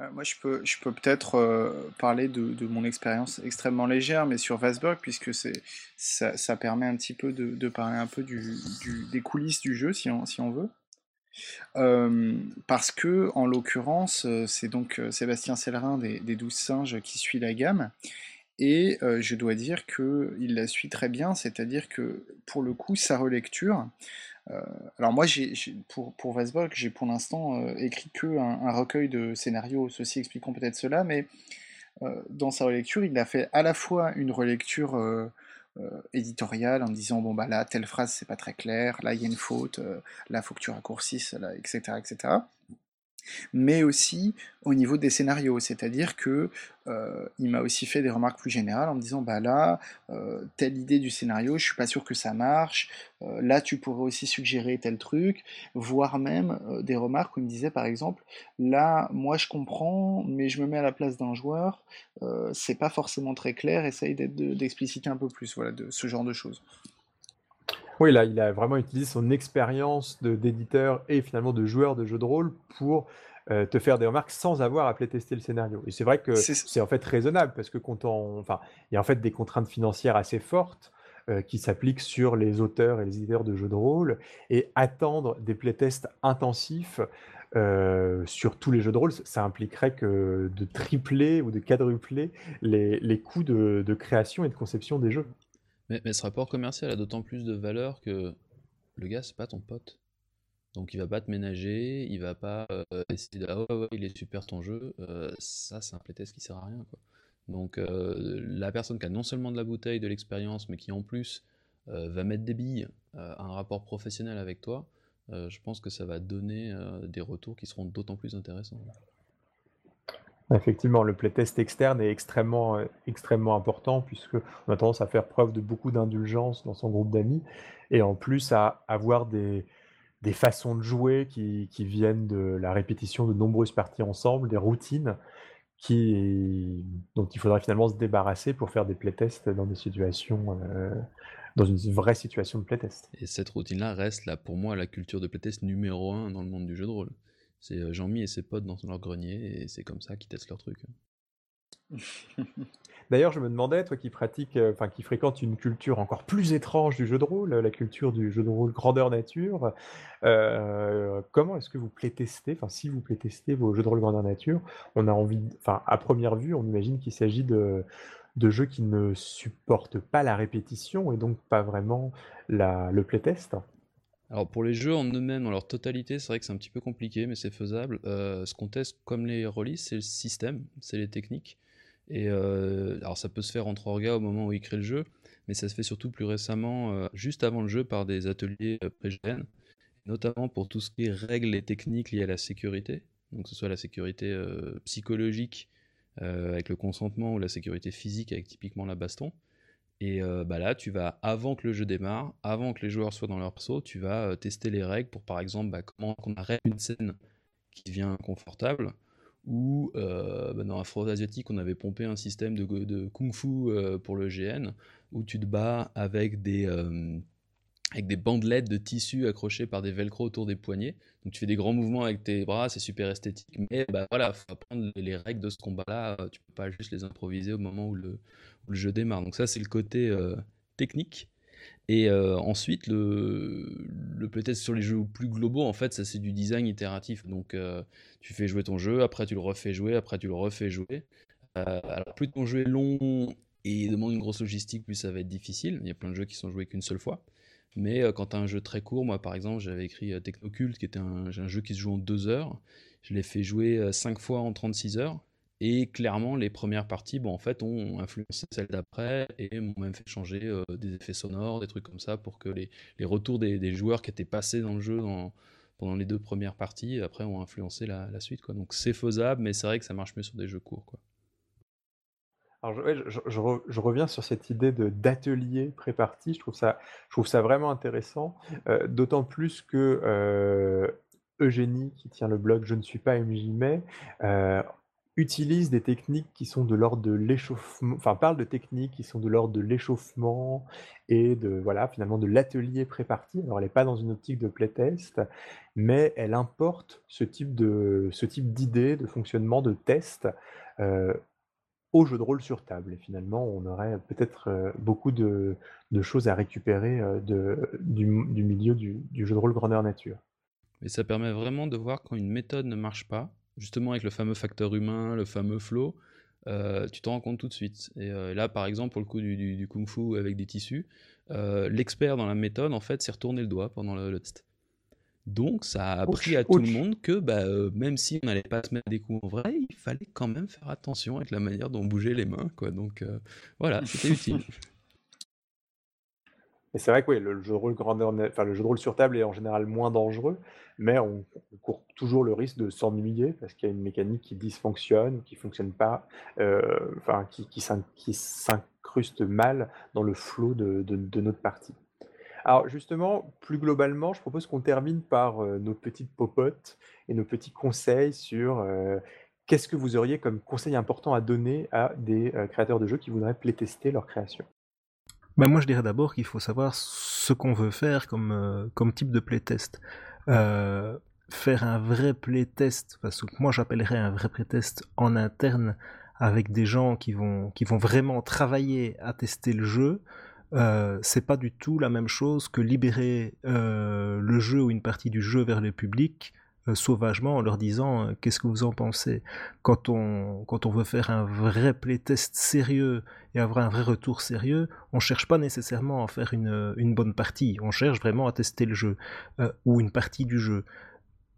Euh, moi, je peux, je peux peut-être euh, parler de, mon expérience extrêmement légère, mais sur Vasberg, puisque ça, permet un petit peu de, parler un peu des coulisses du jeu, si on, si on veut. Euh, parce que, en l'occurrence, c'est donc Sébastien Sellerin des, des Douze Singes qui suit la gamme, et euh, je dois dire qu'il la suit très bien, c'est-à-dire que pour le coup, sa relecture. Euh, alors moi, pour, pour j'ai pour l'instant euh, écrit que un, recueil de scénarios, ceci expliquant peut-être cela, mais dans sa relecture, il a fait à la fois une relecture éditoriale en disant bon bah là telle phrase c'est pas très clair, là il y a une faute, là faut que tu raccourcisses, etc., etc. mais aussi au niveau des scénarios. C'est-à-dire que euh, il m'a aussi fait des remarques plus générales en me disant bah là, euh, telle idée du scénario, je suis pas sûr que ça marche. Euh, là, tu pourrais aussi suggérer tel truc, voire même des remarques où il me disait par exemple là, moi je comprends, mais je me mets à la place d'un joueur, c'est pas forcément très clair. Essaye d'expliciter un peu plus, voilà, de ce genre de choses. Oui, là, il a vraiment utilisé son expérience d'éditeur et finalement de joueur de jeux de rôle pour euh, te faire des remarques sans avoir à tester le scénario. Et c'est vrai que c'est en fait raisonnable parce que quand on, enfin, il y a en fait des contraintes financières assez fortes euh, qui s'appliquent sur les auteurs et les éditeurs de jeux de rôle et attendre des playtests intensifs euh, sur tous les jeux de rôle, ça impliquerait que de tripler ou de quadrupler les, coûts de création et de conception des jeux. Mais, ce rapport commercial a d'autant plus de valeur que le gars, c'est pas ton pote. Donc il va pas te ménager, il va pas euh, essayer de ah ouais, ouais, il est super ton jeu. Euh, ça, c'est un playtest qui sert à rien. Quoi. Donc euh, la personne qui a non seulement de la bouteille, de l'expérience, mais qui en plus va mettre des billes, un rapport professionnel avec toi, je pense que ça va donner des retours qui seront d'autant plus intéressants. Effectivement, le playtest externe est extrêmement, euh, extrêmement important puisque on a tendance à faire preuve de beaucoup d'indulgence dans son groupe d'amis et en plus à avoir des, des façons de jouer qui, qui, viennent de la répétition de nombreuses parties ensemble, des routines qui, dont il faudra finalement se débarrasser pour faire des playtests dans des situations, euh, dans une vraie situation de playtest. Et cette routine-là reste là pour moi la culture de playtest numéro un dans le monde du jeu de rôle. C'est euh, Jean-Mi et ses potes dans leur grenier et c'est comme ça qu'ils testent leur truc. <laughs> D'ailleurs, je me demandais, toi qui pratiques, euh, qui fréquente une culture encore plus étrange du jeu de rôle, la culture du jeu de rôle grandeur nature, euh, comment est-ce que vous playtestez, enfin si vous playtestez vos jeux de rôle grandeur nature, on a envie, enfin à première vue, on imagine qu'il s'agit de, de jeux qui ne supportent pas la répétition et donc pas vraiment la, le playtest. Alors pour les jeux en eux-mêmes, dans leur totalité, c'est vrai que c'est un petit peu compliqué, mais c'est faisable. Euh, ce qu'on teste comme les releases, c'est le système, c'est les techniques. Et euh, alors ça peut se faire entre orgas au moment où ils créent le jeu, mais ça se fait surtout plus récemment, euh, juste avant le jeu, par des ateliers pré-GN, notamment pour tout ce qui est règles et techniques liées à la sécurité, donc que ce soit la sécurité psychologique avec le consentement ou la sécurité physique avec typiquement la baston. Et euh, bah là, tu vas, avant que le jeu démarre, avant que les joueurs soient dans leur perso, tu vas euh, tester les règles pour, par exemple, bah, comment on arrête une scène qui devient confortable. Ou euh, bah, dans Afro-Asiatique, on avait pompé un système de, de kung-fu pour le GN, où tu te bats avec des, avec des bandelettes de tissu accrochées par des velcro autour des poignets. Donc tu fais des grands mouvements avec tes bras, c'est super esthétique. Mais bah voilà, faut apprendre les règles de ce combat-là. Tu peux pas juste les improviser au moment où le, jeu démarre. Donc ça, c'est le côté euh, technique. Et euh, ensuite, le, playtest sur les jeux plus globaux, en fait, ça c'est du design itératif. Donc euh, tu fais jouer ton jeu, après tu le refais jouer, après tu le refais jouer. alors plus ton jeu est long et demande une grosse logistique, plus ça va être difficile. Il y a plein de jeux qui sont joués qu'une seule fois. Mais quand tu un jeu très court, moi par exemple, j'avais écrit Technocult, qui était un, jeu qui se joue en 2 heures. Je l'ai fait jouer 5 fois en 36 heures. Et clairement, les premières parties, ont influencé celles d'après et m'ont même fait changer euh, des effets sonores, des trucs comme ça, pour que les, retours des, joueurs qui étaient passés dans le jeu pendant les deux premières parties, après, ont influencé la, la suite. Quoi. Donc c'est faisable, mais c'est vrai que ça marche mieux sur des jeux courts. Quoi. Alors, je, je, reviens sur cette idée d'atelier pré-partie. Je, trouve ça, je trouve ça vraiment intéressant, euh, d'autant plus que euh, Eugénie, qui tient le blog Je ne suis pas MJ euh, utilise des techniques qui sont de l'ordre de l'échauffement, enfin parle de techniques qui sont de l'ordre de l'échauffement et de voilà finalement de l'atelier pré-parti. Alors elle n'est pas dans une optique de playtest, mais elle importe ce type de ce type d'idée, de fonctionnement, de test au jeu de rôle sur table. Et finalement, on aurait peut-être euh, beaucoup de, choses à récupérer euh, de, du, milieu du, jeu de rôle grandeur nature. Mais ça permet vraiment de voir quand une méthode ne marche pas, justement avec le fameux facteur humain, le fameux flow, euh, tu t'en rends compte tout de suite. Et là, par exemple, pour le coup du, kung-fu avec des tissus, l'expert dans la méthode, en fait, s'est retourné le doigt pendant le, test. Donc, ça a appris à tout le monde que bah, même si on n'allait pas se mettre des coups en vrai, il fallait quand même faire attention avec la manière dont bougeaient les mains. Quoi. Donc, voilà, c'était <laughs> utile. Et c'est vrai que oui, le jeu de rôle grandeur enfin, le jeu de rôle sur table est en général moins dangereux, mais on, court toujours le risque de s'ennuyer parce qu'il y a une mécanique qui dysfonctionne, qui fonctionne pas, euh, enfin qui, qui s'incruste mal dans le flot de, de, notre partie. Alors justement, plus globalement, je propose qu'on termine par euh, nos petites popotes et nos petits conseils sur euh, qu'est-ce que vous auriez comme conseil important à donner à des créateurs de jeux qui voudraient playtester leur création? Bah, moi, je dirais d'abord qu'il faut savoir ce qu'on veut faire comme, euh, type de playtest. Euh, faire un vrai playtest, parce que moi j'appellerais un vrai playtest en interne avec des gens qui vont, qui vont vraiment travailler à tester le jeu, euh, c'est pas du tout la même chose que libérer euh, le jeu ou une partie du jeu vers le public euh, sauvagement en leur disant qu'est-ce que vous en pensez? Quand on, quand on veut faire un vrai playtest sérieux et avoir un vrai retour sérieux, on cherche pas nécessairement à faire une, une bonne partie, on cherche vraiment à tester le jeu ou une partie du jeu.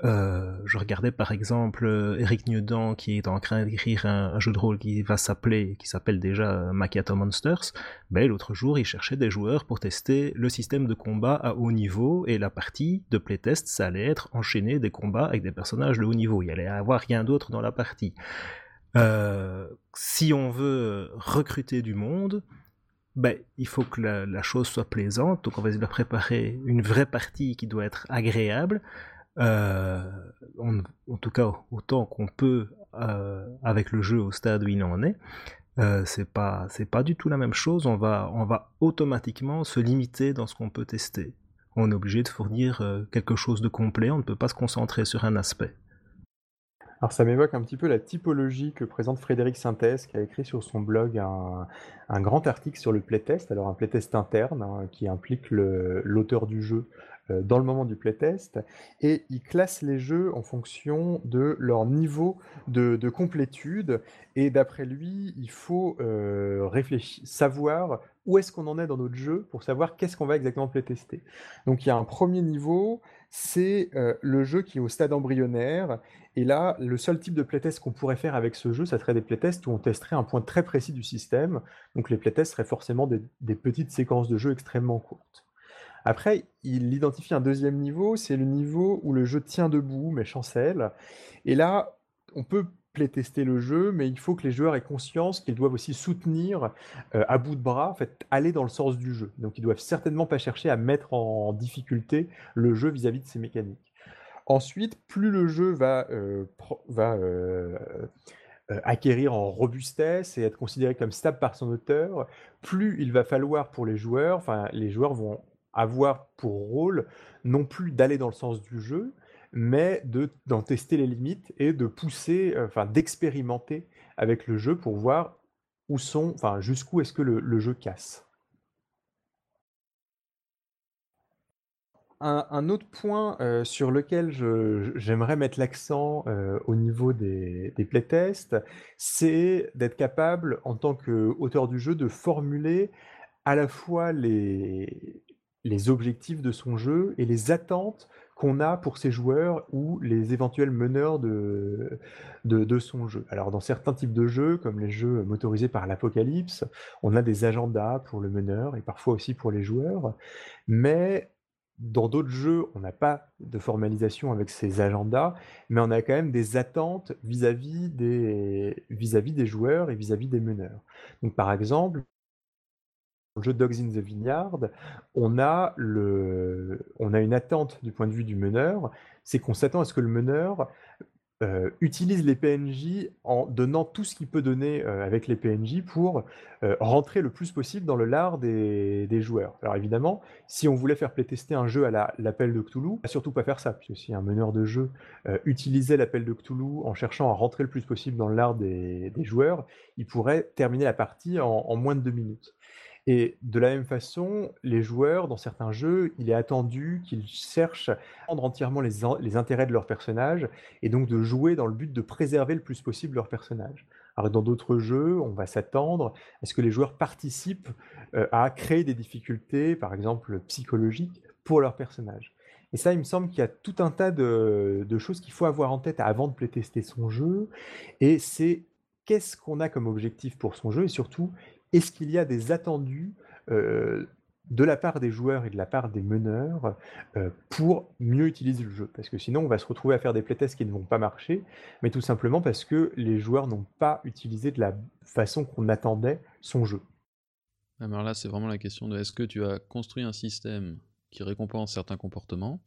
Euh, je regardais par exemple euh, Eric Newdan qui est en train d'écrire un, jeu de rôle qui va s'appeler, qui s'appelle déjà euh, Macchiato Monsters. Ben, l'autre jour, il cherchait des joueurs pour tester le système de combat à haut niveau et la partie de playtest, ça allait être enchaîner des combats avec des personnages de haut niveau. Il allait avoir rien d'autre dans la partie. si on veut recruter du monde, ben, il faut que la, chose soit plaisante, donc on va leur préparer une vraie partie qui doit être agréable, euh, en tout cas autant qu'on peut euh, avec le jeu au stade où il en est. Euh, c'est pas c'est pas du tout la même chose. On va on va automatiquement se limiter dans ce qu'on peut tester. On est obligé de fournir quelque chose de complet. On ne peut pas se concentrer sur un aspect. Alors ça m'évoque un petit peu la typologie que présente Frédéric Synthèse, qui a écrit sur son blog un, un grand article sur le playtest, alors un playtest interne hein, qui implique l'auteur du jeu euh, dans le moment du playtest, et il classe les jeux en fonction de leur niveau de, complétude, et d'après lui, il faut euh, réfléchir, savoir où est-ce qu'on en est dans notre jeu pour savoir qu'est-ce qu'on va exactement playtester. Donc il y a un premier niveau, c'est euh, le jeu qui est au stade embryonnaire, et là, le seul type de playtest qu'on pourrait faire avec ce jeu, ça serait des playtests où on testerait un point très précis du système, donc les playtests seraient forcément des petites séquences de jeu extrêmement courtes. Après, il identifie un deuxième niveau, c'est le niveau où le jeu tient debout, mais chancelle. Et là, on peut playtester le jeu, mais il faut que les joueurs aient conscience qu'ils doivent aussi soutenir euh, à bout de bras, en fait, aller dans le sens du jeu. Donc ils doivent certainement pas chercher à mettre en difficulté le jeu vis-à-vis de ses mécaniques. Ensuite, plus le jeu va, euh, euh, acquérir en robustesse et être considéré comme stable par son auteur, plus il va falloir pour les joueurs, enfin les joueurs vont avoir pour rôle non plus d'aller dans le sens du jeu, mais de d'en tester les limites et de pousser, euh, enfin d'expérimenter avec le jeu pour voir où sont, enfin jusqu'où est-ce que le, jeu casse. Un, autre point euh, sur lequel j'aimerais mettre l'accent euh, au niveau des, des playtests, c'est d'être capable, en tant qu'auteur du jeu, de formuler à la fois les, les objectifs de son jeu et les attentes qu'on a pour ses joueurs ou les éventuels meneurs de, de, son jeu. Alors dans certains types de jeux, comme les jeux motorisés par l'apocalypse, on a des agendas pour le meneur et parfois aussi pour les joueurs, mais dans d'autres jeux, on n'a pas de formalisation avec ces agendas, mais on a quand même des attentes vis-à-vis des, vis -vis des joueurs et vis-à-vis -vis des meneurs. Donc par exemple, le jeu Dogs in the Vineyard, on a, une attente du point de vue du meneur, c'est qu'on s'attend à ce que le meneur euh, utilise les PNJ en donnant tout ce qu'il peut donner euh, avec les PNJ pour euh, rentrer le plus possible dans le lard des, joueurs. Alors évidemment, si on voulait faire playtester un jeu à l'appel de Cthulhu, surtout pas faire ça, puisque si un meneur de jeu utilisait l'appel de Cthulhu en cherchant à rentrer le plus possible dans le lard des, joueurs, il pourrait terminer la partie en moins de deux minutes. Et de la même façon, les joueurs, dans certains jeux, il est attendu qu'ils cherchent à prendre entièrement les, intérêts de leur personnage et donc de jouer dans le but de préserver le plus possible leur personnage. Alors dans d'autres jeux, on va s'attendre à ce que les joueurs participent euh, à créer des difficultés, par exemple psychologiques, pour leur personnage. Et ça, il me semble qu'il y a tout un tas de, de choses qu'il faut avoir en tête avant de playtester son jeu. Et c'est qu'est-ce qu'on a comme objectif pour son jeu et surtout est-ce qu'il y a des attendus euh, de la part des joueurs et de la part des meneurs euh, pour mieux utiliser le jeu? Parce que sinon, on va se retrouver à faire des playtests qui ne vont pas marcher, mais tout simplement parce que les joueurs n'ont pas utilisé de la façon qu'on attendait son jeu. Alors là, c'est vraiment la question de est-ce que tu as construit un système qui récompense certains comportements,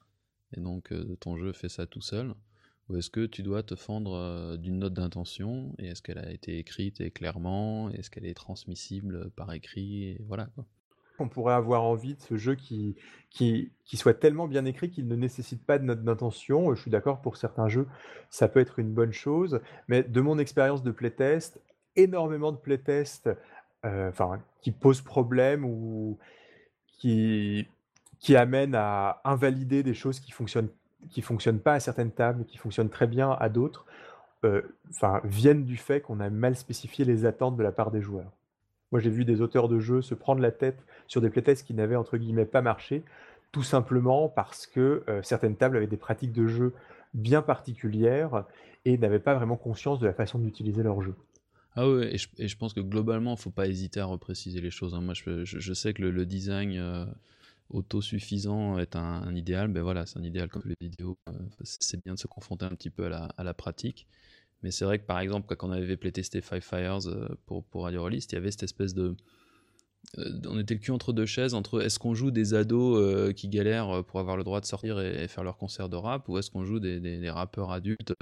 et donc euh, ton jeu fait ça tout seul, ou est-ce que tu dois te fendre euh, d'une note d'intention, et est-ce qu'elle a été écrite et clairement, est-ce qu'elle est transmissible par écrit, voilà on pourrait avoir envie de ce jeu qui, qui, soit tellement bien écrit qu'il ne nécessite pas de note d'intention. Je suis d'accord, pour certains jeux, ça peut être une bonne chose. Mais de mon expérience de playtest, énormément de playtests euh, qui posent problème ou qui, qui amènent à invalider des choses qui fonctionnent qui fonctionnent pas à certaines tables, qui fonctionnent très bien à d'autres, euh, viennent du fait qu'on a mal spécifié les attentes de la part des joueurs. Moi, j'ai vu des auteurs de jeux se prendre la tête sur des playtests qui n'avaient entre guillemets pas marché, tout simplement parce que euh, certaines tables avaient des pratiques de jeu bien particulières et n'avaient pas vraiment conscience de la façon d'utiliser leur jeu. Ah ouais, et je, pense que globalement, il ne faut pas hésiter à repréciser les choses. Hein. Moi, je, sais que le, design euh, autosuffisant est un, idéal, ben voilà, c'est un idéal comme les vidéos. Euh, c'est bien de se confronter un petit peu à la pratique. Mais c'est vrai que par exemple, quand on avait playtesté Five Fires euh, pour, pour Radio Rollist, il y avait cette espèce de. Euh, on était le cul entre deux chaises entre est-ce qu'on joue des ados qui galèrent pour avoir le droit de sortir et, faire leur concert de rap ou est-ce qu'on joue des, des, rappeurs adultes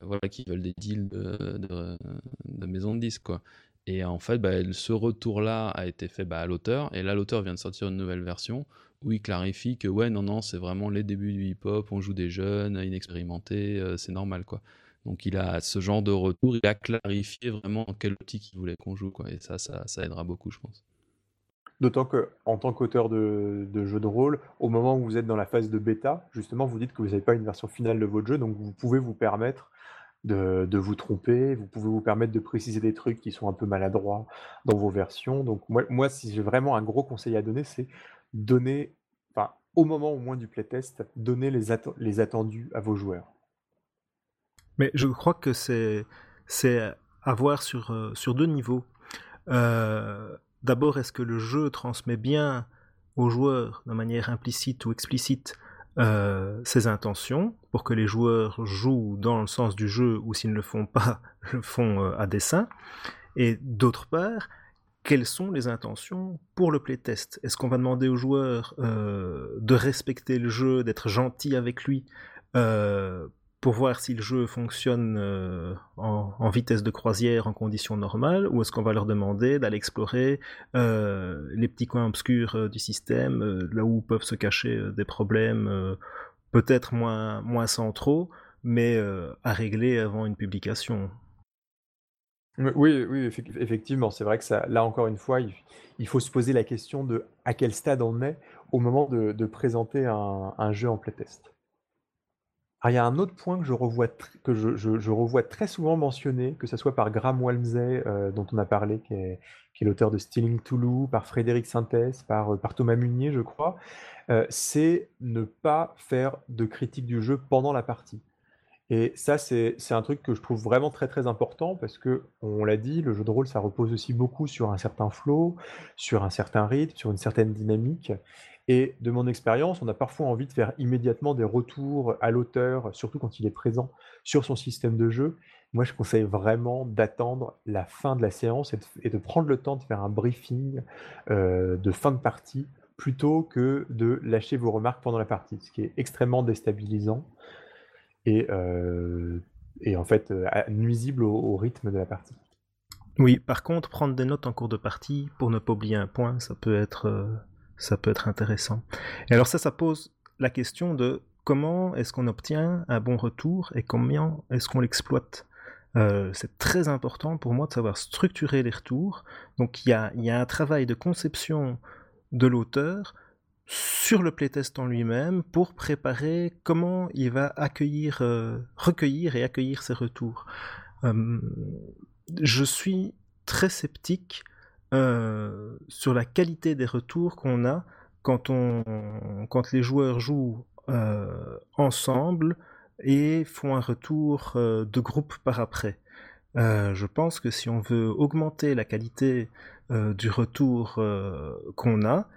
voilà, qui veulent des deals de, de, maison de disques quoi. Et en fait, bah, ce retour-là a été fait bah, à l'auteur, et là l'auteur vient de sortir une nouvelle version où il clarifie que ouais, non, non, c'est vraiment les débuts du hip-hop, on joue des jeunes, inexpérimentés, c'est normal quoi. Donc il a ce genre de retour, il a clarifié vraiment en quelle optique il voulait qu'on joue, quoi. Et ça, ça, aidera beaucoup, je pense. D'autant que, en tant qu'auteur de, de jeu de rôle, au moment où vous êtes dans la phase de bêta, justement, vous dites que vous n'avez pas une version finale de votre jeu, donc vous pouvez vous permettre de, vous tromper, vous pouvez vous permettre de préciser des trucs qui sont un peu maladroits dans vos versions. Donc moi, moi si j'ai vraiment un gros conseil à donner, c'est donner, au moment au moins du playtest, donner les, les attendus à vos joueurs. Mais je crois que c'est c'est à voir sur, euh, sur deux niveaux. Euh, d'abord, est-ce que le jeu transmet bien aux joueurs, de manière implicite ou explicite, euh, ses intentions, pour que les joueurs jouent dans le sens du jeu, ou s'ils ne le font pas, <laughs> le font à dessein. Et d'autre part, quelles sont les intentions pour le playtest? Est-ce qu'on va demander aux joueurs de respecter le jeu, d'être gentil avec lui pour voir si le jeu fonctionne euh, en, vitesse de croisière en conditions normales, ou est-ce qu'on va leur demander d'aller explorer euh, les petits coins obscurs euh, du système, là où peuvent se cacher des problèmes peut-être moins, moins centraux, mais à régler avant une publication. Oui, oui, effectivement, c'est vrai que ça, là encore une fois, il, faut se poser la question de à quel stade on est au moment de, présenter un, un jeu en playtest il y a un autre point que je revois, très souvent mentionné, que ce soit par Graham Walmsley, euh, dont on a parlé, qui est, l'auteur de Stealing Toulouse, par Frédéric Sintès, par, euh, par Thomas Munier, je crois, euh, c'est ne pas faire de critique du jeu pendant la partie. Et ça, c'est un truc que je trouve vraiment très très important parce que, on l'a dit, le jeu de rôle, ça repose aussi beaucoup sur un certain flow, sur un certain rythme, sur une certaine dynamique. Et de mon expérience, on a parfois envie de faire immédiatement des retours à l'auteur, surtout quand il est présent sur son système de jeu. Moi, je conseille vraiment d'attendre la fin de la séance et de, prendre le temps de faire un briefing euh, de fin de partie plutôt que de lâcher vos remarques pendant la partie, ce qui est extrêmement déstabilisant et, euh, en fait euh, nuisible au rythme de la partie. Oui, par contre, prendre des notes en cours de partie pour ne pas oublier un point, ça peut être ça peut être intéressant. Et alors ça, ça pose la question de comment est-ce qu'on obtient un bon retour et combien est-ce qu'on l'exploite. Euh, c'est très important pour moi de savoir structurer les retours. Donc il y a, un travail de conception de l'auteur sur le playtest en lui-même pour préparer comment il va euh, recueillir et accueillir ses retours. Euh, je suis très sceptique euh, sur la qualité des retours qu'on a quand, les joueurs jouent euh, ensemble et font un retour euh, de groupe par après. je pense que si on veut augmenter la qualité du retour qu'on a,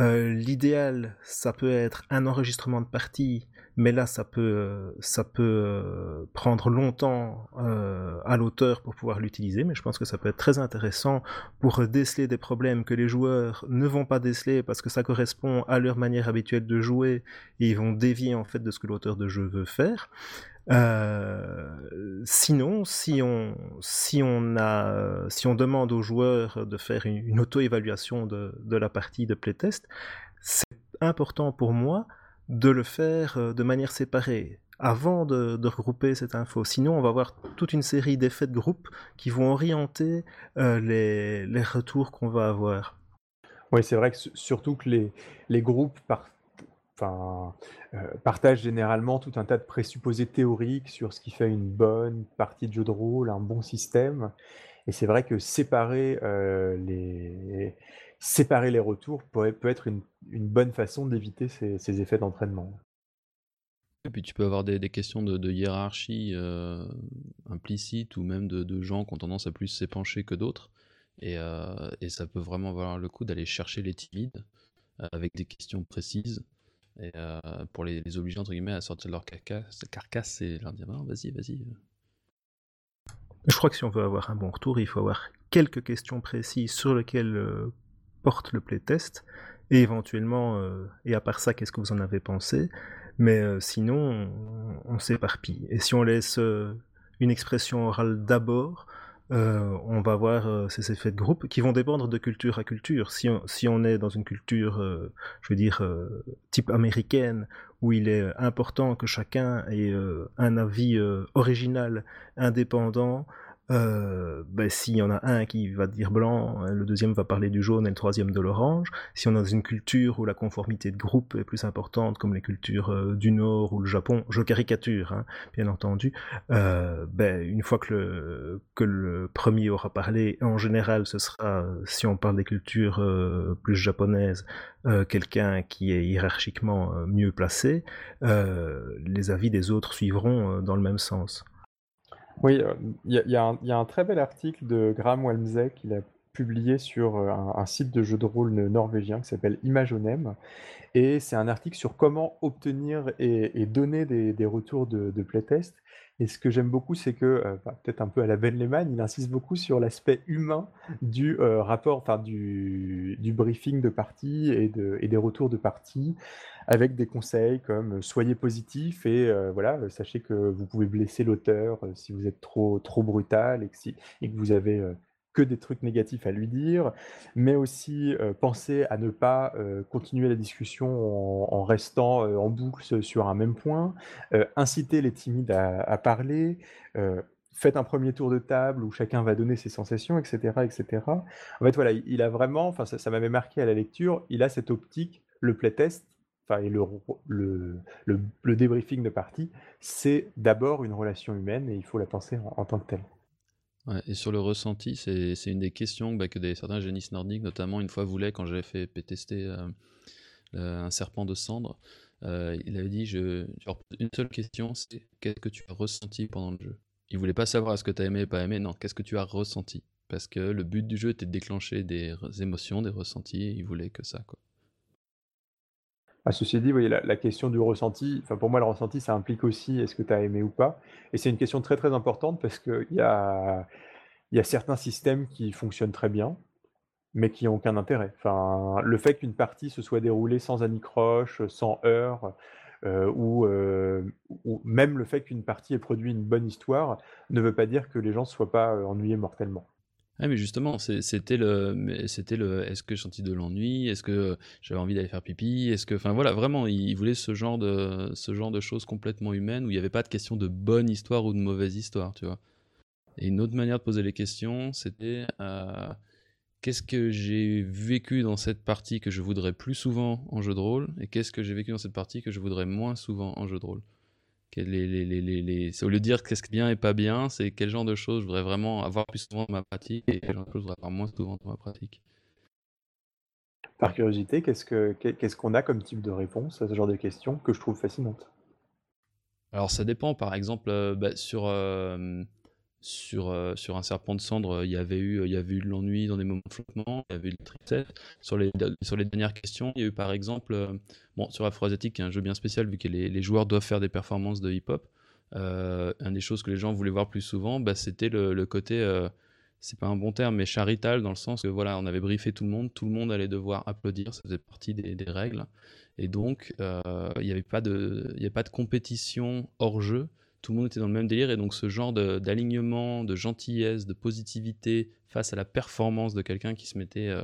Euh, l'idéal, ça peut être un enregistrement de partie, mais là, ça peut, ça peut euh, prendre longtemps euh, à l'auteur pour pouvoir l'utiliser, mais je pense que ça peut être très intéressant pour déceler des problèmes que les joueurs ne vont pas déceler parce que ça correspond à leur manière habituelle de jouer et ils vont dévier en fait de ce que l'auteur de jeu veut faire. Euh, sinon, si on, si, on a, si on demande aux joueurs de faire une, auto-évaluation de, de, la partie de playtest, c'est important pour moi de le faire euh, de manière séparée avant de, regrouper cette info. Sinon, on va avoir toute une série d'effets de groupe qui vont orienter euh, les, les, retours qu'on va avoir. Oui, c'est vrai que surtout que les, les groupes partent enfin, euh, partage généralement tout un tas de présupposés théoriques sur ce qui fait une bonne partie de jeu de rôle, un bon système. Et c'est vrai que séparer, euh, les... séparer les retours peut, être une, bonne façon d'éviter ces, effets d'entraînement. Et puis tu peux avoir des, questions de, hiérarchie euh, implicite ou même de, gens qui ont tendance à plus s'épancher que d'autres. Et, et, ça peut vraiment valoir le coup d'aller chercher les timides avec des questions précises euh, pour les, obliger entre guillemets à sortir de leur carcasse, carcasse et leur dire non, vas-y, vas-y. Je crois que si on veut avoir un bon retour, il faut avoir quelques questions précises sur lesquelles euh, porte le playtest, et éventuellement, euh, et à part ça, qu'est-ce que vous en avez pensé Mais sinon, on, on s'éparpille. Et si on laisse une expression orale d'abord, euh, on va avoir euh, ces effets de groupe qui vont dépendre de culture à culture. Si on, si on est dans une culture, euh, je veux dire, euh, type américaine, où il est important que chacun ait euh, un avis euh, original, indépendant, euh, ben, s'il y en a un qui va dire blanc, le deuxième va parler du jaune et le troisième de l'orange. Si on est dans une culture où la conformité de groupe est plus importante, comme les cultures euh, du Nord ou le Japon, je caricature, hein, bien entendu, euh, ben, une fois que le, premier aura parlé, en général, ce sera, si on parle des cultures euh, plus japonaises, euh, quelqu'un qui est hiérarchiquement euh, mieux placé, les avis des autres suivront dans le même sens. Oui, il y, a un très bel article de Graham Walmsek qu'il a publié sur un, un, site de jeu de rôle norvégien qui s'appelle Imagonem. Et c'est un article sur comment obtenir et, donner des, retours de, playtest. Et ce que j'aime beaucoup, c'est que, euh, bah, peut-être un peu à la Ben Lehman, il insiste beaucoup sur l'aspect humain du euh, rapport, enfin du, briefing de partie et, et des retours de partie, avec des conseils comme euh, soyez positif et euh, voilà, sachez que vous pouvez blesser l'auteur euh, si vous êtes trop, trop brutal et que, vous avez que des trucs négatifs à lui dire, mais aussi euh, penser à ne pas euh, continuer la discussion en, restant euh, en boucle sur un même point, inciter les timides à, parler, faites un premier tour de table où chacun va donner ses sensations, etc., etc. En fait, voilà, il a vraiment, enfin, ça, m'avait marqué à la lecture, il a cette optique, le playtest, et le, débriefing de partie, c'est d'abord une relation humaine et il faut la penser en, tant que telle. Et sur le ressenti, c'est une des questions bah, que des, certains génistes nordiques, notamment une fois voulaient, quand j'avais fait tester euh, euh, un serpent de cendre, euh, il avait dit, une seule question, c'est qu'est-ce que tu as ressenti pendant le jeu? Il voulait pas savoir est-ce que tu as aimé ou pas aimé, non, qu'est-ce que tu as ressenti? Parce que le but du jeu était de déclencher des émotions, des ressentis, et il voulait que ça, quoi. Ah, ceci dit, voyez, la, question du ressenti, pour moi le ressenti ça implique aussi est-ce que tu as aimé ou pas? Et c'est une question très très importante parce qu'il y a, y a certains systèmes qui fonctionnent très bien, mais qui n'ont aucun intérêt. Le fait qu'une partie se soit déroulée sans anicroche, sans heurts, euh, ou, euh, ou, même le fait qu'une partie ait produit une bonne histoire ne veut pas dire que les gens ne soient pas euh, ennuyés mortellement. Ah mais justement, c'était le, c'était le, est-ce que j'ai senti de l'ennui, est-ce que j'avais envie d'aller faire pipi, est-ce que, enfin voilà, vraiment, il voulait ce genre de, ce genre de choses complètement humaines où il n'y avait pas de question de bonne histoire ou de mauvaise histoire, tu vois. Et une autre manière de poser les questions, c'était euh, qu'est-ce que j'ai vécu dans cette partie que je voudrais plus souvent en jeu de rôle, et qu'est-ce que j'ai vécu dans cette partie que je voudrais moins souvent en jeu de rôle? Les, les, les, les, au lieu de dire qu'est-ce qui est bien et pas bien, c'est quel genre de choses je voudrais vraiment avoir plus souvent dans ma pratique et quel genre de choses je voudrais avoir moins souvent dans ma pratique. Par curiosité, qu'est-ce qu'on qu qu'on a comme type de réponse à ce genre de questions que je trouve fascinante Alors ça dépend, par exemple, euh, bah, sur, euh, sur, sur un serpent de cendre, il y avait eu, il y avait eu de l'ennui dans des moments de flottement, il y avait eu de tristesse. Sur les, sur les dernières questions, il y a eu par exemple, bon, sur Afro-Asiatique, qui est un jeu bien spécial vu que les, joueurs doivent faire des performances de hip-hop. Euh, une des choses que les gens voulaient voir plus souvent, bah, c'était le, côté, euh, c'est pas un bon terme, mais charital, dans le sens que voilà, on avait briefé tout le monde, tout le monde allait devoir applaudir, ça faisait partie des, règles. Et donc, euh, il n'y avait de, il pas de compétition hors jeu. Tout le monde était dans le même délire et donc ce genre d'alignement, de, gentillesse, de positivité face à la performance de quelqu'un qui se mettait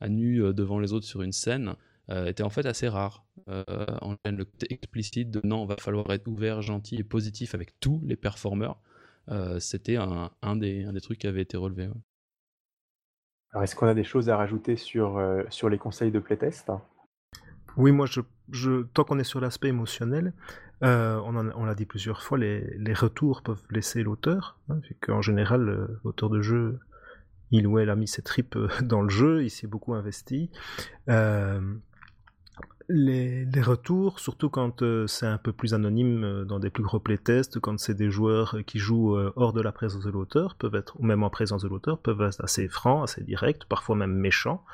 à nu devant les autres sur une scène, euh, était en fait assez rare. Euh, en le côté explicite de non, va falloir être ouvert, gentil et positif avec tous les performeurs, euh, c'était un, un, des, un des trucs qui avait été relevé. Alors, est-ce qu'on a des choses à rajouter sur, sur les conseils de playtest? Oui, moi, je, je tant qu'on est sur l'aspect émotionnel, on, l'a dit plusieurs fois, les, retours peuvent blesser l'auteur, hein, vu qu'en général, l'auteur de jeu, il ou elle a mis ses tripes <laughs> dans le jeu, il s'est beaucoup investi. Euh, les, retours, surtout quand euh, c'est un peu plus anonyme euh, dans des plus gros playtests, quand c'est des joueurs qui jouent euh, hors de la présence de l'auteur, peuvent être, ou même en présence de l'auteur, peuvent être assez francs, assez directs, parfois même méchants.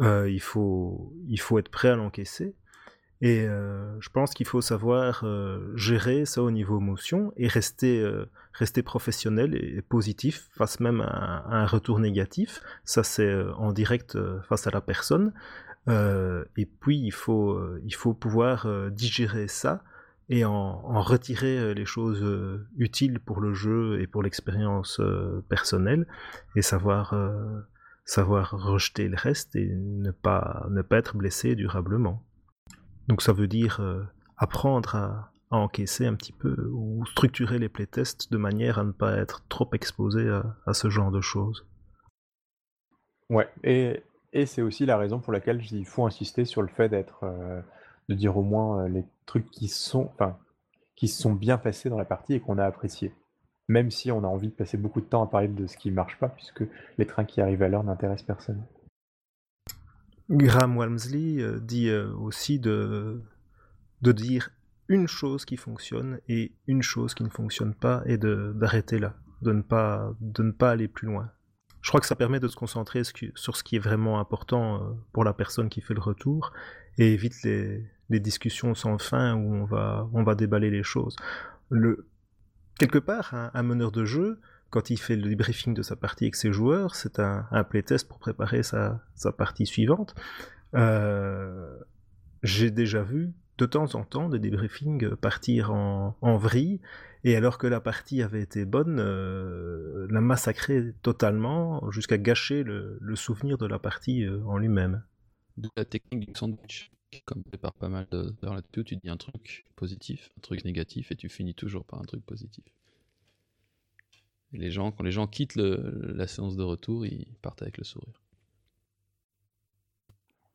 Il, faut, il faut être prêt à l'encaisser. Et je pense qu'il faut savoir gérer ça au niveau émotion et rester, rester professionnel et, positif face même à, un retour négatif. Ça, c'est en direct face à la personne. Euh, et puis il faut, euh, il faut pouvoir euh, digérer ça et en, retirer les choses utiles pour le jeu et pour l'expérience personnelle et savoir, savoir rejeter le reste et ne pas, ne pas être blessé durablement. Donc ça veut dire apprendre à, encaisser un petit peu ou structurer les playtests de manière à ne pas être trop exposé à, ce genre de choses. Ouais, et et c'est aussi la raison pour laquelle il faut insister sur le fait d'être, euh, de dire au moins euh, les trucs qui sont, enfin, qui sont bien passés dans la partie et qu'on a apprécié. Même si on a envie de passer beaucoup de temps à parler de ce qui marche pas, puisque les trains qui arrivent à l'heure n'intéressent personne. Graham Walmsley euh, dit aussi de, de dire une chose qui fonctionne et une chose qui ne fonctionne pas et d'arrêter là, de ne, pas, de ne pas aller plus loin je crois que ça permet de se concentrer sur ce qui est vraiment important euh, pour la personne qui fait le retour et évite les, discussions sans fin où on va, on va déballer les choses. Le, quelque part, un, meneur de jeu, quand il fait le debriefing de sa partie avec ses joueurs, c'est un, playtest pour préparer sa, partie suivante. Euh, j'ai déjà vu de temps en temps des débriefings partir en, en vrille et alors que la partie avait été bonne, euh, la massacrer totalement jusqu'à gâcher le, souvenir de la partie euh, en lui-même. De la technique du sandwich, comme prépare pas mal de là-dessus, tu dis un truc positif, un truc négatif, et tu finis toujours par un truc positif. Et les gens, quand les gens quittent la séance de retour, ils partent avec le sourire.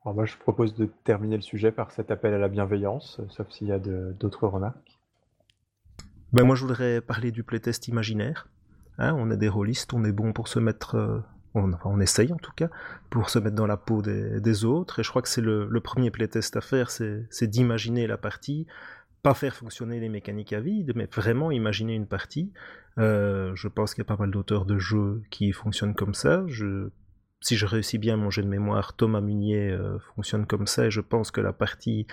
Alors moi, je propose de terminer le sujet par cet appel à la bienveillance, sauf s'il y a d'autres remarques. Ben moi, je voudrais parler du playtest imaginaire. Hein, on est des rôlistes, on est bon pour se mettre, euh, on, essaye en tout cas, pour se mettre dans la peau des, autres. Et je crois que c'est le, premier playtest à faire, c'est d'imaginer la partie, pas faire fonctionner les mécaniques à vide, mais vraiment imaginer une partie. Euh, je pense qu'il y a pas mal d'auteurs de jeux qui fonctionnent comme ça. Si je réussis bien mon jeu de mémoire, Thomas Munier euh, fonctionne comme ça, et je pense que la partie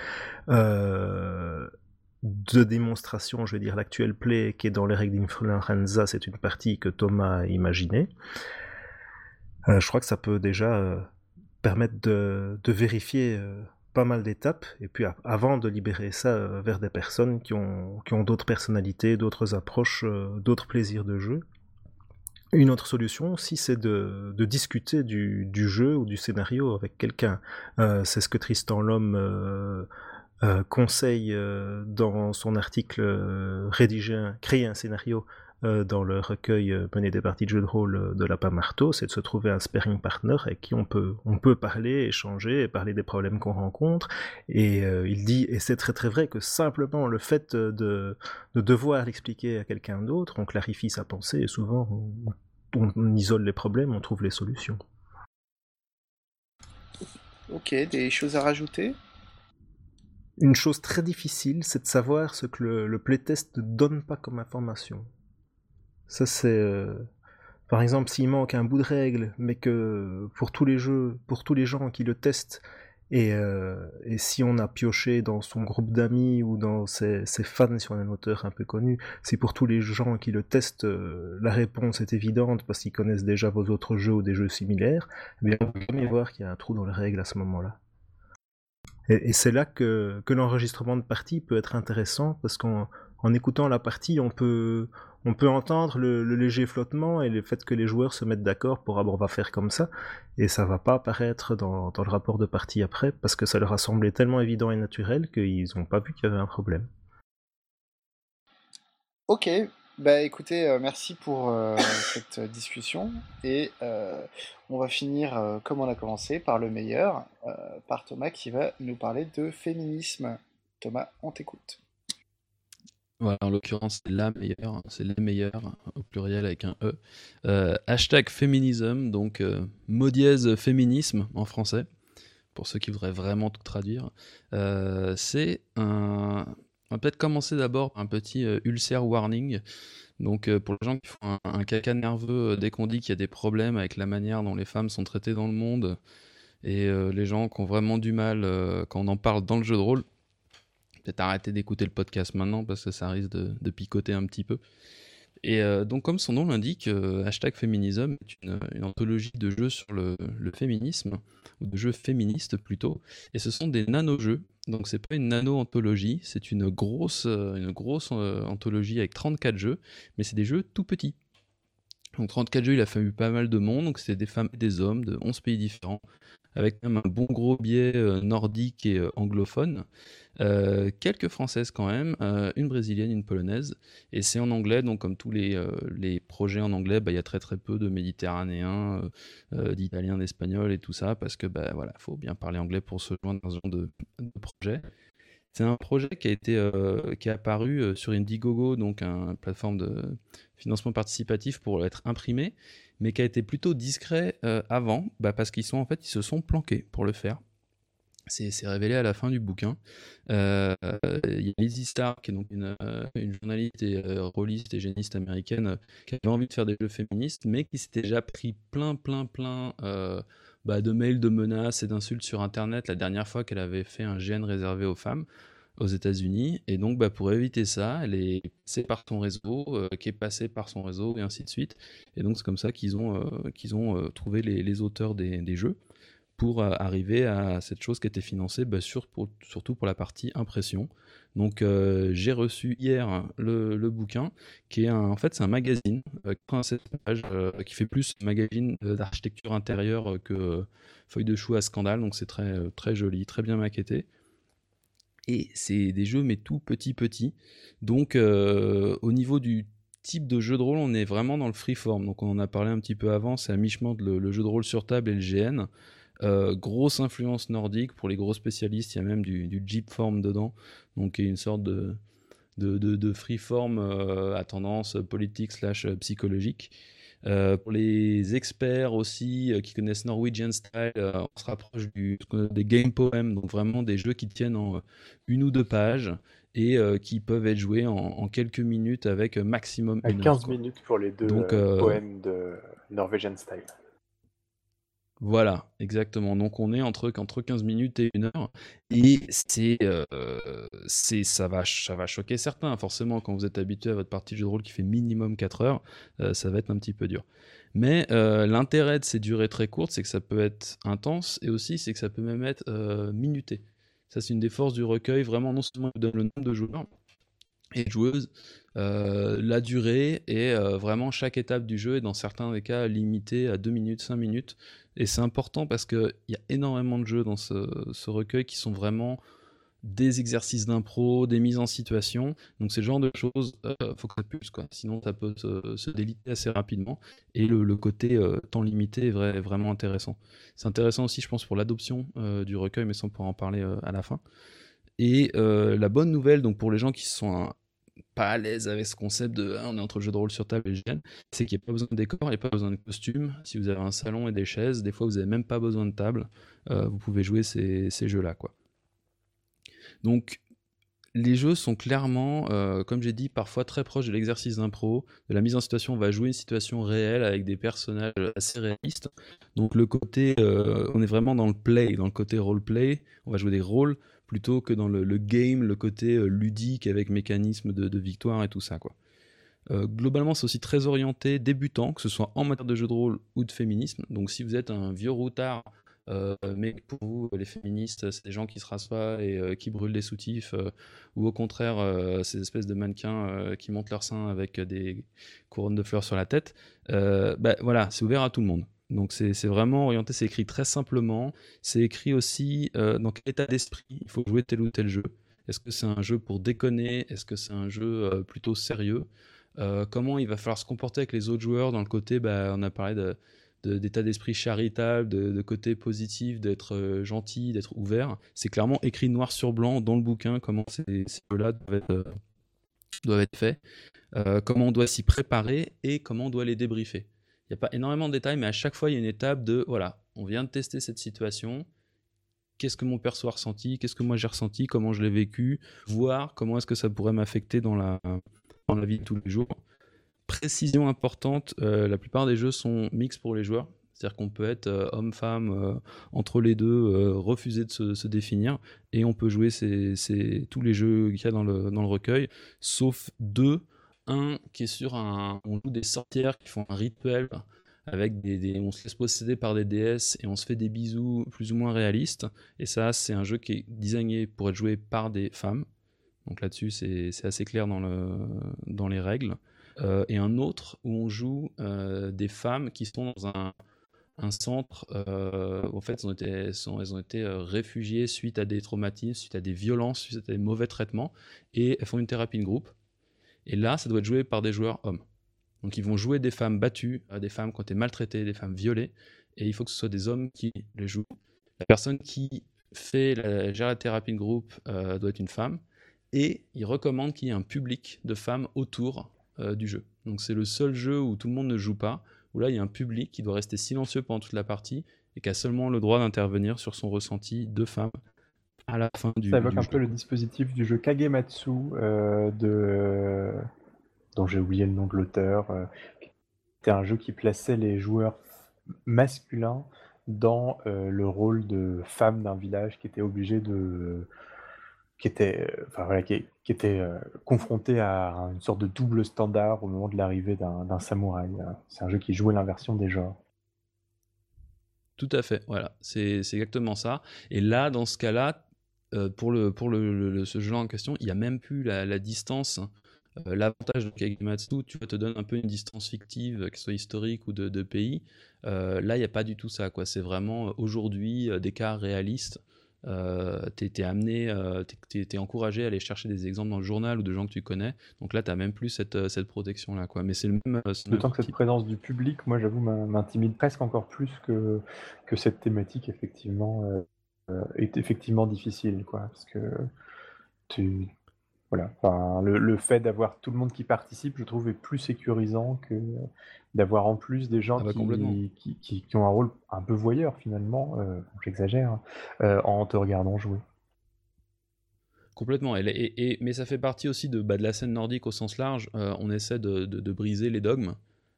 de démonstration, je veux dire l'actuel play qui est dans les règles d'Influenza, c'est une partie que Thomas a imaginée. Euh, je crois que ça peut déjà euh, permettre de, vérifier euh, pas mal d'étapes, et puis avant de libérer ça vers des personnes qui ont, d'autres personnalités, d'autres approches, d'autres plaisirs de jeu. Une autre solution aussi, c'est de, discuter du, jeu ou du scénario avec quelqu'un. c'est ce que Tristan Lhomme conseille dans son article euh, créer un scénario dans le recueil Mener des parties de jeux de rôle de la Marteau, c'est de se trouver un sparring partner avec qui on peut, on peut parler, échanger, parler des problèmes qu'on rencontre. Et il dit, et c'est très très vrai, que simplement le fait de, de devoir l'expliquer à quelqu'un d'autre, on clarifie sa pensée et souvent on isole les problèmes, on trouve les solutions. Ok, des choses à rajouter? Une chose très difficile, c'est de savoir ce que le, playtest ne donne pas comme information. Ça, c'est. euh, Par exemple, s'il manque un bout de règle, mais que pour tous les jeux, pour tous les gens qui le testent, et, euh, si on a pioché dans son groupe d'amis ou dans ses, ses fans, a un auteur un peu connu, si pour tous les gens qui le testent, euh, la réponse est évidente parce qu'ils connaissent déjà vos autres jeux ou des jeux similaires, eh bien, on peut jamais voir qu'il y a un trou dans les règles à ce moment-là. Et, et c'est là que, que l'enregistrement de partie peut être intéressant parce qu'en en écoutant la partie, on peut, entendre le, léger flottement et le fait que les joueurs se mettent d'accord pour ah bon, on va faire comme ça, et ça va pas apparaître dans, le rapport de partie après parce que ça leur a semblé tellement évident et naturel qu'ils n'ont pas vu qu'il y avait un problème. Ok, bah écoutez, euh, merci pour euh, <coughs> cette discussion et euh, on va finir comme on a commencé par le meilleur, par Thomas qui va nous parler de féminisme. Thomas, on t'écoute. Voilà, en l'occurrence, c'est la meilleure, hein, c'est les meilleurs, au pluriel avec un E. Euh, hashtag féminisme, donc euh, féminisme en français, pour ceux qui voudraient vraiment tout traduire. Euh, c'est un. On va peut-être commencer d'abord par un petit euh, ulcère warning. Donc, pour les gens qui font un, caca nerveux dès qu'on dit qu'il y a des problèmes avec la manière dont les femmes sont traitées dans le monde, et les gens qui ont vraiment du mal quand on en parle dans le jeu de rôle, peut-être arrêter d'écouter le podcast maintenant parce que ça risque de, picoter un petit peu. Et euh, donc, comme son nom l'indique, euh, hashtag féminisme est une, anthologie de jeux sur le, féminisme, ou de jeux féministes plutôt. Et ce sont des nano-jeux. Donc, c'est pas une nano-anthologie, c'est une grosse, euh, une grosse anthologie avec 34 jeux, mais c'est des jeux tout petits. Donc, 34 jeux, il a fallu pas mal de monde, donc c'est des femmes et des hommes de 11 pays différents, avec même un bon gros biais euh, nordique et euh, anglophone. Euh, quelques françaises quand même, une brésilienne, une polonaise, et c'est en anglais, donc comme tous les, projets en anglais, bah, il y a très très peu de méditerranéens, d'italiens, d'espagnols et tout ça, parce que bah, voilà, faut bien parler anglais pour se joindre dans ce genre de, projet. C'est un projet qui a été qui est apparu sur Indiegogo, donc un- une plateforme de financement participatif pour être imprimé, mais qui a été plutôt discret euh, avant, bah, parce qu'ils sont en fait ils se sont planqués pour le faire. C'est révélé à la fin du bouquin. Euh, Il y a Lizzie Starr, qui est donc une, euh, journaliste et rôliste et géniste américaine, qui avait envie de faire des jeux féministes, mais qui s'était déjà pris plein, plein, plein bah, de mails, de menaces et d'insultes sur Internet la dernière fois qu'elle avait fait un GN réservé aux femmes aux États-Unis. Et donc, bah, pour éviter ça, elle est passée par son réseau, euh, qui est passée par son réseau, et ainsi de suite. Et donc, c'est comme ça qu'ils ont, euh, euh, trouvé les, auteurs des, jeux pour arriver à cette chose qui était financée bah, surtout pour la partie impression. Donc j'ai reçu hier le, bouquin qui est un, en fait c'est un magazine 87 pages qui fait plus magazine d'architecture intérieure que feuille de chou à scandale donc c'est très très joli très bien maquetté et c'est des jeux mais tout petit petit. Donc euh, au niveau du type de jeu de rôle on est vraiment dans le freeform. Donc on en a parlé un petit peu avant c'est à mi-chemin le, le jeu de rôle sur table et le GN euh, grosse influence nordique. Pour les gros spécialistes, il y a même du, du Jeep form dedans, donc une sorte de, de, de, de freeform euh, à tendance politique slash psychologique. Euh, pour les experts aussi euh, qui connaissent Norwegian Style, euh, on se rapproche du, des game poems, donc vraiment des jeux qui tiennent en une ou deux pages et qui peuvent être joués en, en quelques minutes avec maximum À une heure. 15 quoi. minutes pour les deux Donc, poèmes de Norwegian Style. Voilà, exactement. Donc on est entre, entre 15 minutes et une heure. Et c'est, euh, c'est, ça, va, ça va choquer certains. Forcément, quand vous êtes habitué à votre partie de jeu de rôle qui fait minimum 4 heures, euh, ça va être un petit peu dur. Mais euh, l'intérêt de ces durées très courtes, c'est que ça peut être intense et aussi c'est que ça peut même être minuté. Ça, c'est une des forces du recueil. Vraiment, non seulement il vous donne le nombre de joueurs et joueuses, euh, la durée et euh, vraiment chaque étape du jeu est dans certains des cas limitée à 2 minutes, 5 minutes. Et c'est important parce qu'il y a énormément de jeux dans ce, recueil qui sont vraiment des exercices d'impro, des mises en situation. Donc c'est le genre de choses, euh, faut que ça puisse, quoi. Sinon ça peut se, déliter assez rapidement. Et le, côté euh, temps limité est vrai- vraiment intéressant. C'est intéressant aussi, je pense, pour l'adoption euh, du recueil, mais ça on pourra en parler à la fin. Et la bonne nouvelle, donc pour les gens qui sont pas à l'aise avec ce concept de ah, on est entre jeu de rôle sur table et GN, c'est qu'il n'y a pas besoin de décor, il n'y a pas besoin de costume. Si vous avez un salon et des chaises, des fois vous n'avez même pas besoin de table. Euh, vous pouvez jouer ces, ces jeux-là. quoi. Donc les jeux sont clairement, euh, comme j'ai dit, parfois très proches de l'exercice d'impro, de la mise en situation. On va jouer une situation réelle avec des personnages assez réalistes. Donc le côté, euh, on est vraiment dans le play, dans le côté roleplay. On va jouer des rôles plutôt que dans le, game, le côté euh, ludique avec mécanisme de, victoire et tout ça, quoi. globalement, c'est aussi très orienté débutant, que ce soit en matière de jeu de rôle ou de féminisme. Donc, si vous êtes un vieux routard euh, mais pour vous, les féministes, c'est des gens qui se rassoient et euh, qui brûlent des soutifs, euh, ou au contraire, ces espèces de mannequins qui montent leur sein avec des couronnes de fleurs sur la tête. bah, voilà, c'est ouvert à tout le monde. Donc c'est vraiment orienté, c'est écrit très simplement. C'est écrit aussi dans quel état d'esprit il faut jouer tel ou tel jeu. Est-ce que c'est un jeu pour déconner? Est-ce que c'est un jeu plutôt sérieux? Comment il va falloir se comporter avec les autres joueurs dans le côté, bah, on a parlé d'état d'esprit charitable, de, côté positif, d'être euh, gentil, d'être ouvert. C'est clairement écrit noir sur blanc dans le bouquin comment ces, jeux-là doivent être, euh, faits, euh, comment on doit s'y préparer et comment on doit les débriefer. Il n'y a pas énormément de détails, mais à chaque fois, il y a une étape de, voilà, on vient de tester cette situation, qu'est-ce que mon perso a ressenti, qu'est-ce que moi j'ai ressenti, comment je l'ai vécu, voir comment est-ce que ça pourrait m'affecter dans la, dans la vie de tous les jours. Précision importante, euh, la plupart des jeux sont mix pour les joueurs. C'est-à-dire qu'on peut être euh, homme-femme euh, entre les deux, refuser de se, définir, et on peut jouer tous les jeux qu'il y a dans le, dans le recueil, sauf deux. Un qui est sur un. On joue des sorcières qui font un rituel avec des, on se laisse posséder par des déesses et on se fait des bisous plus ou moins réalistes. Et ça, c'est un jeu qui est designé pour être joué par des femmes. Donc là-dessus, c'est assez clair dans, le, dans les règles. Euh, et un autre où on joue euh, des femmes qui sont dans un, un centre. Euh, en fait, elles ont été, elles ont été réfugiées suite à des traumatismes, suite à des violences, suite à des mauvais traitements, et elles font une thérapie de groupe. Et là, ça doit être joué par des joueurs hommes. Donc, ils vont jouer des femmes battues, des femmes ont été maltraitées, des femmes violées, et il faut que ce soit des hommes qui les jouent. La personne qui fait la, gère la thérapie de groupe doit être une femme, et il recommande qu'il y ait un public de femmes autour euh, du jeu. Donc c'est le seul jeu où tout le monde ne joue pas, où là il y a un public qui doit rester silencieux pendant toute la partie et qui a seulement le droit d'intervenir sur son ressenti de femme à la fin du, Ça évoque un peu le dispositif du jeu Kagematsu, euh, de... dont j'ai oublié le nom de l'auteur. Euh, C'était un jeu qui plaçait les joueurs masculins dans le rôle de femme d'un village qui était obligé de qui était, euh, enfin, voilà, qui, était euh, confronté à une sorte de double standard au moment de l'arrivée d'un samouraï. C'est un jeu qui jouait l'inversion des genres. Tout à fait, voilà, c'est exactement ça. Et là, dans ce cas-là, euh, pour, le, pour le, ce jeu en question, il n'y a même plus la, distance. L'avantage de Kagematsu, tu te donnes un peu une distance fictive, qu'elle soit historique ou de, pays. là, il n'y a pas du tout ça. C'est vraiment aujourd'hui des cas réalistes euh, tu es, amené, euh, tu es, encouragé à aller chercher des exemples dans le journal ou de gens que tu connais. Donc là, tu n'as même plus cette, euh, cette protection-là. Mais c'est le même. D'autant que cette présence du public, moi, j'avoue, m'intimide presque encore plus que, que cette thématique, effectivement, est effectivement difficile. Quoi, parce que tu. Voilà. Enfin, le, le fait d'avoir tout le monde qui participe, je trouve, est plus sécurisant que d'avoir en plus des gens ah bah, qui, qui, qui, ont un rôle un peu voyeur finalement, euh, j'exagère, hein, euh, en te regardant jouer. Complètement. Et, et, mais ça fait partie aussi de, bah, de la scène nordique au sens large. Euh, on essaie de, de, briser les dogmes.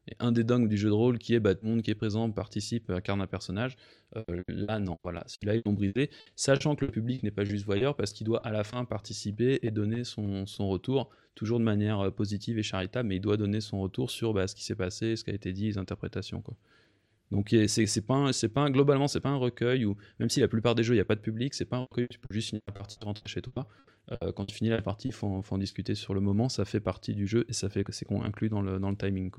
Et un des dogmes du jeu de rôle qui est bah, tout le monde qui est présent participe, incarne un personnage. là, non. Voilà. Celui-là, ils l'ont brisé. Sachant que le public n'est pas juste voyeur parce qu'il doit à la fin participer et donner son, retour toujours de manière euh, positive et charitable, mais il doit donner son retour sur bah, ce qui s'est passé, ce qui a été dit, les interprétations. Donc c'est pas, c'est pas globalement c'est pas un recueil où même si la plupart des jeux il n'y a pas de public, c'est pas un recueil où tu peux juste finir la partie rentrer chez toi. Euh, quand tu finis la partie, il faut, faut, en discuter sur le moment, ça fait partie du jeu et ça fait que c'est inclus dans le, timing.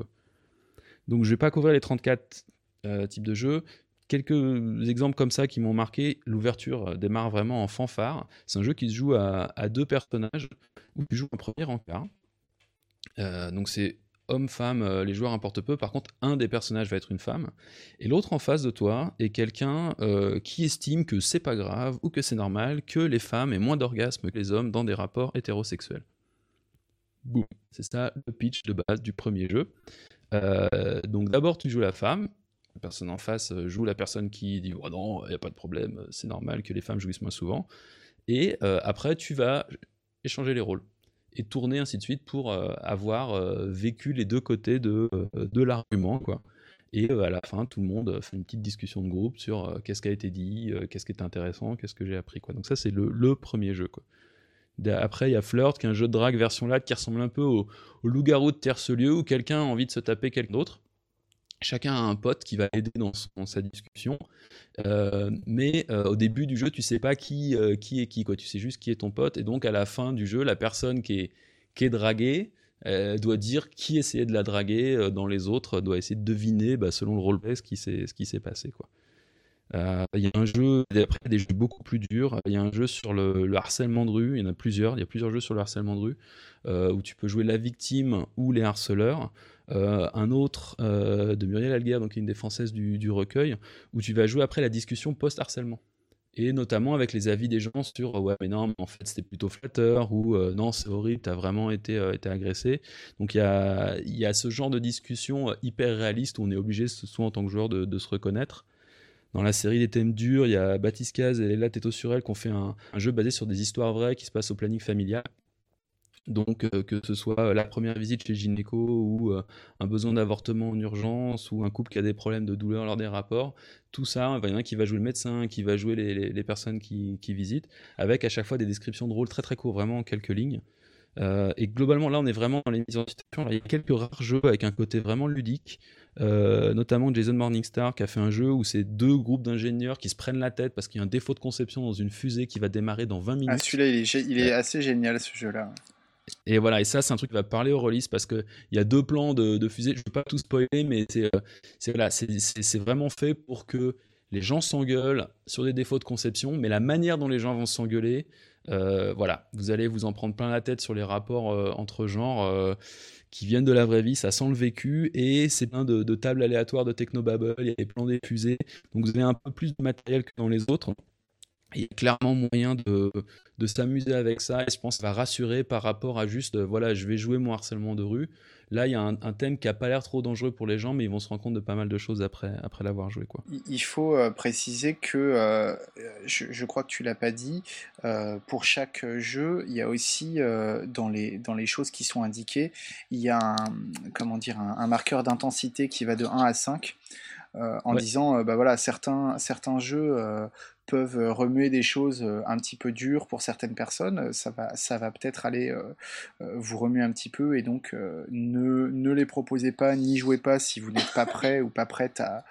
Donc je vais pas couvrir les 34 euh, types de jeux. Quelques exemples comme ça qui m'ont marqué. L'ouverture démarre vraiment en fanfare. C'est un jeu qui se joue à, deux personnages où tu joues un premier encart. Euh, donc c'est homme, femme, euh, les joueurs importent peu. Par contre, un des personnages va être une femme. Et l'autre en face de toi est quelqu'un euh, qui estime que c'est pas grave ou que c'est normal que les femmes aient moins d'orgasmes que les hommes dans des rapports hétérosexuels. Boum. C'est ça le pitch de base du premier jeu. Donc d'abord, tu joues la femme. La personne en face joue la personne qui dit oh non, il n'y a pas de problème, c'est normal que les femmes jouissent moins souvent. Et après, tu vas échanger les rôles et tourner ainsi de suite pour avoir vécu les deux côtés de, de l'argument, quoi. Et à la fin, tout le monde fait une petite discussion de groupe sur qu'est-ce qui a été dit, qu'est-ce qui est intéressant, qu'est-ce que j'ai appris. Quoi. Donc ça, c'est le, le, premier jeu. Quoi. Après, il y a Flirt, qui est un jeu de drague version LAD qui ressemble un peu au, loup-garou de Terce-Lieu, où quelqu'un a envie de se taper quelqu'un d'autre. Chacun a un pote qui va aider dans, sa discussion. mais au début du jeu, tu sais pas qui, qui est qui. Quoi. Tu sais juste qui est ton pote. Et donc, à la fin du jeu, la personne qui est, draguée, doit dire qui essayait de la draguer euh, dans les autres, doit essayer de deviner bah, selon le roleplay ce qui s'est passé. Quoi. Euh, il y a un jeu, après des jeux beaucoup plus durs. Il y a un jeu sur le, harcèlement de rue. Il y en a plusieurs. Il y a plusieurs jeux sur le harcèlement de rue euh, où tu peux jouer la victime ou les harceleurs. un autre de Muriel Alguer, donc une des françaises du, recueil, où tu vas jouer après la discussion post-harcèlement et notamment avec les avis des gens sur ouais mais non mais en fait c'était plutôt flatteur ou euh, non c'est horrible t'as vraiment été, euh, agressé donc il y a, ce genre de discussion euh, hyper réaliste où on est obligé soit en tant que joueur de se reconnaître dans la série des thèmes durs il y a Baptiste Caz et Léla Teto Surel qui ont fait un, jeu basé sur des histoires vraies qui se passent au planning familial donc euh, que ce soit euh, la première visite chez gynéco ou euh, un besoin d'avortement en urgence ou un couple qui a des problèmes de douleur lors des rapports, tout ça, il y en a qui va jouer le médecin, qui va jouer les, personnes qui, visitent, avec à chaque fois des descriptions de rôles très très courts, vraiment quelques lignes. et globalement, là, on est vraiment dans les mises en situation. il y a quelques rares jeux avec un côté vraiment ludique, notamment Jason Morningstar qui a fait un jeu où c'est deux groupes d'ingénieurs qui se prennent la tête parce qu'il y a un défaut de conception dans une fusée qui va démarrer dans 20 ah, minutes. Ah, celui-là, il, il est, assez génial, ce jeu-là. Et voilà, et ça, c'est un truc qui va parler aux releases parce qu'il y a deux plans de, de fusée. Je ne vais pas tout spoiler, mais c'est euh, voilà, vraiment fait pour que les gens s'engueulent sur des défauts de conception, mais la manière dont les gens vont s'engueuler, euh, voilà, vous allez vous en prendre plein la tête sur les rapports euh, entre genres qui viennent de la vraie vie, ça sent le vécu, et c'est plein de, tables aléatoires de technobabble, il y a des plans des fusées, donc vous avez un peu plus de matériel que dans les autres il y a clairement moyen de, de s'amuser avec ça et je pense que ça va rassurer par rapport à juste euh, voilà je vais jouer mon harcèlement de rue. Là il y a un, thème qui a pas l'air trop dangereux pour les gens mais ils vont se rendre compte de pas mal de choses après après l'avoir joué quoi. Il faut euh, préciser que euh, je, je, crois que tu l'as pas dit pour chaque jeu il y a aussi dans les dans les choses qui sont indiquées il y a comment dire un, un marqueur d'intensité qui va de 1 à 5 en disant bah voilà certains certains jeux peuvent euh, remuer des choses euh, un petit peu dures pour certaines personnes, ça va, ça va peut-être aller euh, vous remuer un petit peu et donc ne, ne les proposez pas ni jouez pas si vous n'êtes pas prêt ou pas prête à,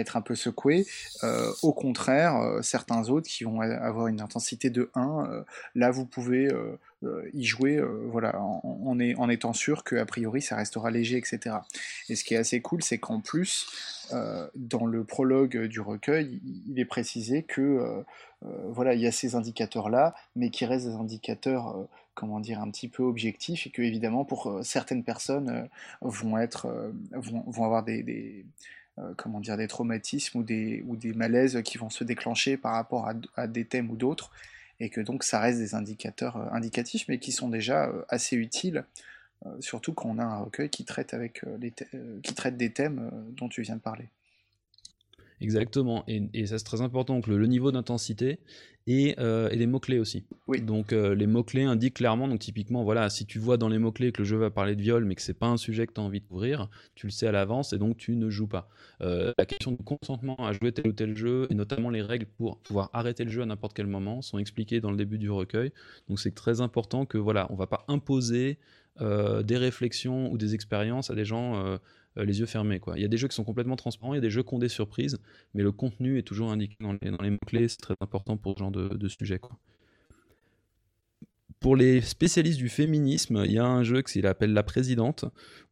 être un peu secoué. au contraire, certains autres qui vont avoir une intensité de 1, là vous pouvez y jouer voilà, en, en, en, étant sûr que a priori ça restera léger, etc. Et ce qui est assez cool, c'est qu'en plus, euh, dans le prologue du recueil, il est précisé que euh, euh, voilà, il y a ces indicateurs-là, mais qui restent des indicateurs, comment dire, un petit peu objectifs, et que évidemment pour certaines personnes vont être, vont, avoir des, comment dire, des traumatismes ou des, ou des malaises qui vont se déclencher par rapport à, des thèmes ou d'autres, et que donc ça reste des indicateurs indicatifs, mais qui sont déjà assez utiles euh, surtout quand on a un recueil qui traite, avec, euh, les euh, qui traite des thèmes dont tu viens de parler. Exactement, et, ça c'est très important, donc le, niveau d'intensité et, les mots-clés aussi. Oui. Donc les mots-clés indiquent clairement, donc typiquement, voilà, si tu vois dans les mots-clés que le jeu va parler de viol, mais que c'est pas un sujet que tu as envie de couvrir, tu le sais à l'avance et donc tu ne joues pas. la question du consentement à jouer tel ou tel jeu, et notamment les règles pour pouvoir arrêter le jeu à n'importe quel moment, sont expliquées dans le début du recueil. Donc c'est très important que voilà, on va pas imposer euh, des réflexions ou des expériences à des gens euh, les yeux fermés. Quoi. Il y a des jeux qui sont complètement transparents, il y a des jeux qui ont des surprises, mais le contenu est toujours indiqué dans les, mots-clés, c'est très important pour ce genre de, sujet. Pour les spécialistes du féminisme, il y a un jeu qui appelle La Présidente,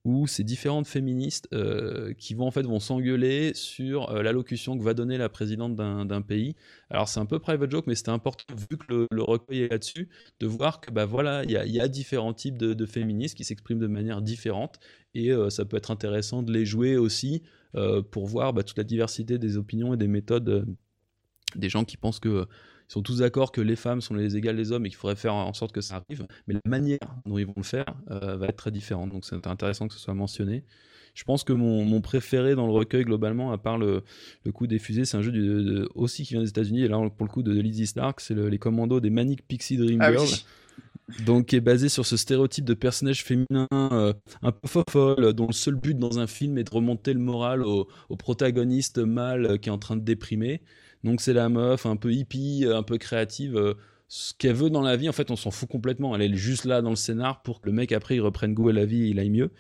où c'est différentes féministes euh, qui vont en fait vont s'engueuler sur euh, l'allocution que va donner la présidente d'un pays. Alors c'est un peu private joke, mais c'était important vu que le, recueil est là-dessus de voir que bah voilà il y, a différents types de, féministes qui s'expriment de manière différente et euh, ça peut être intéressant de les jouer aussi pour voir bah, toute la diversité des opinions et des méthodes des gens qui pensent que sont tous d'accord que les femmes sont les égales des hommes et qu'il faudrait faire en sorte que ça arrive, mais la manière dont ils vont le faire euh, va être très différente. Donc c'est intéressant que ce soit mentionné. Je pense que mon, préféré dans le recueil globalement, à part le, coup des fusées, c'est un jeu aussi qui vient des États-Unis. Et là, pour le coup, de, Lizzie Stark, c'est les commandos des Manic Pixie Dream ah Girls. donc qui est basé sur ce stéréotype de personnage féminin euh, un peu fofolle, dont le seul but dans un film est de remonter le moral au, au protagoniste mâle qui est en train de déprimer. Donc c'est la meuf un peu hippie, un peu créative, ce qu'elle veut dans la vie, en fait, on s'en fout complètement. Elle est juste là dans le scénar pour que le mec après il reprenne goût à la vie et il aille mieux.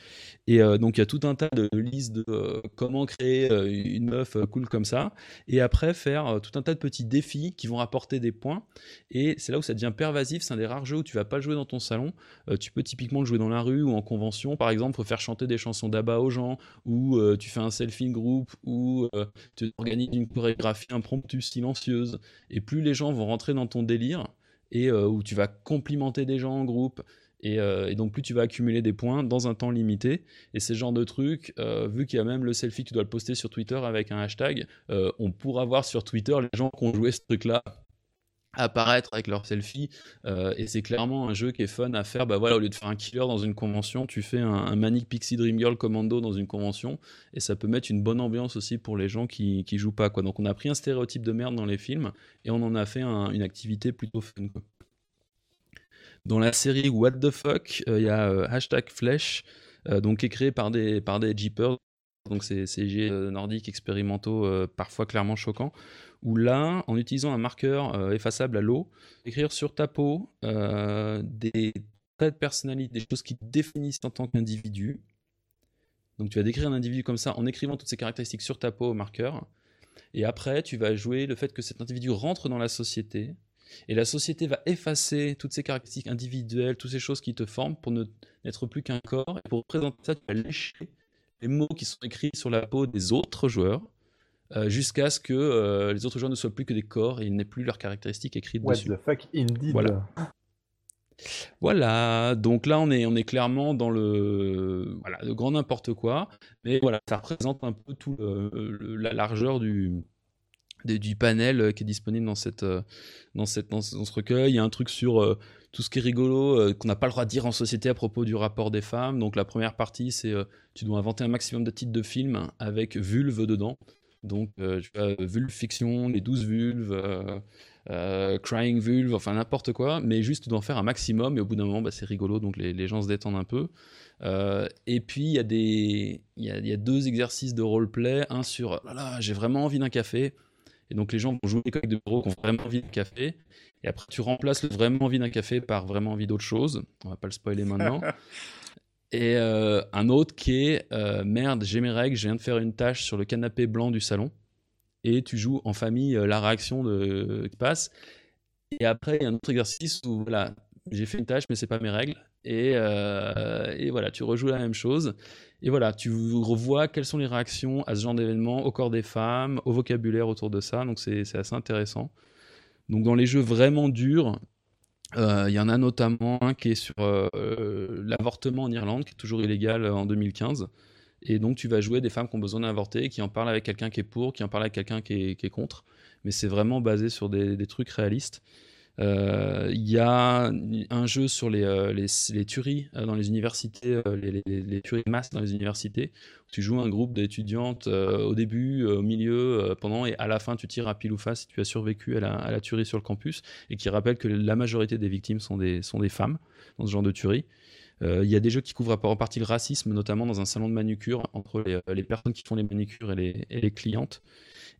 Et euh, donc il y a tout un tas de listes de euh, comment créer euh, une meuf cool comme ça. Et après faire tout un tas de petits défis qui vont rapporter des points. Et c'est là où ça devient pervasif. C'est un des rares jeux où tu vas pas le jouer dans ton salon. tu peux typiquement le jouer dans la rue ou en convention. Par exemple, faire chanter des chansons d'abat aux gens, ou tu fais un selfie group, ou tu organises une chorégraphie impromptue silencieuse. Et plus les gens vont rentrer dans ton délire, et où tu vas complimenter des gens en groupe. Euh, et, donc plus tu vas accumuler des points dans un temps limité. Et ce genre de truc, euh, vu qu'il y a même le selfie, tu dois le poster sur Twitter avec un hashtag, on pourra voir sur Twitter les gens qui ont joué ce truc-là apparaître avec leur selfie euh, et c'est clairement un jeu qui est fun à faire bah voilà au lieu de faire un killer dans une convention tu fais un, Manic Pixie Dream Girl Commando dans une convention et ça peut mettre une bonne ambiance aussi pour les gens qui, jouent pas donc on a pris un stéréotype de merde dans les films et on en a fait une activité plutôt fun. Dans la série What the fuck euh, il y a euh, hashtag Flash donc qui par des par des jeepers donc c'est CG nordiques expérimentaux parfois clairement choquants où là, en utilisant un marqueur euh, effaçable à l'eau, écrire sur ta peau euh, des traits de personnalité, des choses qui te définissent en tant qu'individu. Donc tu vas décrire un individu comme ça en écrivant toutes ces caractéristiques sur ta peau au marqueur. Et après, tu vas jouer le fait que cet individu rentre dans la société. Et la société va effacer toutes ces caractéristiques individuelles, toutes ces choses qui te forment pour n'être plus qu'un corps. Et pour représenter ça, tu vas lécher les mots qui sont écrits sur la peau des autres joueurs euh, jusqu'à ce que euh, les autres joueurs ne soient plus que des corps et ils n'aient plus leurs caractéristiques écrites What dessus. the fuck, indeed. Voilà. Voilà, donc là on est, on est clairement dans le, voilà, le grand n'importe quoi, mais voilà, ça représente un peu tout la largeur du, du panel qui est disponible dans, cette, dans, cette, dans, ce recueil. Il y a un truc sur euh, tout ce qui est rigolo, qu'on n'a pas le droit de dire en société à propos du rapport des femmes. Donc la première partie, c'est tu dois inventer un maximum de titres de films avec vulve dedans. Donc, euh, Vulve Fiction, les 12 vulves, euh, euh, Crying Vulve, enfin n'importe quoi, mais juste tu dois en faire un maximum et au bout d'un moment, bah, c'est rigolo, donc les, gens se détendent un peu. et puis, il y, y, a, y a deux exercices de roleplay, un sur voilà, j'ai vraiment envie d'un café. Et donc, les gens vont jouer des coques de bureau qui ont vraiment envie d'un café. Et après, tu remplaces le vraiment envie d'un café par vraiment envie d'autre chose. On va pas le spoiler maintenant. <laughs> Et euh, un autre qui est euh, merde, j'ai mes règles, je viens de faire une tâche sur le canapé blanc du salon. Et tu joues en famille euh, la réaction de, qui passe. Et après, il y a un autre exercice où voilà, j'ai fait une tâche, mais c'est pas mes règles. Et, et, voilà, tu rejoues la même chose. Et voilà, tu revois quelles sont les réactions à ce genre d'événement, au corps des femmes, au vocabulaire autour de ça. Donc c'est assez intéressant. Donc dans les jeux vraiment durs, euh, il y en a notamment un qui est sur euh, l'avortement en Irlande, qui est toujours illégal euh, en 2015. Et donc, tu vas jouer des femmes qui ont besoin d'avorter, qui en parlent avec quelqu'un qui est pour, qui en parlent avec quelqu'un qui, est, contre. Mais c'est vraiment basé sur des trucs réalistes. Euh, il y a un jeu sur les, euh, les, tueries euh, dans les universités, les, tueries de masse dans les universités. Où tu joues un groupe d'étudiantes au début, au milieu, pendant et à la fin tu tires à pile ou face si tu as survécu à la, à la, tuerie sur le campus et qui rappelle que la majorité des victimes sont des, sont des femmes dans ce genre de tuerie. Il y a des jeux qui couvrent en partie le racisme, notamment dans un salon de manucure entre les, les personnes qui font les manucures et les, clientes.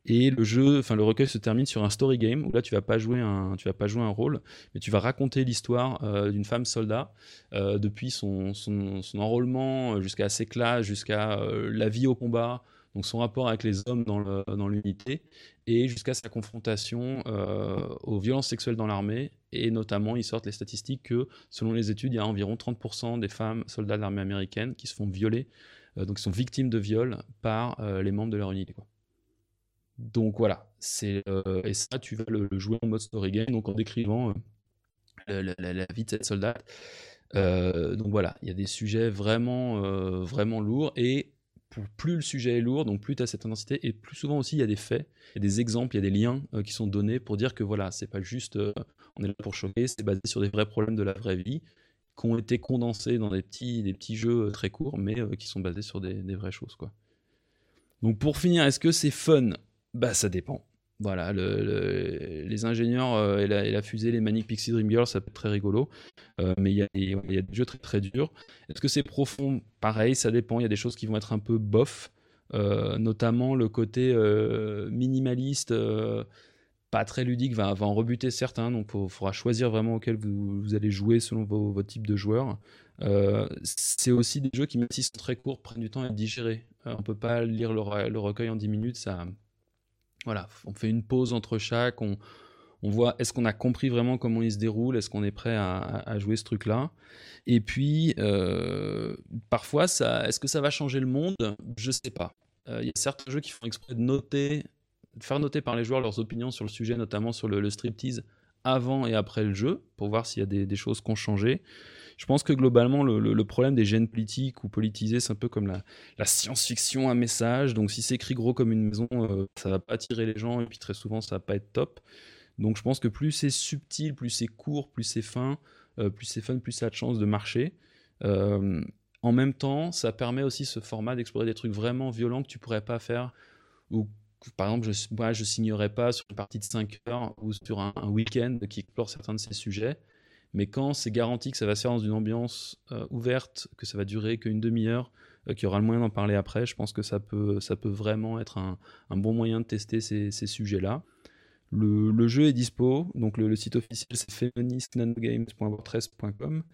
Et le jeu, enfin le recueil se termine sur un story game où là tu vas pas jouer un, tu vas pas jouer un rôle, mais tu vas raconter l'histoire euh, d'une femme soldat euh, depuis son, enrôlement jusqu'à ses classes, jusqu'à euh, la vie au combat, donc son rapport avec les hommes dans l'unité et jusqu'à sa confrontation aux violences sexuelles dans l'armée. Et notamment, ils sortent les statistiques que selon les études, il y a environ 30% des femmes soldats de l'armée américaine qui se font violer, donc qui sont victimes de viols par les membres de leur unité. Quoi. Donc voilà, c'est euh, et ça tu vas le, jouer en mode story game, donc en décrivant euh, la, vie de cette soldate. Euh, donc voilà, il y a des sujets vraiment vraiment lourds et plus le sujet est lourd, donc plus tu as cette intensité et plus souvent aussi il y a des faits, des exemples, il y a des liens qui sont donnés pour dire que voilà, c'est pas juste on est là pour choquer, c'est basé sur des vrais problèmes de la vraie vie qui ont été condensés dans des petits, jeux très courts, mais qui sont basés sur des, des vraies choses. Quoi. Donc pour finir, est-ce que c'est fun? Bah ça dépend. Voilà, les ingénieurs et, la, fusée, les Manic Pixie Dream Girls, ça peut être très rigolo. mais il y, a, des jeux très très durs. Est-ce que c'est profond? Pareil, ça dépend. Il y a des choses qui vont être un peu bof. notamment le côté minimaliste, pas très ludique, va, en rebuter certains. Donc il faudra choisir vraiment auquel vous, allez jouer selon vos, vos types de joueurs. c'est aussi des jeux qui, même s'ils sont très courts, prennent du temps à digérés. on ne peut pas lire le, le, recueil en 10 minutes, ça, voilà, on fait une pause entre chaque, on, voit est-ce qu'on a compris vraiment comment il se déroule, est-ce qu'on est prêt à, jouer ce truc-là. Et puis, euh, parfois, est-ce que ça va changer le monde? Je ne sais pas. Euh, il y a certains jeux qui font exprès de noter, de faire noter par les joueurs leurs opinions sur le sujet, notamment sur le, striptease avant et après le jeu, pour voir s'il y a des, des choses qui ont changé. Je pense que globalement, le, problème des gènes politiques ou politisés, c'est un peu comme la, science-fiction à message. Donc, si c'est écrit gros comme une maison, euh, ça va pas attirer les gens et puis très souvent, ça va pas être top. Donc, je pense que plus c'est subtil, plus c'est court, plus c'est fin, euh, plus c'est fun, plus ça a de chance de marcher. Euh, en même temps, ça permet aussi ce format d'explorer des trucs vraiment violents que tu pourrais pas faire ou par exemple, je, moi, je signerais pas sur une partie de 5 heures ou sur un week-end qui explore certains de ces sujets. Mais quand c'est garanti que ça va se faire dans une ambiance euh, ouverte, que ça va durer qu'une demi-heure, euh, qu'il y aura le moyen d'en parler après, je pense que ça peut, ça peut vraiment être un, bon moyen de tester ces, sujets-là. Le, jeu est dispo, donc le, site officiel c'est feministnanogames.wordpress.com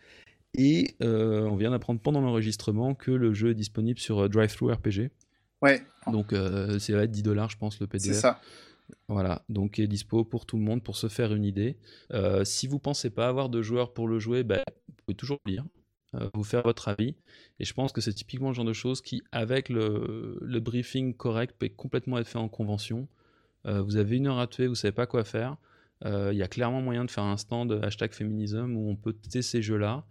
et euh, on vient d'apprendre pendant l'enregistrement que le jeu est disponible sur DriveThruRPG. Ouais. Donc c'est va être 10 dollars je pense le PDF. C'est ça. Voilà, donc est dispo pour tout le monde pour se faire une idée. Euh, si vous pensez pas avoir de joueurs pour le jouer, ben, vous pouvez toujours lire, euh, vous faire votre avis. Et je pense que c'est typiquement le genre de choses qui, avec le, briefing correct, peut complètement être fait en convention. Euh, vous avez une heure à tuer, vous savez pas quoi faire. Il y a clairement moyen de faire un stand hashtag féminisme où on peut tester ces jeux-là.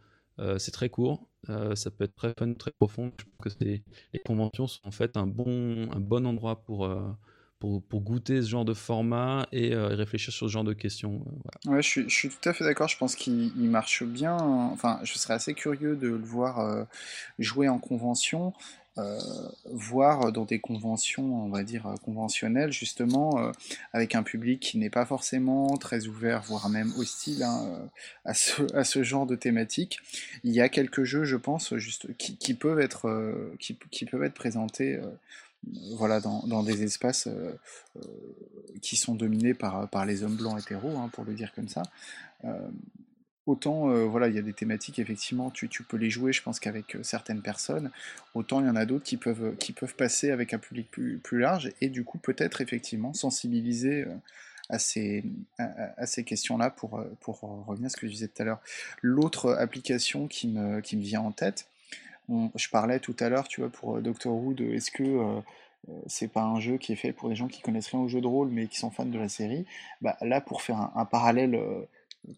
c'est très court, ça peut être très fun, très profond. Je pense que les conventions sont en fait un bon, un bon endroit pour pour, goûter ce genre de format et euh, réfléchir sur ce genre de questions. Euh, ouais, je suis, tout à fait d'accord. Je pense qu'il marche bien. Enfin, je serais assez curieux de le voir euh, jouer en convention. voir dans des conventions, on va dire conventionnelles, justement, avec un public qui n'est pas forcément très ouvert, voire même hostile hein, à, ce, à ce genre de thématique. Il y a quelques jeux, je pense, juste, qui, peuvent, être, qui, peuvent être présentés voilà, dans, dans, des espaces euh, euh, qui sont dominés par, par les hommes blancs hétéros, hein, pour le dire comme ça. Euh, autant, voilà, il y a des thématiques, effectivement, tu, tu peux les jouer, je pense qu'avec certaines personnes, autant il y en a d'autres qui peuvent, qui peuvent passer avec un public plus, plus large, et du coup, peut-être, effectivement, sensibiliser à ces, à, ces questions-là pour, pour revenir à ce que je disais tout à l'heure. L'autre application qui me, qui me vient en tête, je parlais tout à l'heure, tu vois, pour euh, Doctor Who, de est-ce que euh, euh, c'est pas un jeu qui est fait pour des gens qui connaissent rien au jeu de rôle mais qui sont fans de la série? Bah, Là, pour faire un, parallèle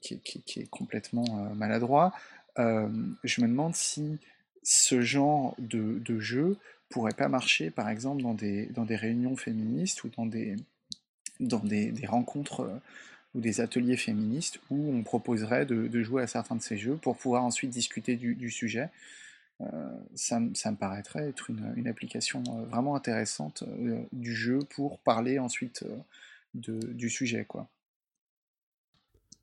qui, est complètement maladroit, je me demande si ce genre de, jeu pourrait pas marcher, par exemple, dans des, dans des réunions féministes ou dans des, rencontres ou des ateliers féministes où on proposerait de, jouer à certains de ces jeux pour pouvoir ensuite discuter du sujet. Euh, ça, me paraîtrait être une, application euh, vraiment intéressante euh, du jeu pour parler ensuite du sujet. Quoi.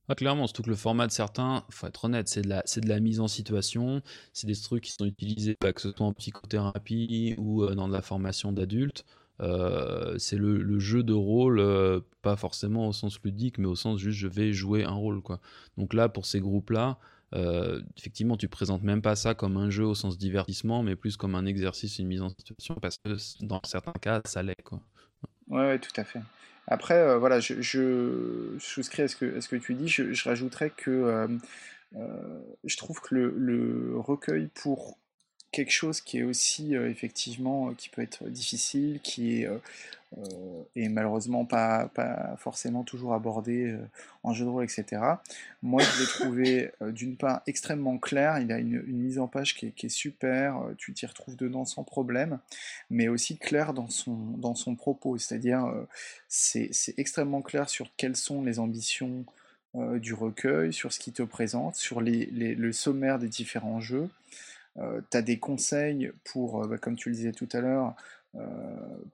Ah, clairement, surtout que le format de certains, faut être honnête, c'est de la, mise en situation, c'est des trucs qui sont utilisés, que ce soit en psychothérapie ou dans de la formation d'adultes. c'est le, jeu de rôle, pas forcément au sens ludique, mais au sens juste je vais jouer un rôle. Quoi. Donc là, pour ces groupes-là, euh, effectivement, tu présentes même pas ça comme un jeu au sens divertissement, mais plus comme un exercice, une mise en situation, parce que dans certains cas, ça l'est. Quoi. Ouais, tout à fait. Après, euh, voilà, je, souscris à ce, que, que tu dis. Je, rajouterais que euh, je trouve que le, recueil pour quelque chose qui est aussi effectivement qui peut être difficile, qui est et malheureusement pas, forcément toujours abordé euh, en jeu de rôle, etc. Moi, je l'ai trouvé euh, d'une part extrêmement clair, il a une, mise en page qui est, super, tu t'y retrouves dedans sans problème, mais aussi clair dans son, dans son propos, c'est-à-dire c'est extrêmement clair sur quelles sont les ambitions du recueil, sur ce qui te présente, sur le sommaire des différents jeux. tu as des conseils pour, bah, comme tu le disais tout à l'heure,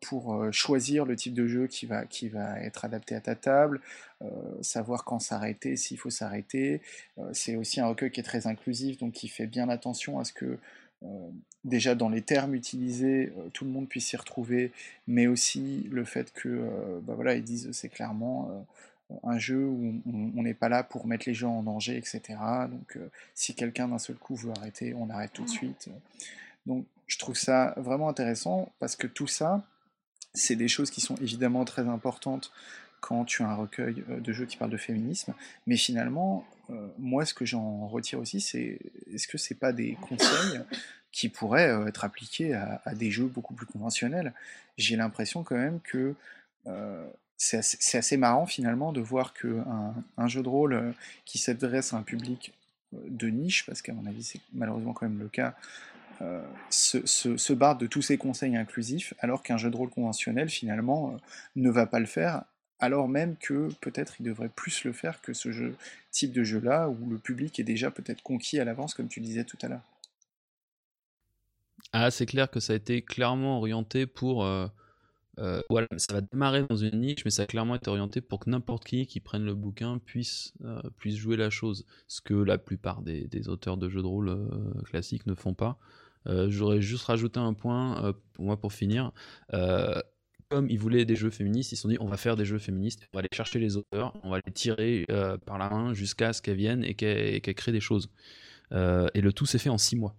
pour choisir le type de jeu qui va, qui va être adapté à ta table, savoir quand s'arrêter, s'il faut s'arrêter. c'est aussi un recueil qui est très inclusif, donc qui fait bien attention à ce que déjà dans les termes utilisés, tout le monde puisse s'y retrouver, mais aussi le fait que, bah voilà, ils disent c'est clairement un jeu où on n'est pas là pour mettre les gens en danger, etc. Donc si quelqu'un d'un seul coup veut arrêter, on arrête tout de suite. Donc je trouve ça vraiment intéressant parce que tout ça, c'est des choses qui sont évidemment très importantes quand tu as un recueil de jeux qui parle de féminisme, mais finalement, moi ce que j'en retire aussi, c'est est-ce que c'est pas des conseils qui pourraient être appliqués à, des jeux beaucoup plus conventionnels? J'ai l'impression quand même que c'est assez, marrant finalement de voir qu'un un jeu de rôle qui s'adresse à un public de niche, parce qu'à mon avis c'est malheureusement quand même le cas, se, barre de tous ces conseils inclusifs, alors qu'un jeu de rôle conventionnel, finalement, ne va pas le faire, alors même que peut-être il devrait plus le faire que ce type de jeu-là, où le public est déjà peut-être conquis à l'avance, comme tu disais tout à l'heure. Ah, c'est clair que ça a été clairement orienté pour... voilà, ça va démarrer dans une niche, mais ça a clairement été orienté pour que n'importe qui qui prenne le bouquin puisse, jouer la chose. Ce que la plupart des auteurs de jeux de rôle classiques ne font pas. Euh, j'aurais juste rajouté un point euh, pour moi pour finir. Euh, comme ils voulaient des jeux féministes, ils se sont dit on va faire des jeux féministes, on va aller chercher les auteurs, on va les tirer par la main jusqu'à ce qu'elles viennent et qu'elles créent des choses. et le tout s'est fait en 6 mois.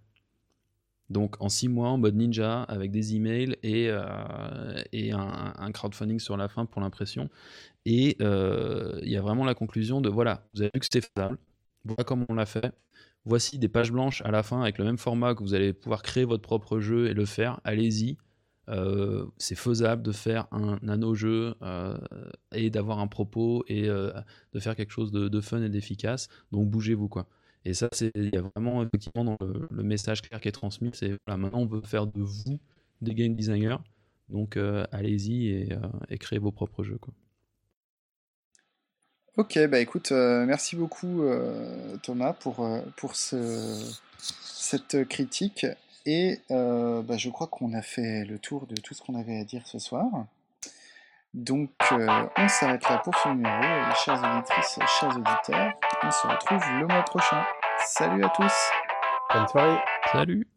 Donc en 6 mois en mode ninja avec des emails et, et un, crowdfunding sur la fin pour l'impression. Et il y a vraiment la conclusion de voilà, vous avez vu que c'était faisable, voilà comment on l'a fait, voici des pages blanches à la fin avec le même format que vous allez pouvoir créer votre propre jeu et le faire, allez-y. Euh, c'est faisable de faire un nano-jeu euh, et d'avoir un propos et euh, de faire quelque chose de, fun et d'efficace. Donc bougez-vous quoi. Et ça, il y a vraiment effectivement dans le, message clair qui est transmis, c'est voilà, maintenant on veut faire de vous des game designers. Donc allez-y et, créez vos propres jeux. Ok, bah écoute, euh, merci beaucoup euh, Thomas pour, euh, pour ce, cette critique. Et bah, je crois qu'on a fait le tour de tout ce qu'on avait à dire ce soir. Donc on s'arrête là pour ce numéro. Et chères auditrices, chers auditeurs, on se retrouve le mois prochain. Salut à tous Bonne soirée Salut